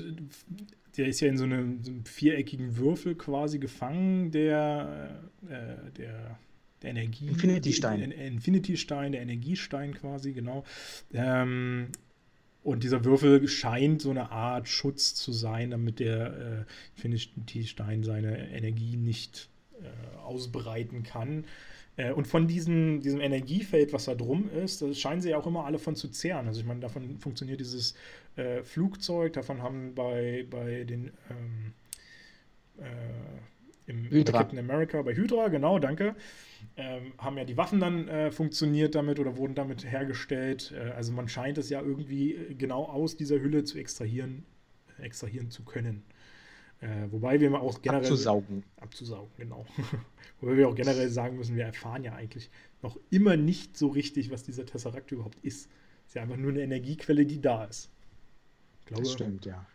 A: der ist ja in so einem, so einem viereckigen Würfel quasi gefangen, der, äh, der, der Energie.
B: Infinity-Stein.
A: Der Infinity-Stein, der Energiestein quasi, genau. Ähm, und dieser Würfel scheint so eine Art Schutz zu sein, damit der äh, Infinity-Stein seine Energie nicht äh, ausbreiten kann. Äh, und von diesem, diesem Energiefeld, was da drum ist, scheinen sie ja auch immer alle von zu zehren. Also ich meine, davon funktioniert dieses äh, Flugzeug, davon haben bei, bei den ähm, äh, im Hydra. Captain America, bei Hydra, genau, danke, ähm, haben ja die Waffen dann äh, funktioniert damit oder wurden damit hergestellt. Äh, also man scheint es ja irgendwie genau aus dieser Hülle zu extrahieren, extrahieren zu können. Äh, wobei wir auch generell.
B: Abzusaugen.
A: Abzusaugen, genau. wobei wir auch generell sagen müssen, wir erfahren ja eigentlich noch immer nicht so richtig, was dieser Tesseract überhaupt ist. Es ist ja einfach nur eine Energiequelle, die da ist.
B: Glaube, das stimmt, ja.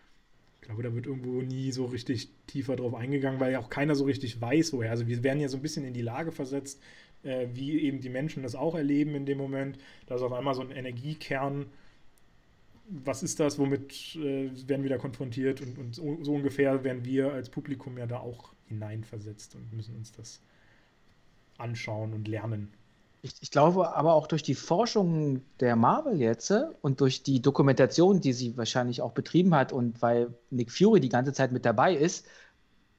A: Ich glaube, da wird irgendwo nie so richtig tiefer drauf eingegangen, weil ja auch keiner so richtig weiß, woher. Also wir werden ja so ein bisschen in die Lage versetzt, äh, wie eben die Menschen das auch erleben in dem Moment, dass auf einmal so ein Energiekern was ist das, womit äh, werden wir da konfrontiert und, und so, so, ungefähr werden wir als Publikum ja da auch hineinversetzt und müssen uns das anschauen und lernen.
B: Ich, ich glaube aber auch durch die Forschung der Marvel jetzt äh, und durch die Dokumentation, die sie wahrscheinlich auch betrieben hat und weil Nick Fury die ganze Zeit mit dabei ist,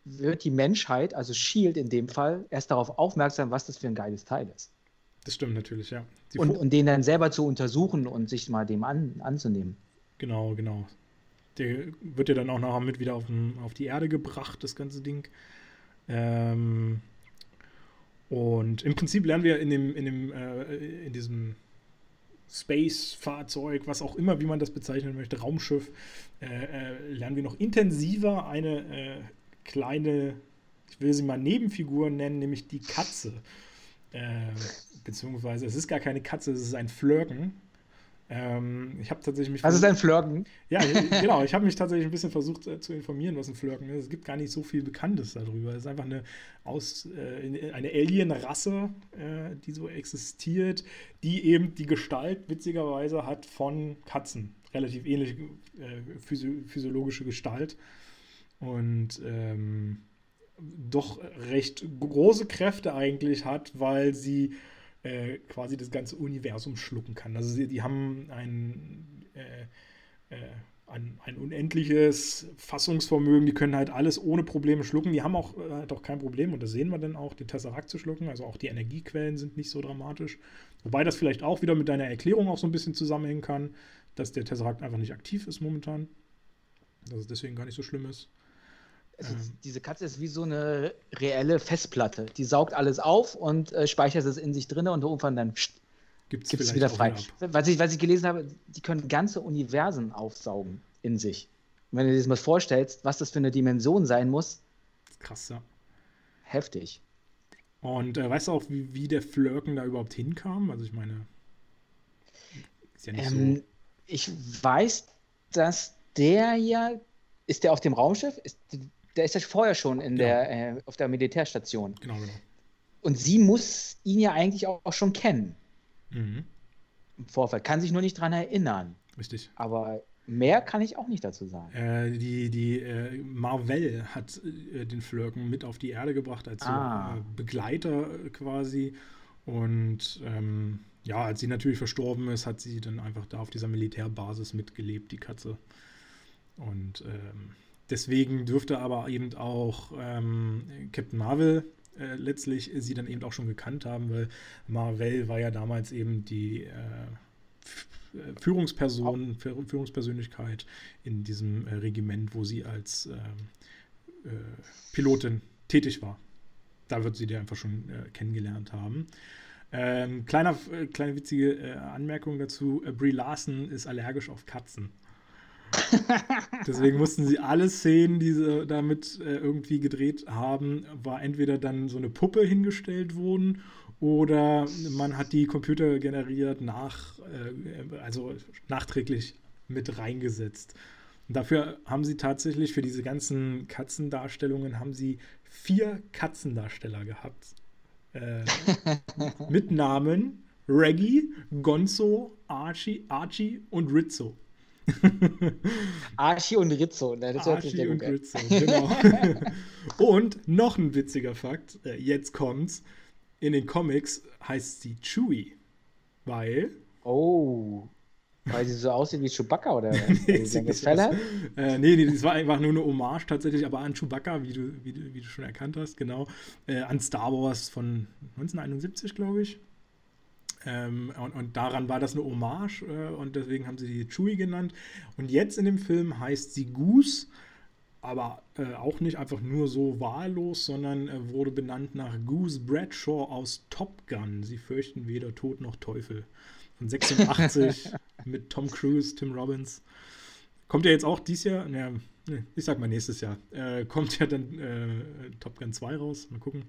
B: wird die Menschheit, also Shield in dem Fall, erst darauf aufmerksam, was das für ein geiles Teil ist.
A: Das stimmt natürlich, ja.
B: Und, und, den dann selber zu untersuchen und sich mal dem an, anzunehmen.
A: Genau, genau. Der wird ja dann auch nachher mit wieder auf, den, auf die Erde gebracht, das ganze Ding. Ähm, und im Prinzip lernen wir in dem, in dem, äh, in diesem Space-Fahrzeug, was auch immer, wie man das bezeichnen möchte, Raumschiff, äh, äh, lernen wir noch intensiver eine äh, kleine, ich will sie mal Nebenfigur nennen, nämlich die Katze. Äh, beziehungsweise es ist gar keine Katze, es ist ein Flirken. Ähm, ich habe tatsächlich mich.
B: Was ist ein Flirken?
A: Ja, genau. Ich habe mich tatsächlich ein bisschen versucht äh, zu informieren, was ein Flirken ist. Es gibt gar nicht so viel Bekanntes darüber. Es ist einfach eine, aus, äh, eine Alien-Rasse, äh, die so existiert, die eben die Gestalt witzigerweise hat von Katzen. Relativ ähnliche äh, physi physiologische Gestalt. Und ähm, doch recht große Kräfte eigentlich hat, weil sie äh, quasi das ganze Universum schlucken kann. Also sie, die haben ein, äh, äh, ein, ein, unendliches Fassungsvermögen, die können halt alles ohne Probleme schlucken. Die haben auch, halt auch kein Problem, und das sehen wir dann auch, den Tesseract zu schlucken. Also auch die Energiequellen sind nicht so dramatisch. Wobei das vielleicht auch wieder mit deiner Erklärung auch so ein bisschen zusammenhängen kann, dass der Tesseract einfach nicht aktiv ist momentan. Dass es deswegen gar nicht so schlimm ist.
B: Also ähm. Diese Katze ist wie so eine reelle Festplatte. Die saugt alles auf und äh, speichert es in sich drin und irgendwann dann gibt es wieder frei. Was ich, was ich gelesen habe, die können ganze Universen aufsaugen in sich. Und wenn du dir das mal vorstellst, was das für eine Dimension sein muss.
A: Krass, ja.
B: Heftig.
A: Und äh, weißt du auch, wie, wie der Flirken da überhaupt hinkam? Also ich meine,
B: ist ja nicht ähm, so. Ich weiß, dass der ja, ist der auf dem Raumschiff? Ist, der ist ja vorher schon in genau. der, äh, auf der Militärstation.
A: Genau, genau.
B: Und sie muss ihn ja eigentlich auch, schon kennen. Mhm. Im Vorfeld. Kann sich nur nicht dran erinnern.
A: Richtig.
B: Aber Mehr kann ich auch nicht dazu sagen.
A: Äh, die die äh, Marvel hat äh, den Flirken mit auf die Erde gebracht als ah. so, äh, Begleiter quasi. Und ähm, ja, als sie natürlich verstorben ist, hat sie dann einfach da auf dieser Militärbasis mitgelebt, die Katze. Und ähm, deswegen dürfte aber eben auch ähm, Captain Marvel äh, letztlich sie dann eben auch schon gekannt haben, weil Marvel war ja damals eben die äh, Führungsperson, Führungspersönlichkeit in diesem äh, Regiment, wo sie als ähm, äh, Pilotin tätig war. Da wird sie die einfach schon äh, kennengelernt haben. Ähm, kleiner, äh, kleine witzige äh, Anmerkung dazu: äh, Brie Larson ist allergisch auf Katzen. Deswegen mussten sie alle Szenen, die sie damit äh, irgendwie gedreht haben, war entweder dann so eine Puppe hingestellt worden oder man hat die Computer generiert nach, äh, also nachträglich mit reingesetzt. Und dafür haben sie tatsächlich für diese ganzen Katzendarstellungen haben sie vier Katzendarsteller gehabt. Äh, mit Namen Reggie, Gonzo, Archie, Archie und Rizzo.
B: Archie und Rizzo, ne?
A: das Archie und Rizzo, genau. und noch ein witziger Fakt, äh, jetzt kommt's. In den Comics heißt sie Chewie, weil.
B: Oh. Weil sie so aussieht wie Chewbacca oder nee, sie das Fell hat?
A: Äh, nee, nee, das war einfach nur eine Hommage tatsächlich, aber an Chewbacca, wie du, wie, wie du schon erkannt hast, genau. Äh, an Star Wars von 1971, glaube ich. Ähm, und, und, daran war das eine Hommage äh, und deswegen haben sie die Chewie genannt. Und jetzt in dem Film heißt sie Goose, aber äh, auch nicht einfach nur so wahllos, sondern äh, wurde benannt nach Goose Bradshaw aus Top Gun. Sie fürchten weder Tod noch Teufel von 86 mit Tom Cruise, Tim Robbins. Kommt ja jetzt auch dieses Jahr, ja, ich sag mal nächstes Jahr, äh, kommt ja dann äh, Top Gun 2 raus. Mal gucken.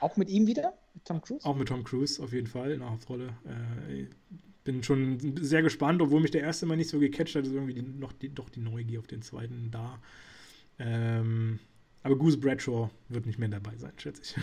B: Auch mit ihm wieder? Mit Tom Cruise?
A: Auch mit Tom Cruise, auf jeden Fall, in der Hauptrolle. Äh, bin schon sehr gespannt, obwohl mich der erste mal nicht so gecatcht hat, ist irgendwie die, noch die, doch die Neugier auf den zweiten da. Ähm, aber Goose Bradshaw wird nicht mehr dabei sein, schätze ich.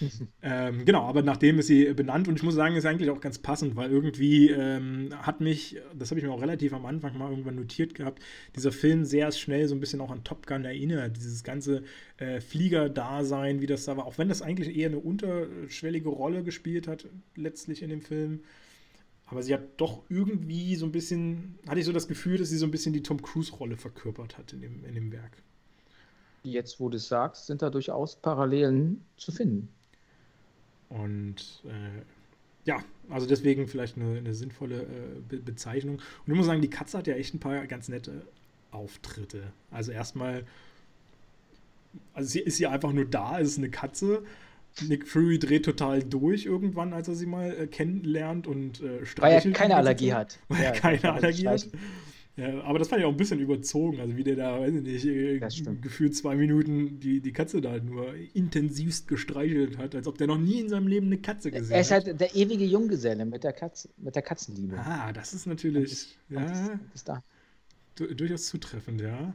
A: ähm, genau, aber nachdem ist sie benannt und ich muss sagen, ist eigentlich auch ganz passend, weil irgendwie ähm, hat mich, das habe ich mir auch relativ am Anfang mal irgendwann notiert gehabt, dieser Film sehr schnell so ein bisschen auch an Top Gun erinnert. Dieses ganze äh, Flieger-Dasein, wie das da war, auch wenn das eigentlich eher eine unterschwellige Rolle gespielt hat, letztlich in dem Film. Aber sie hat doch irgendwie so ein bisschen, hatte ich so das Gefühl, dass sie so ein bisschen die Tom Cruise-Rolle verkörpert hat in dem, in dem Werk
B: jetzt, wo du es sagst, sind da durchaus Parallelen zu finden.
A: Und äh, ja, also deswegen vielleicht eine, eine sinnvolle äh, Be Bezeichnung. Und ich muss sagen, die Katze hat ja echt ein paar ganz nette Auftritte. Also erstmal, also sie ist ja einfach nur da, es ist eine Katze. Nick Fury dreht total durch irgendwann, als er sie mal äh, kennenlernt und äh,
B: streichelt. Weil er keine Allergie hat.
A: Weil er keine Allergie hat. Ja, aber das fand ich auch ein bisschen überzogen. Also wie der da, weiß ich nicht, äh, gefühlt zwei Minuten die, die Katze da nur intensivst gestreichelt hat, als ob der noch nie in seinem Leben eine Katze gesehen hat. Er
B: ist halt der ewige Junggeselle mit der, Katze, mit der Katzenliebe.
A: Ah, das ist natürlich das, ja, das ist da. durchaus zutreffend, ja.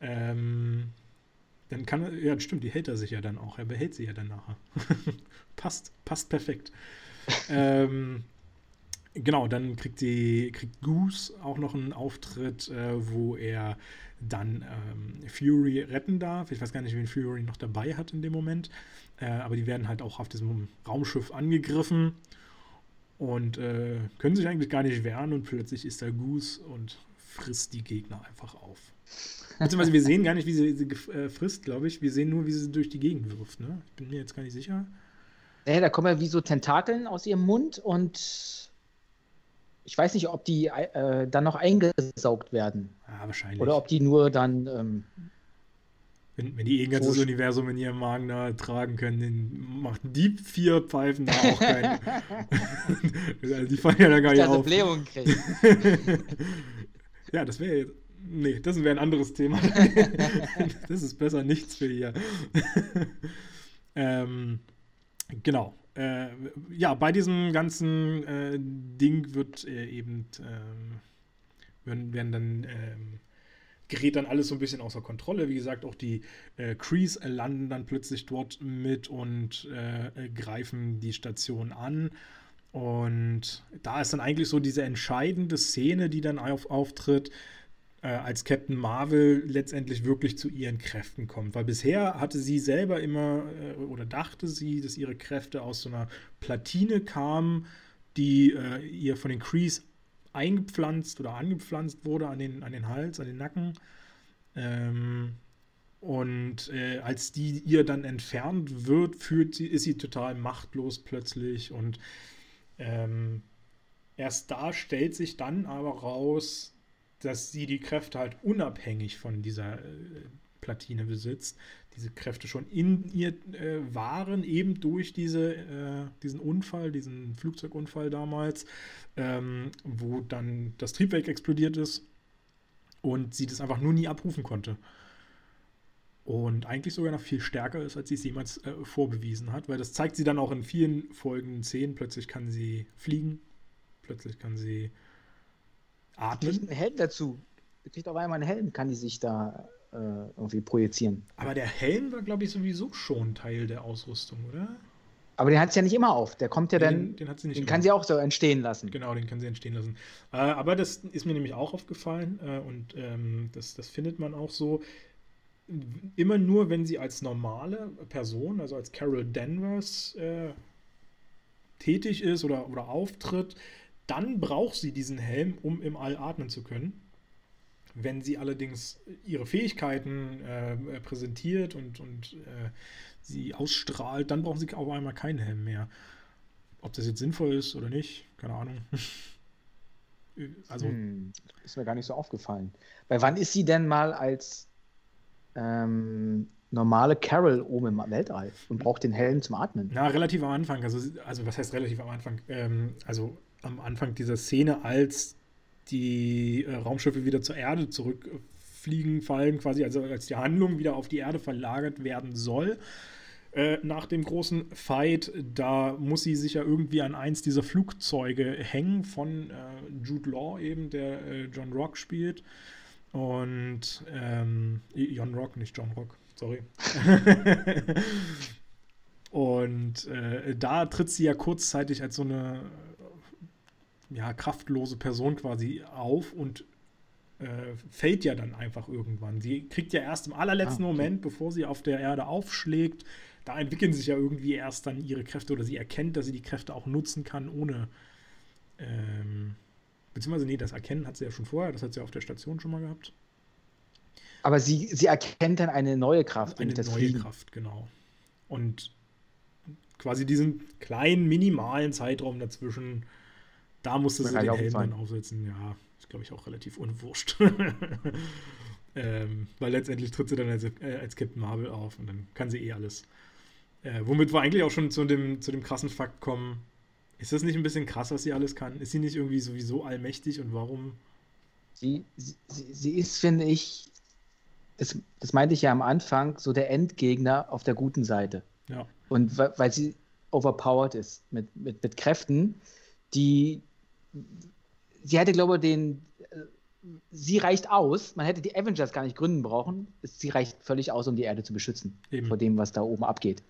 A: Ähm, dann kann er, ja, stimmt, die hält er sich ja dann auch. Er behält sie ja dann nachher. passt, passt perfekt. ähm, Genau, dann kriegt, die, kriegt Goose auch noch einen Auftritt, äh, wo er dann ähm, Fury retten darf. Ich weiß gar nicht, wen Fury noch dabei hat in dem Moment. Äh, aber die werden halt auch auf diesem Raumschiff angegriffen und äh, können sich eigentlich gar nicht wehren und plötzlich ist da Goose und frisst die Gegner einfach auf. Beziehungsweise wir sehen gar nicht, wie sie sie äh, frisst, glaube ich. Wir sehen nur, wie sie durch die Gegend wirft. Ne? Ich bin mir jetzt gar nicht sicher.
B: Ja, da kommen ja wie so Tentakeln aus ihrem Mund und ich weiß nicht, ob die äh, dann noch eingesaugt werden.
A: Ja, wahrscheinlich.
B: Oder ob die nur dann. Ähm,
A: wenn, wenn die eh ein ganzes so Universum in ihrem Magen da tragen können, dann macht die vier Pfeifen da auch keinen. also die fallen ja da gar nicht auf. Blähung ja, das wäre jetzt. Nee, das wäre ein anderes Thema. das ist besser nichts für hier. ähm, genau äh, ja, bei diesem ganzen äh, Ding wird äh, eben, ähm, werden, werden, dann, ähm, gerät dann alles so ein bisschen außer Kontrolle. Wie gesagt, auch die äh, Crees landen dann plötzlich dort mit und äh, greifen die Station an. Und da ist dann eigentlich so diese entscheidende Szene, die dann auf, auftritt, äh, als Captain Marvel letztendlich wirklich zu ihren Kräften kommt. Weil bisher hatte sie selber immer äh, oder dachte sie, dass ihre Kräfte aus so einer Platine kamen, die äh, ihr von den Crees eingepflanzt oder angepflanzt wurde an den, an den Hals, an den Nacken. Ähm, und äh, als die ihr dann entfernt wird, fühlt sie, ist sie total machtlos plötzlich. Und ähm, erst da stellt sich dann aber raus, dass sie die Kräfte halt unabhängig von dieser äh, Platine besitzt. Diese Kräfte schon in ihr äh, waren, eben durch diese, äh, diesen Unfall, diesen Flugzeugunfall damals, ähm, wo dann das Triebwerk explodiert ist und sie das einfach nur nie abrufen konnte. Und eigentlich sogar noch viel stärker ist, als sie es jemals äh, vorbewiesen hat, weil das zeigt sie dann auch in vielen folgenden Szenen. Plötzlich kann sie fliegen, plötzlich kann sie
B: Sie kriegt einen Helm dazu. Sie kriegt auf einmal einen Helm, kann die sich da äh, irgendwie projizieren.
A: Aber der Helm war, glaube ich, sowieso schon Teil der Ausrüstung, oder?
B: Aber den hat sie ja nicht immer auf. Der kommt ja dann.
A: Den, den, hat sie nicht
B: den kann sie auch so entstehen lassen.
A: Genau, den kann sie entstehen lassen. Äh, aber das ist mir nämlich auch aufgefallen äh, und ähm, das, das findet man auch so. Immer nur, wenn sie als normale Person, also als Carol Danvers, äh, tätig ist oder, oder auftritt, dann braucht sie diesen Helm, um im All atmen zu können. Wenn sie allerdings ihre Fähigkeiten äh, präsentiert und, und äh, sie ausstrahlt, dann brauchen sie auf einmal keinen Helm mehr. Ob das jetzt sinnvoll ist oder nicht, keine Ahnung.
B: also. Hm, ist mir gar nicht so aufgefallen. Weil wann ist sie denn mal als ähm, normale Carol oben im Weltall und braucht den Helm zum Atmen?
A: Na, relativ am Anfang. Also, also was heißt relativ am Anfang? Ähm, also am Anfang dieser Szene, als die äh, Raumschiffe wieder zur Erde zurückfliegen, fallen, quasi, also als die Handlung wieder auf die Erde verlagert werden soll. Äh, nach dem großen Fight, da muss sie sich ja irgendwie an eins dieser Flugzeuge hängen von äh, Jude Law eben, der äh, John Rock spielt. Und ähm, John Rock, nicht John Rock, sorry. Und äh, da tritt sie ja kurzzeitig als so eine ja, kraftlose Person quasi auf und äh, fällt ja dann einfach irgendwann. Sie kriegt ja erst im allerletzten ah, okay. Moment, bevor sie auf der Erde aufschlägt, da entwickeln sich ja irgendwie erst dann ihre Kräfte oder sie erkennt, dass sie die Kräfte auch nutzen kann, ohne. Ähm, beziehungsweise, nee, das Erkennen hat sie ja schon vorher, das hat sie auf der Station schon mal gehabt.
B: Aber sie, sie erkennt dann eine neue Kraft.
A: Eine neue Fliegen. Kraft, genau. Und quasi diesen kleinen, minimalen Zeitraum dazwischen da musste sie den Helm dann aufsetzen. Ja, ist, glaube ich, auch relativ unwurscht. ähm, weil letztendlich tritt sie dann als, äh, als, Captain Marvel auf und dann kann sie eh alles. Äh, womit wir eigentlich auch schon zu dem, zu dem krassen Fakt kommen. Ist das nicht ein bisschen krass, was sie alles kann? Ist sie nicht irgendwie sowieso allmächtig und warum?
B: Sie, sie, sie ist, finde ich, das, das meinte ich ja am Anfang, so der Endgegner auf der guten Seite.
A: Ja.
B: Und weil sie overpowered ist mit, mit, mit Kräften, die, sie hätte, glaube ich, den, äh, sie reicht aus, man hätte die Avengers gar nicht gründen brauchen, sie reicht völlig aus, um die Erde zu beschützen Eben. vor dem, was da oben abgeht.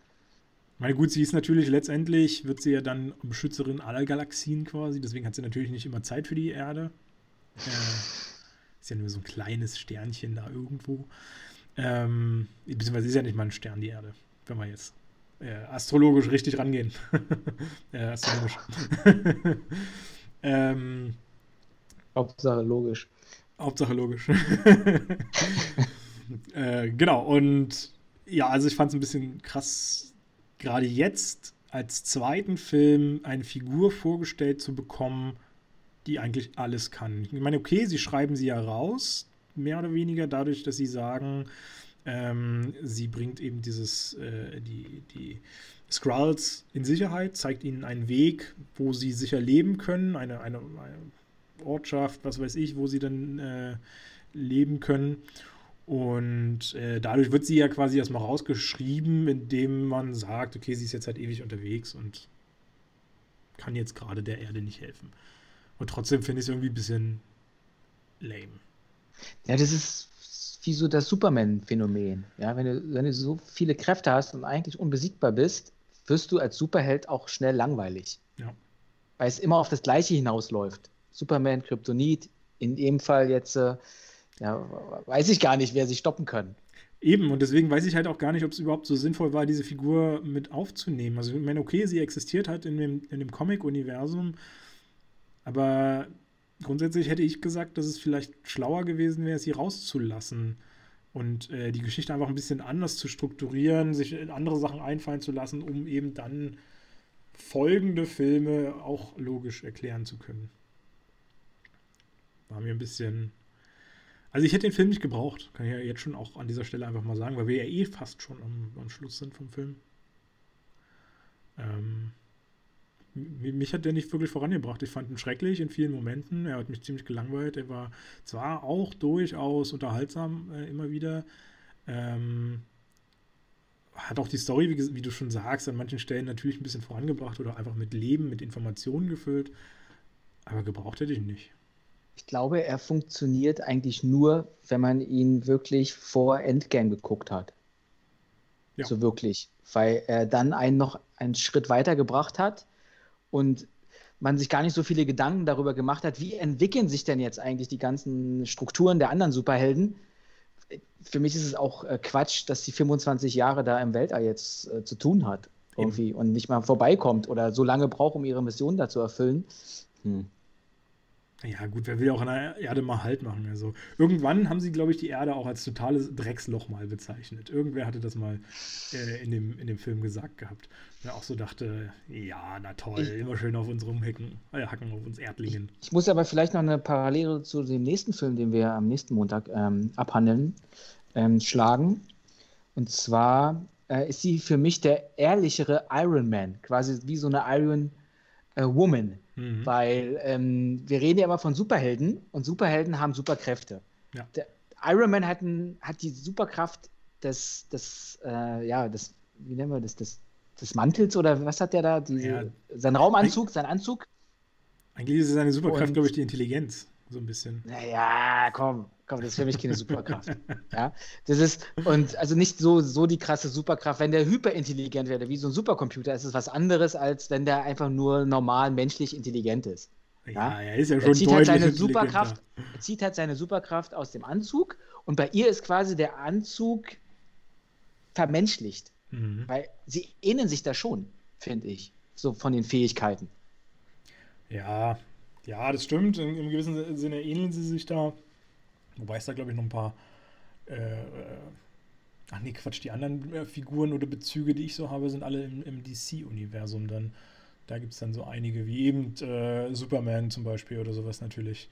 A: Meine gut, sie ist natürlich letztendlich, wird sie ja dann Beschützerin aller Galaxien quasi, deswegen hat sie natürlich nicht immer Zeit für die Erde. Äh, ist ja nur so ein kleines Sternchen da irgendwo. Ähm, beziehungsweise ist ja nicht mal ein Stern, die Erde, wenn wir jetzt äh, astrologisch richtig rangehen. äh, astronomisch.
B: ähm, Hauptsache logisch.
A: Hauptsache logisch. äh, genau, und ja, also ich fand es ein bisschen krass, gerade jetzt als zweiten Film eine Figur vorgestellt zu bekommen, die eigentlich alles kann. Ich meine, okay, sie schreiben sie ja raus, mehr oder weniger dadurch, dass sie sagen, ähm, sie bringt eben dieses, äh, die, die Skrulls in Sicherheit, zeigt ihnen einen Weg, wo sie sicher leben können, eine, eine, eine Ortschaft, was weiß ich, wo sie dann äh, leben können. Und äh, dadurch wird sie ja quasi erstmal rausgeschrieben, indem man sagt, okay, sie ist jetzt halt ewig unterwegs und kann jetzt gerade der Erde nicht helfen. Und trotzdem finde ich es irgendwie ein bisschen lame.
B: Ja, das ist wie so das Superman-Phänomen. Ja, wenn du, wenn du so viele Kräfte hast und eigentlich unbesiegbar bist, wirst du als Superheld auch schnell langweilig.
A: Ja.
B: weil es immer auf das Gleiche hinausläuft. Superman, Kryptonit, in dem Fall jetzt, äh, ja, weiß ich gar nicht, wer sie stoppen kann.
A: Eben, und deswegen weiß ich halt auch gar nicht, ob es überhaupt so sinnvoll war, diese Figur mit aufzunehmen. Also, ich meine, okay, sie existiert halt in dem, in dem Comic-Universum, aber grundsätzlich hätte ich gesagt, dass es vielleicht schlauer gewesen wäre, sie rauszulassen und äh, die Geschichte einfach ein bisschen anders zu strukturieren, sich andere Sachen einfallen zu lassen, um eben dann folgende Filme auch logisch erklären zu können. War mir ein bisschen also ich hätte den Film nicht gebraucht, kann ich ja jetzt schon auch an dieser Stelle einfach mal sagen, weil wir ja eh fast schon am, am Schluss sind vom Film. Ähm, mich hat der nicht wirklich vorangebracht. Ich fand ihn schrecklich in vielen Momenten. Er hat mich ziemlich gelangweilt. Er war zwar auch durchaus unterhaltsam äh, immer wieder. Ähm, hat auch die Story, wie, wie, du schon sagst, an manchen Stellen natürlich ein bisschen vorangebracht oder einfach mit Leben, mit Informationen gefüllt. Aber gebraucht hätte ich ihn nicht.
B: Ich glaube, er funktioniert eigentlich nur, wenn man ihn wirklich vor Endgame geguckt hat. Ja. So wirklich. Weil er dann einen noch einen Schritt weiter gebracht hat und man sich gar nicht so viele Gedanken darüber gemacht hat, wie entwickeln sich denn jetzt eigentlich die ganzen Strukturen der anderen Superhelden. Für mich ist es auch äh, Quatsch, dass sie 25 Jahre da im Weltall jetzt äh, zu tun hat. Irgendwie Eben. und nicht mal vorbeikommt oder so lange braucht, um ihre Mission da zu erfüllen. Hm.
A: Ja, gut, wer will auch an der Erde mal Halt machen? Also, irgendwann haben sie, glaube ich, die Erde auch als totales Drecksloch mal bezeichnet. Irgendwer hatte das mal äh, in, dem, in dem Film gesagt gehabt. Der auch so dachte, ja, na toll, ich, immer schön auf uns rumhacken, äh, hacken auf uns Erdlingen.
B: Ich, ich, muss aber vielleicht noch eine Parallele zu dem nächsten Film, den wir am nächsten Montag ähm, abhandeln, ähm, schlagen. Und zwar äh, ist sie für mich der ehrlichere Iron Man, quasi wie so eine Iron äh, Woman Mhm. Weil ähm, wir reden ja immer von Superhelden und Superhelden haben Superkräfte. Ja. Der Iron Man hat, ein, hat die Superkraft des, des äh, ja, des, wie nennen wir das, des, des Mantels oder was hat der da? Diese, ja. Sein Raumanzug, sein Anzug?
A: Eigentlich ist seine Superkraft, glaube ich, die Intelligenz so ein bisschen.
B: Naja, komm, komm, das ist für mich keine Superkraft. ja, das ist, und also nicht so, so die krasse Superkraft. Wenn der hyperintelligent wäre, wie so ein Supercomputer, ist es was anderes, als wenn der einfach nur normal menschlich intelligent ist.
A: Ja, ja er ist ja schon er
B: zieht halt seine Superkraft, er zieht halt seine Superkraft aus dem Anzug und bei ihr ist quasi der Anzug vermenschlicht. Mhm. Weil sie ähneln sich da schon, finde ich, so von den Fähigkeiten.
A: Ja, ja, das stimmt. Im, Im, gewissen Sinne ähneln sie sich da. Wobei es da, glaube ich, noch ein paar. Äh, äh, ach nee, Quatsch, die anderen äh, Figuren oder Bezüge, die ich so habe, sind alle im, im DC-Universum dann. Da gibt es dann so einige, wie eben äh, Superman zum Beispiel oder sowas natürlich.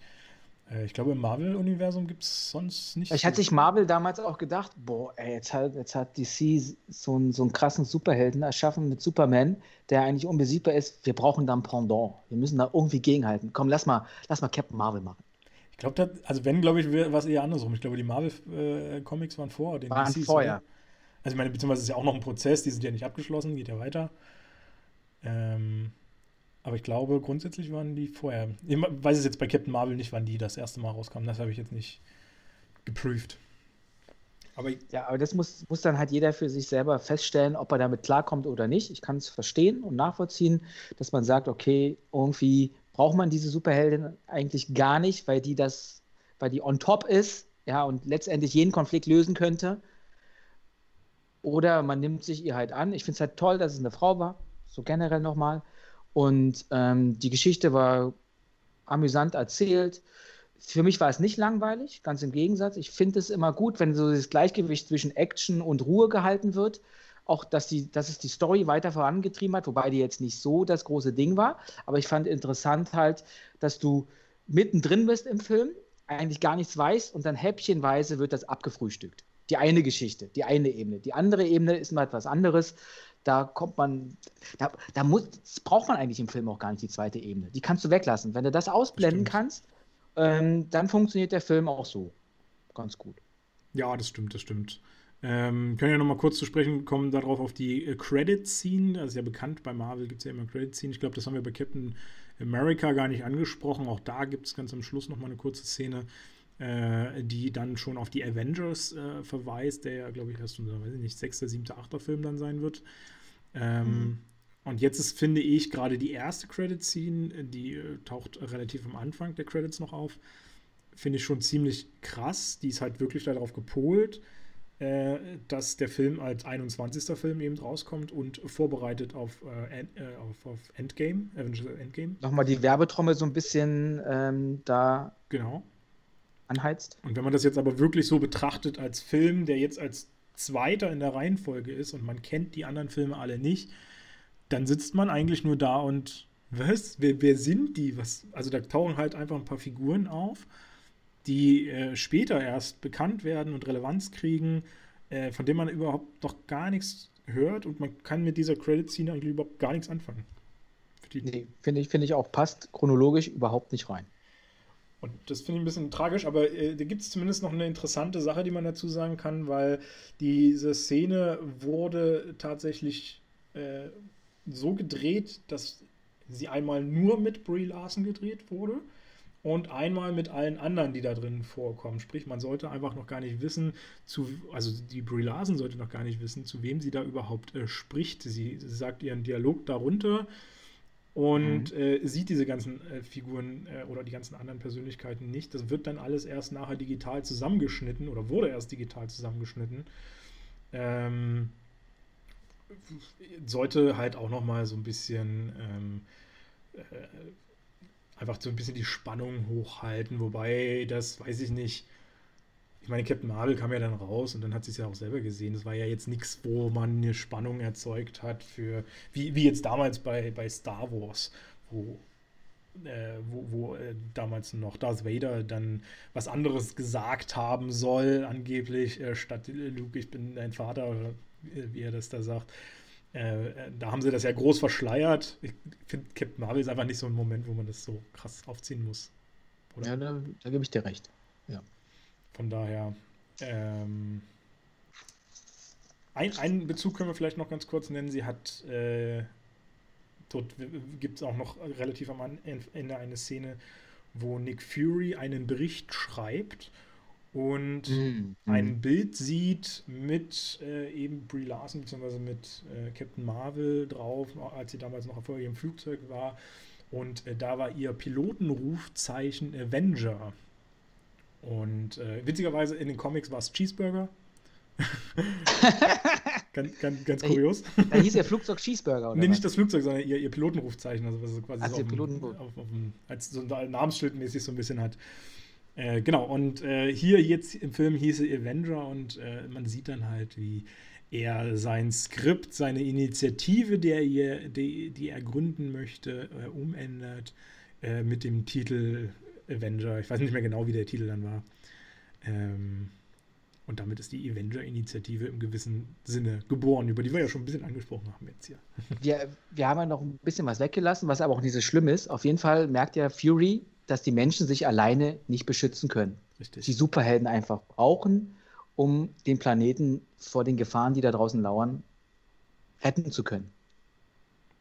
A: Äh, ich glaube, im Marvel-Universum gibt es sonst nicht.
B: Ich so hatte sich Marvel damals auch gedacht, boah, ey, jetzt, hat, jetzt hat DC so, einen, so einen krassen Superhelden erschaffen mit Superman, der eigentlich unbesiegbar ist. Wir brauchen da ein Pendant. Wir müssen da irgendwie gegenhalten. Komm, lass mal, lass mal Captain Marvel machen.
A: Ich glaube, also wenn, glaube ich, war es eher andersrum. Ich glaube, die Marvel-Comics äh, waren vor den
B: waren DCs, vorher. Oder?
A: Also ich meine, beziehungsweise ist ja auch noch ein Prozess, die sind ja nicht abgeschlossen, geht ja weiter. Ähm, aber ich glaube, grundsätzlich waren die vorher. Ich weiß es jetzt bei Captain Marvel nicht, wann die das erste Mal rauskamen. Das habe ich jetzt nicht geprüft.
B: Aber ja, aber das muss, muss dann halt jeder für sich selber feststellen, ob er damit klarkommt oder nicht. Ich kann es verstehen und nachvollziehen, dass man sagt, okay, irgendwie braucht man diese Superheldin eigentlich gar nicht, weil die das, weil die on top ist, ja, und letztendlich jeden Konflikt lösen könnte. Oder man nimmt sich ihr halt an. Ich finde es halt toll, dass es eine Frau war, so generell nochmal. Und ähm, die Geschichte war amüsant erzählt. Für mich war es nicht langweilig, ganz im Gegensatz. Ich finde es immer gut, wenn so das Gleichgewicht zwischen Action und Ruhe gehalten wird. Auch, dass, die, dass es die Story weiter vorangetrieben hat, wobei die jetzt nicht so das große Ding war. Aber ich fand interessant halt, dass du mittendrin bist im Film, eigentlich gar nichts weißt und dann häppchenweise wird das abgefrühstückt. Die eine Geschichte, die eine Ebene. Die andere Ebene ist mal etwas anderes da kommt man, da, da muss, braucht man eigentlich im Film auch gar nicht die zweite Ebene. Die kannst du weglassen. Wenn du das ausblenden das kannst, ähm, dann funktioniert der Film auch so ganz gut.
A: Ja, das stimmt, das stimmt. Ähm, können ja nochmal kurz zu sprechen kommen darauf auf die äh, Credit-Scene. Das ist ja bekannt, bei Marvel gibt es ja immer Credit-Scene. Ich glaube, das haben wir bei Captain America gar nicht angesprochen. Auch da gibt es ganz am Schluss nochmal eine kurze Szene, äh, die dann schon auf die Avengers äh, verweist, der ja, glaube ich, erst unser, weiß ich nicht, sechster, siebter, achter Film dann sein wird. Ähm, mhm. Und jetzt ist, finde ich, gerade die erste Credit-Scene, die äh, taucht relativ am Anfang der Credits noch auf, finde ich schon ziemlich krass. Die ist halt wirklich darauf gepolt, äh, dass der Film als 21. Film eben rauskommt und vorbereitet auf, äh, äh, auf, auf, Endgame, Avengers Endgame.
B: Nochmal die Werbetrommel so ein bisschen ähm, da
A: genau.
B: anheizt.
A: Und wenn man das jetzt aber wirklich so betrachtet als Film, der jetzt als Zweiter in der Reihenfolge ist und man kennt die anderen Filme alle nicht, dann sitzt man eigentlich nur da und was? Wer, wer sind die? Was? Also da tauchen halt einfach ein paar Figuren auf die äh, später erst bekannt werden und Relevanz kriegen, äh, von denen man überhaupt noch gar nichts hört und man kann mit dieser Credit-Scene eigentlich überhaupt gar nichts anfangen.
B: Nee, finde ich, find ich auch, passt chronologisch überhaupt nicht rein.
A: Und das finde ich ein bisschen tragisch, aber äh, da gibt es zumindest noch eine interessante Sache, die man dazu sagen kann, weil diese Szene wurde tatsächlich äh, so gedreht, dass sie einmal nur mit Brie Larson gedreht wurde und einmal mit allen anderen, die da drin vorkommen. Sprich, man sollte einfach noch gar nicht wissen, zu, also die Brie Larson sollte noch gar nicht wissen, zu wem sie da überhaupt äh, spricht. Sie, sie, sagt ihren Dialog darunter und mhm. äh, sieht diese ganzen äh, Figuren äh, oder die ganzen anderen Persönlichkeiten nicht. Das wird dann alles erst nachher digital zusammengeschnitten oder wurde erst digital zusammengeschnitten. Ähm, sollte halt auch noch mal so ein bisschen ähm, äh, einfach so ein bisschen die Spannung hochhalten, wobei das, weiß ich nicht, ich meine, Captain Marvel kam ja dann raus und dann hat sie es ja auch selber gesehen. Das war ja jetzt nichts, wo man eine Spannung erzeugt hat für, wie, wie jetzt damals bei, bei Star Wars, wo, äh, wo, wo äh, damals noch Darth Vader dann was anderes gesagt haben soll, angeblich, äh, statt Luke, ich bin dein Vater, oder wie er das da sagt. Äh, äh, da haben sie das ja groß verschleiert. Ich finde, Captain Marvel ist einfach nicht so ein Moment, wo man das so krass aufziehen muss.
B: Oder? Ja, da, da gebe ich dir recht. Ja.
A: Von daher. Ähm, ein, einen Bezug können wir vielleicht noch ganz kurz nennen. Sie hat. Äh, dort gibt es auch noch relativ am Ende eine Szene, wo Nick Fury einen Bericht schreibt und mhm. ein Bild sieht mit äh, eben Brie Larson bzw. mit äh, Captain Marvel drauf, als sie damals noch vor ihrem Flugzeug war. Und äh, da war ihr Pilotenrufzeichen Avenger. Und äh, witzigerweise in den Comics war es Cheeseburger. ganz, ganz, ganz kurios.
B: Da hieß ihr Flugzeug Cheeseburger,
A: oder? Nee, nicht das Flugzeug, sondern ihr, ihr Pilotenrufzeichen. Also was quasi
B: also
A: so
B: Piloten
A: auf, auf, auf, als so ein Namensschild mäßig so ein bisschen hat. Äh, genau, und äh, hier jetzt im Film hieße Avenger und äh, man sieht dann halt, wie er sein Skript, seine Initiative, der er, die, die er gründen möchte, äh, umändert äh, mit dem Titel Avenger. Ich weiß nicht mehr genau, wie der Titel dann war. Ähm, und damit ist die Avenger-Initiative im gewissen Sinne geboren, über die wir ja schon ein bisschen angesprochen haben jetzt hier.
B: Wir, wir haben ja noch ein bisschen was weggelassen, was aber auch nicht so schlimm ist. Auf jeden Fall merkt ja Fury, dass die Menschen sich alleine nicht beschützen können. Richtig. Die Superhelden einfach brauchen, um den Planeten vor den Gefahren, die da draußen lauern, retten zu können.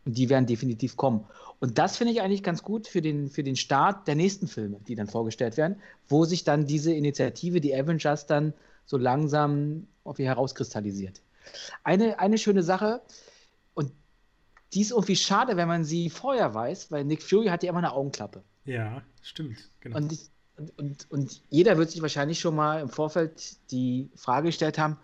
B: Und die werden definitiv kommen. Und das finde ich eigentlich ganz gut für den, für den Start der nächsten Filme, die dann vorgestellt werden, wo sich dann diese Initiative, die Avengers, dann so langsam irgendwie herauskristallisiert. Eine, eine schöne Sache, und die ist irgendwie schade, wenn man sie vorher weiß, weil Nick Fury hat ja immer eine Augenklappe.
A: Ja, stimmt,
B: genau. Und, und, und, und jeder wird sich wahrscheinlich schon mal im Vorfeld die Frage gestellt haben,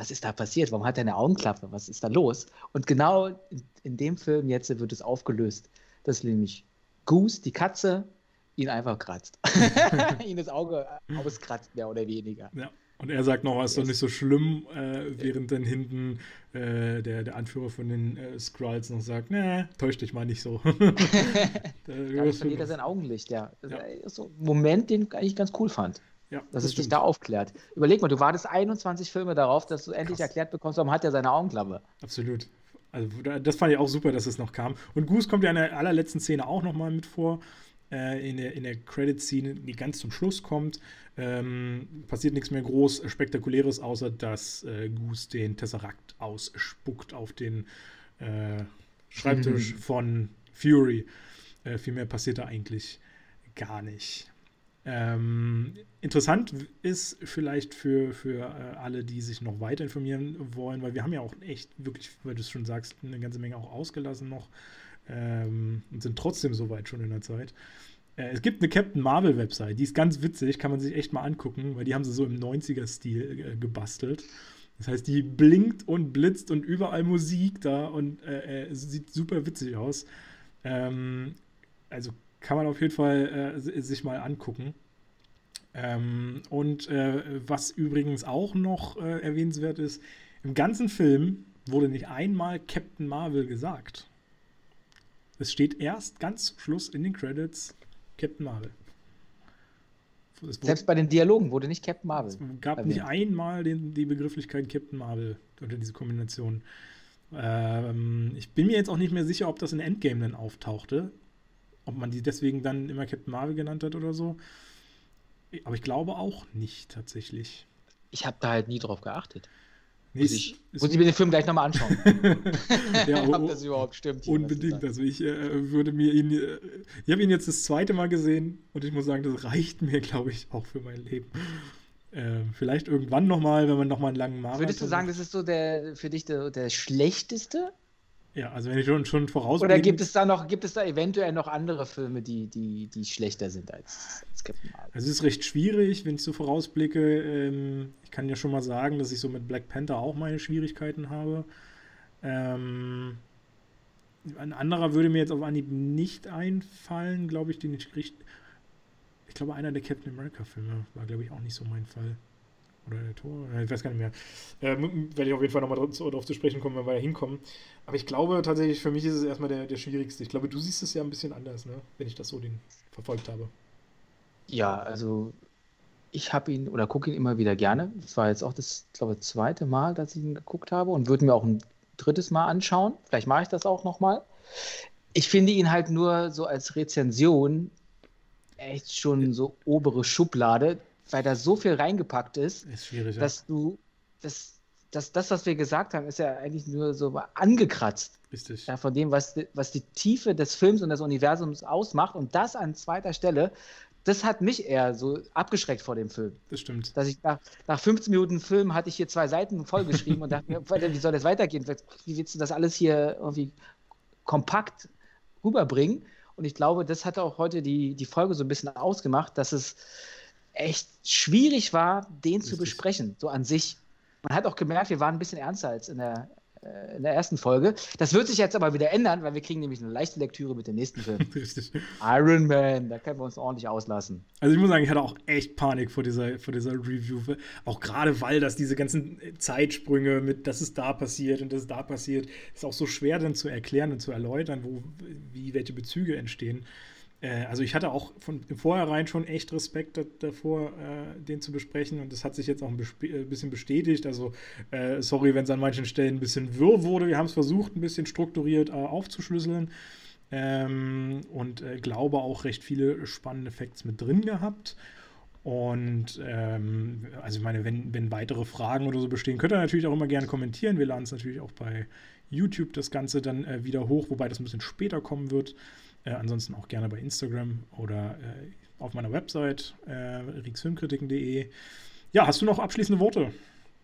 B: was ist da passiert? Warum hat er eine Augenklappe? Was ist da los? Und genau in, in dem Film jetzt wird es aufgelöst, dass nämlich Goose, die Katze, ihn einfach kratzt. ihn das Auge auskratzt, mehr oder weniger.
A: Ja. Und er sagt noch, es ist doch nicht so schlimm, äh, während dann hinten äh, der, der Anführer von den äh, Skrulls noch sagt, na, täusch dich mal nicht so.
B: da verliert er sein Augenlicht, ja. Das ja. ist so ein Moment, den ich eigentlich ganz cool fand. Ja, dass es dich da aufklärt. Überleg mal, du wartest 21 Filme darauf, dass du endlich Krass. erklärt bekommst, warum hat er seine Augenklappe.
A: Absolut. Also das fand ich auch super, dass es noch kam. Und Goose kommt ja in der allerletzten Szene auch nochmal mit vor äh, in der, in der Credit-Scene, die ganz zum Schluss kommt. Ähm, passiert nichts mehr groß Spektakuläres, außer dass äh, Goose den Tesseract ausspuckt auf den äh, Schreibtisch mhm. von Fury. Äh, viel mehr passiert da eigentlich gar nicht. Ähm, interessant ist vielleicht für, für äh, alle, die sich noch weiter informieren wollen, weil wir haben ja auch echt wirklich, weil du es schon sagst, eine ganze Menge auch ausgelassen noch ähm, und sind trotzdem so weit schon in der Zeit. Äh, es gibt eine Captain Marvel Website, die ist ganz witzig, kann man sich echt mal angucken, weil die haben sie so im 90er-Stil äh, gebastelt. Das heißt, die blinkt und blitzt und überall Musik da und äh, äh sieht super witzig aus. Ähm, also kann man auf jeden Fall äh, sich mal angucken. Ähm, und äh, was übrigens auch noch äh, erwähnenswert ist, im ganzen Film wurde nicht einmal Captain Marvel gesagt. Es steht erst ganz zum Schluss in den Credits Captain Marvel.
B: Selbst bei den Dialogen wurde nicht Captain Marvel. Es
A: gab erwähnt. nicht einmal den, die Begrifflichkeit Captain Marvel unter diese Kombination. Ähm, ich bin mir jetzt auch nicht mehr sicher, ob das in Endgame dann auftauchte. Ob man die deswegen dann immer Captain Marvel genannt hat oder so. Aber ich glaube auch nicht tatsächlich.
B: Ich habe da halt nie drauf geachtet. Nee, muss, ich, muss ich mir den Film gleich nochmal anschauen.
A: ja, ob das überhaupt stimmt. Hier, unbedingt. Also ich äh, würde mir ihn. Äh, ich habe ihn jetzt das zweite Mal gesehen und ich muss sagen, das reicht mir, glaube ich, auch für mein Leben. Äh, vielleicht irgendwann nochmal, wenn man nochmal einen langen
B: Marathon Würdest du sagen, das ist so der für dich der, der schlechteste
A: ja, also wenn ich schon, schon voraus
B: Oder gibt es da noch, gibt es da eventuell noch andere Filme, die, die, die schlechter sind als, als
A: Captain Marvel? Also es ist recht schwierig, wenn ich so vorausblicke. Ähm, ich kann ja schon mal sagen, dass ich so mit Black Panther auch meine Schwierigkeiten habe. Ähm, ein anderer würde mir jetzt auf Anhieb nicht einfallen, glaube ich, den ich richtig. Ich glaube, einer der Captain America-Filme war, glaube ich, auch nicht so mein Fall. Oder der Tor? Ich weiß gar nicht mehr. Äh, werde ich auf jeden Fall nochmal darauf zu sprechen kommen, wenn wir da hinkommen. Aber ich glaube tatsächlich, für mich ist es erstmal der, der schwierigste. Ich glaube, du siehst es ja ein bisschen anders, ne? wenn ich das so den verfolgt habe.
B: Ja, also ich habe ihn oder gucke ihn immer wieder gerne. Das war jetzt auch das, glaube ich, zweite Mal, dass ich ihn geguckt habe und würde mir auch ein drittes Mal anschauen. Vielleicht mache ich das auch nochmal. Ich finde ihn halt nur so als Rezension echt schon so obere Schublade weil da so viel reingepackt ist,
A: ist
B: dass du, das, das, das, was wir gesagt haben, ist ja eigentlich nur so angekratzt.
A: Richtig.
B: Ja, von dem, was, was die Tiefe des Films und des Universums ausmacht. Und das an zweiter Stelle, das hat mich eher so abgeschreckt vor dem Film.
A: Das stimmt.
B: Dass ich nach, nach 15 Minuten Film hatte ich hier zwei Seiten vollgeschrieben und dachte mir, wie soll das weitergehen? Wie willst du das alles hier irgendwie kompakt rüberbringen? Und ich glaube, das hat auch heute die, die Folge so ein bisschen ausgemacht, dass es echt schwierig war, den Richtig. zu besprechen, so an sich. Man hat auch gemerkt, wir waren ein bisschen ernster als in der, äh, in der ersten Folge. Das wird sich jetzt aber wieder ändern, weil wir kriegen nämlich eine leichte Lektüre mit dem nächsten Film. Richtig. Iron Man, da können wir uns ordentlich auslassen.
A: Also ich muss sagen, ich hatte auch echt Panik vor dieser, vor dieser Review. Auch gerade, weil das diese ganzen Zeitsprünge mit, dass es da passiert und das da passiert, ist auch so schwer dann zu erklären und zu erläutern, wo, wie welche Bezüge entstehen. Äh, also ich hatte auch von vornherein schon echt Respekt davor, äh, den zu besprechen und das hat sich jetzt auch ein äh, bisschen bestätigt. Also äh, sorry, wenn es an manchen Stellen ein bisschen wirr wurde. Wir haben es versucht, ein bisschen strukturiert äh, aufzuschlüsseln ähm, und äh, glaube auch recht viele spannende Facts mit drin gehabt. Und ähm, also ich meine, wenn, wenn weitere Fragen oder so bestehen, könnt ihr natürlich auch immer gerne kommentieren. Wir laden es natürlich auch bei YouTube das Ganze dann wieder hoch, wobei das ein bisschen später kommen wird. Äh, ansonsten auch gerne bei Instagram oder äh, auf meiner Website äh, rixfilmkritiken.de. Ja, hast du noch abschließende Worte?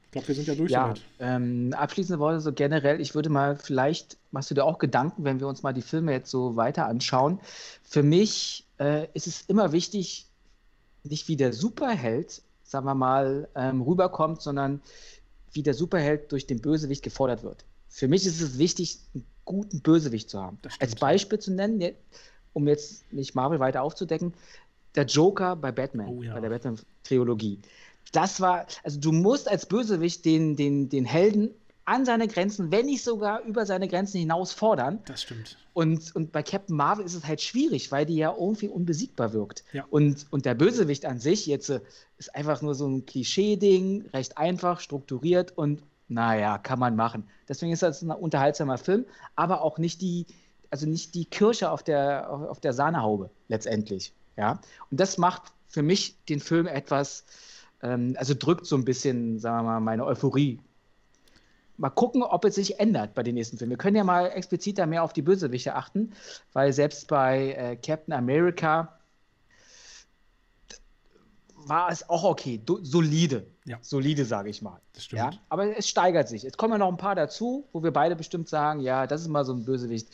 A: Ich glaube, wir sind ja durch.
B: Ja, ähm, abschließende Worte so generell. Ich würde mal, vielleicht machst du dir auch Gedanken, wenn wir uns mal die Filme jetzt so weiter anschauen. Für mich äh, ist es immer wichtig, nicht wie der Superheld, sagen wir mal, ähm, rüberkommt, sondern wie der Superheld durch den Bösewicht gefordert wird. Für mich ist es wichtig, einen guten Bösewicht zu haben. Als Beispiel zu nennen, um jetzt nicht Marvel weiter aufzudecken, der Joker bei Batman, oh, ja. bei der Batman-Trilogie. Das war, also du musst als Bösewicht den, den, den Helden an seine Grenzen, wenn nicht sogar über seine Grenzen hinaus fordern.
A: Das stimmt.
B: Und, und bei Captain Marvel ist es halt schwierig, weil die ja irgendwie unbesiegbar wirkt.
A: Ja.
B: Und, und der Bösewicht an sich jetzt äh, ist einfach nur so ein Klischee-Ding, recht einfach, strukturiert und naja, kann man machen. Deswegen ist das ein unterhaltsamer Film, aber auch nicht die, also nicht die Kirsche auf der, auf der Sahnehaube letztendlich. Ja? Und das macht für mich den Film etwas, ähm, also drückt so ein bisschen, sagen wir mal, meine Euphorie. Mal gucken, ob es sich ändert bei den nächsten Filmen. Wir können ja mal expliziter mehr auf die Bösewichte achten, weil selbst bei äh, Captain America war es auch okay, du, solide. Ja. Solide, sage ich mal. Das stimmt. Ja? Aber es steigert sich. Jetzt kommen ja noch ein paar dazu, wo wir beide bestimmt sagen, ja, das ist mal so ein Bösewicht,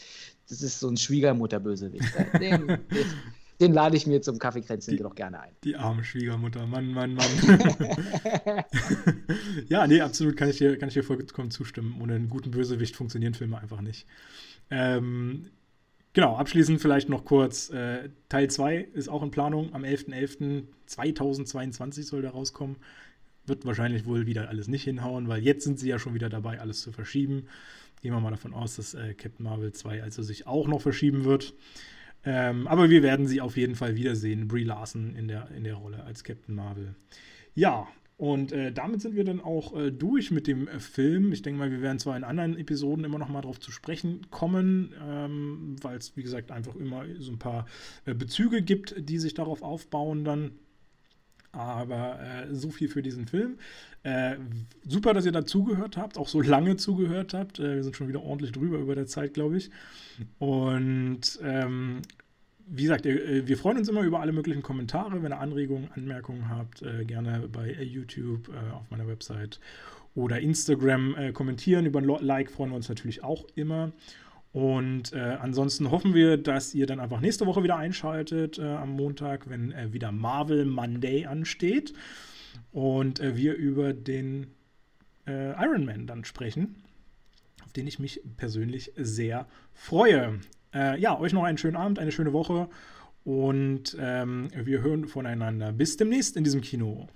B: das ist so ein Schwiegermutter-Bösewicht. Den, den, den, lade ich mir zum Kaffeekränzchen doch gerne ein.
A: Die arme Schwiegermutter, Mann, Mann, Mann. ja, nee, absolut kann ich dir, kann ich dir vollkommen zustimmen. Ohne einen guten Bösewicht funktionieren Filme einfach nicht. Ähm, Genau, abschließend vielleicht noch kurz, äh, Teil 2 ist auch in Planung, am 11.11.2022 soll der rauskommen. Wird wahrscheinlich wohl wieder alles nicht hinhauen, weil jetzt sind sie ja schon wieder dabei, alles zu verschieben. Gehen wir mal davon aus, dass äh, Captain Marvel 2 also sich auch noch verschieben wird. Ähm, aber wir werden sie auf jeden Fall wiedersehen, Brie Larson in der, in der Rolle als Captain Marvel. Ja, und äh, damit sind wir dann auch äh, durch mit dem äh, Film. Ich denke mal, wir werden zwar in anderen Episoden immer noch mal darauf zu sprechen kommen, ähm, weil es, wie gesagt, einfach immer so ein paar äh, Bezüge gibt, die sich darauf aufbauen dann. Aber äh, so viel für diesen Film. Äh, super, dass ihr da zugehört habt, auch so lange zugehört habt. wir sind schon wieder ordentlich drüber über der Zeit, glaube ich. Und ähm, wie gesagt, äh, wir freuen uns immer über alle möglichen Kommentare. Wenn ihr Anregungen, Anmerkungen habt, äh, gerne bei äh, YouTube, auf meiner Website oder Instagram kommentieren. Über ein Like freuen wir uns natürlich auch immer. Und ansonsten hoffen wir, dass ihr dann einfach nächste Woche wieder einschaltet am Montag, wenn wieder Marvel Monday ansteht und wir über den Iron Man dann sprechen, auf den ich mich persönlich sehr freue. Äh, ja, euch noch einen schönen Abend, eine schöne Woche und ähm, wir hören voneinander. Bis demnächst in diesem Kino.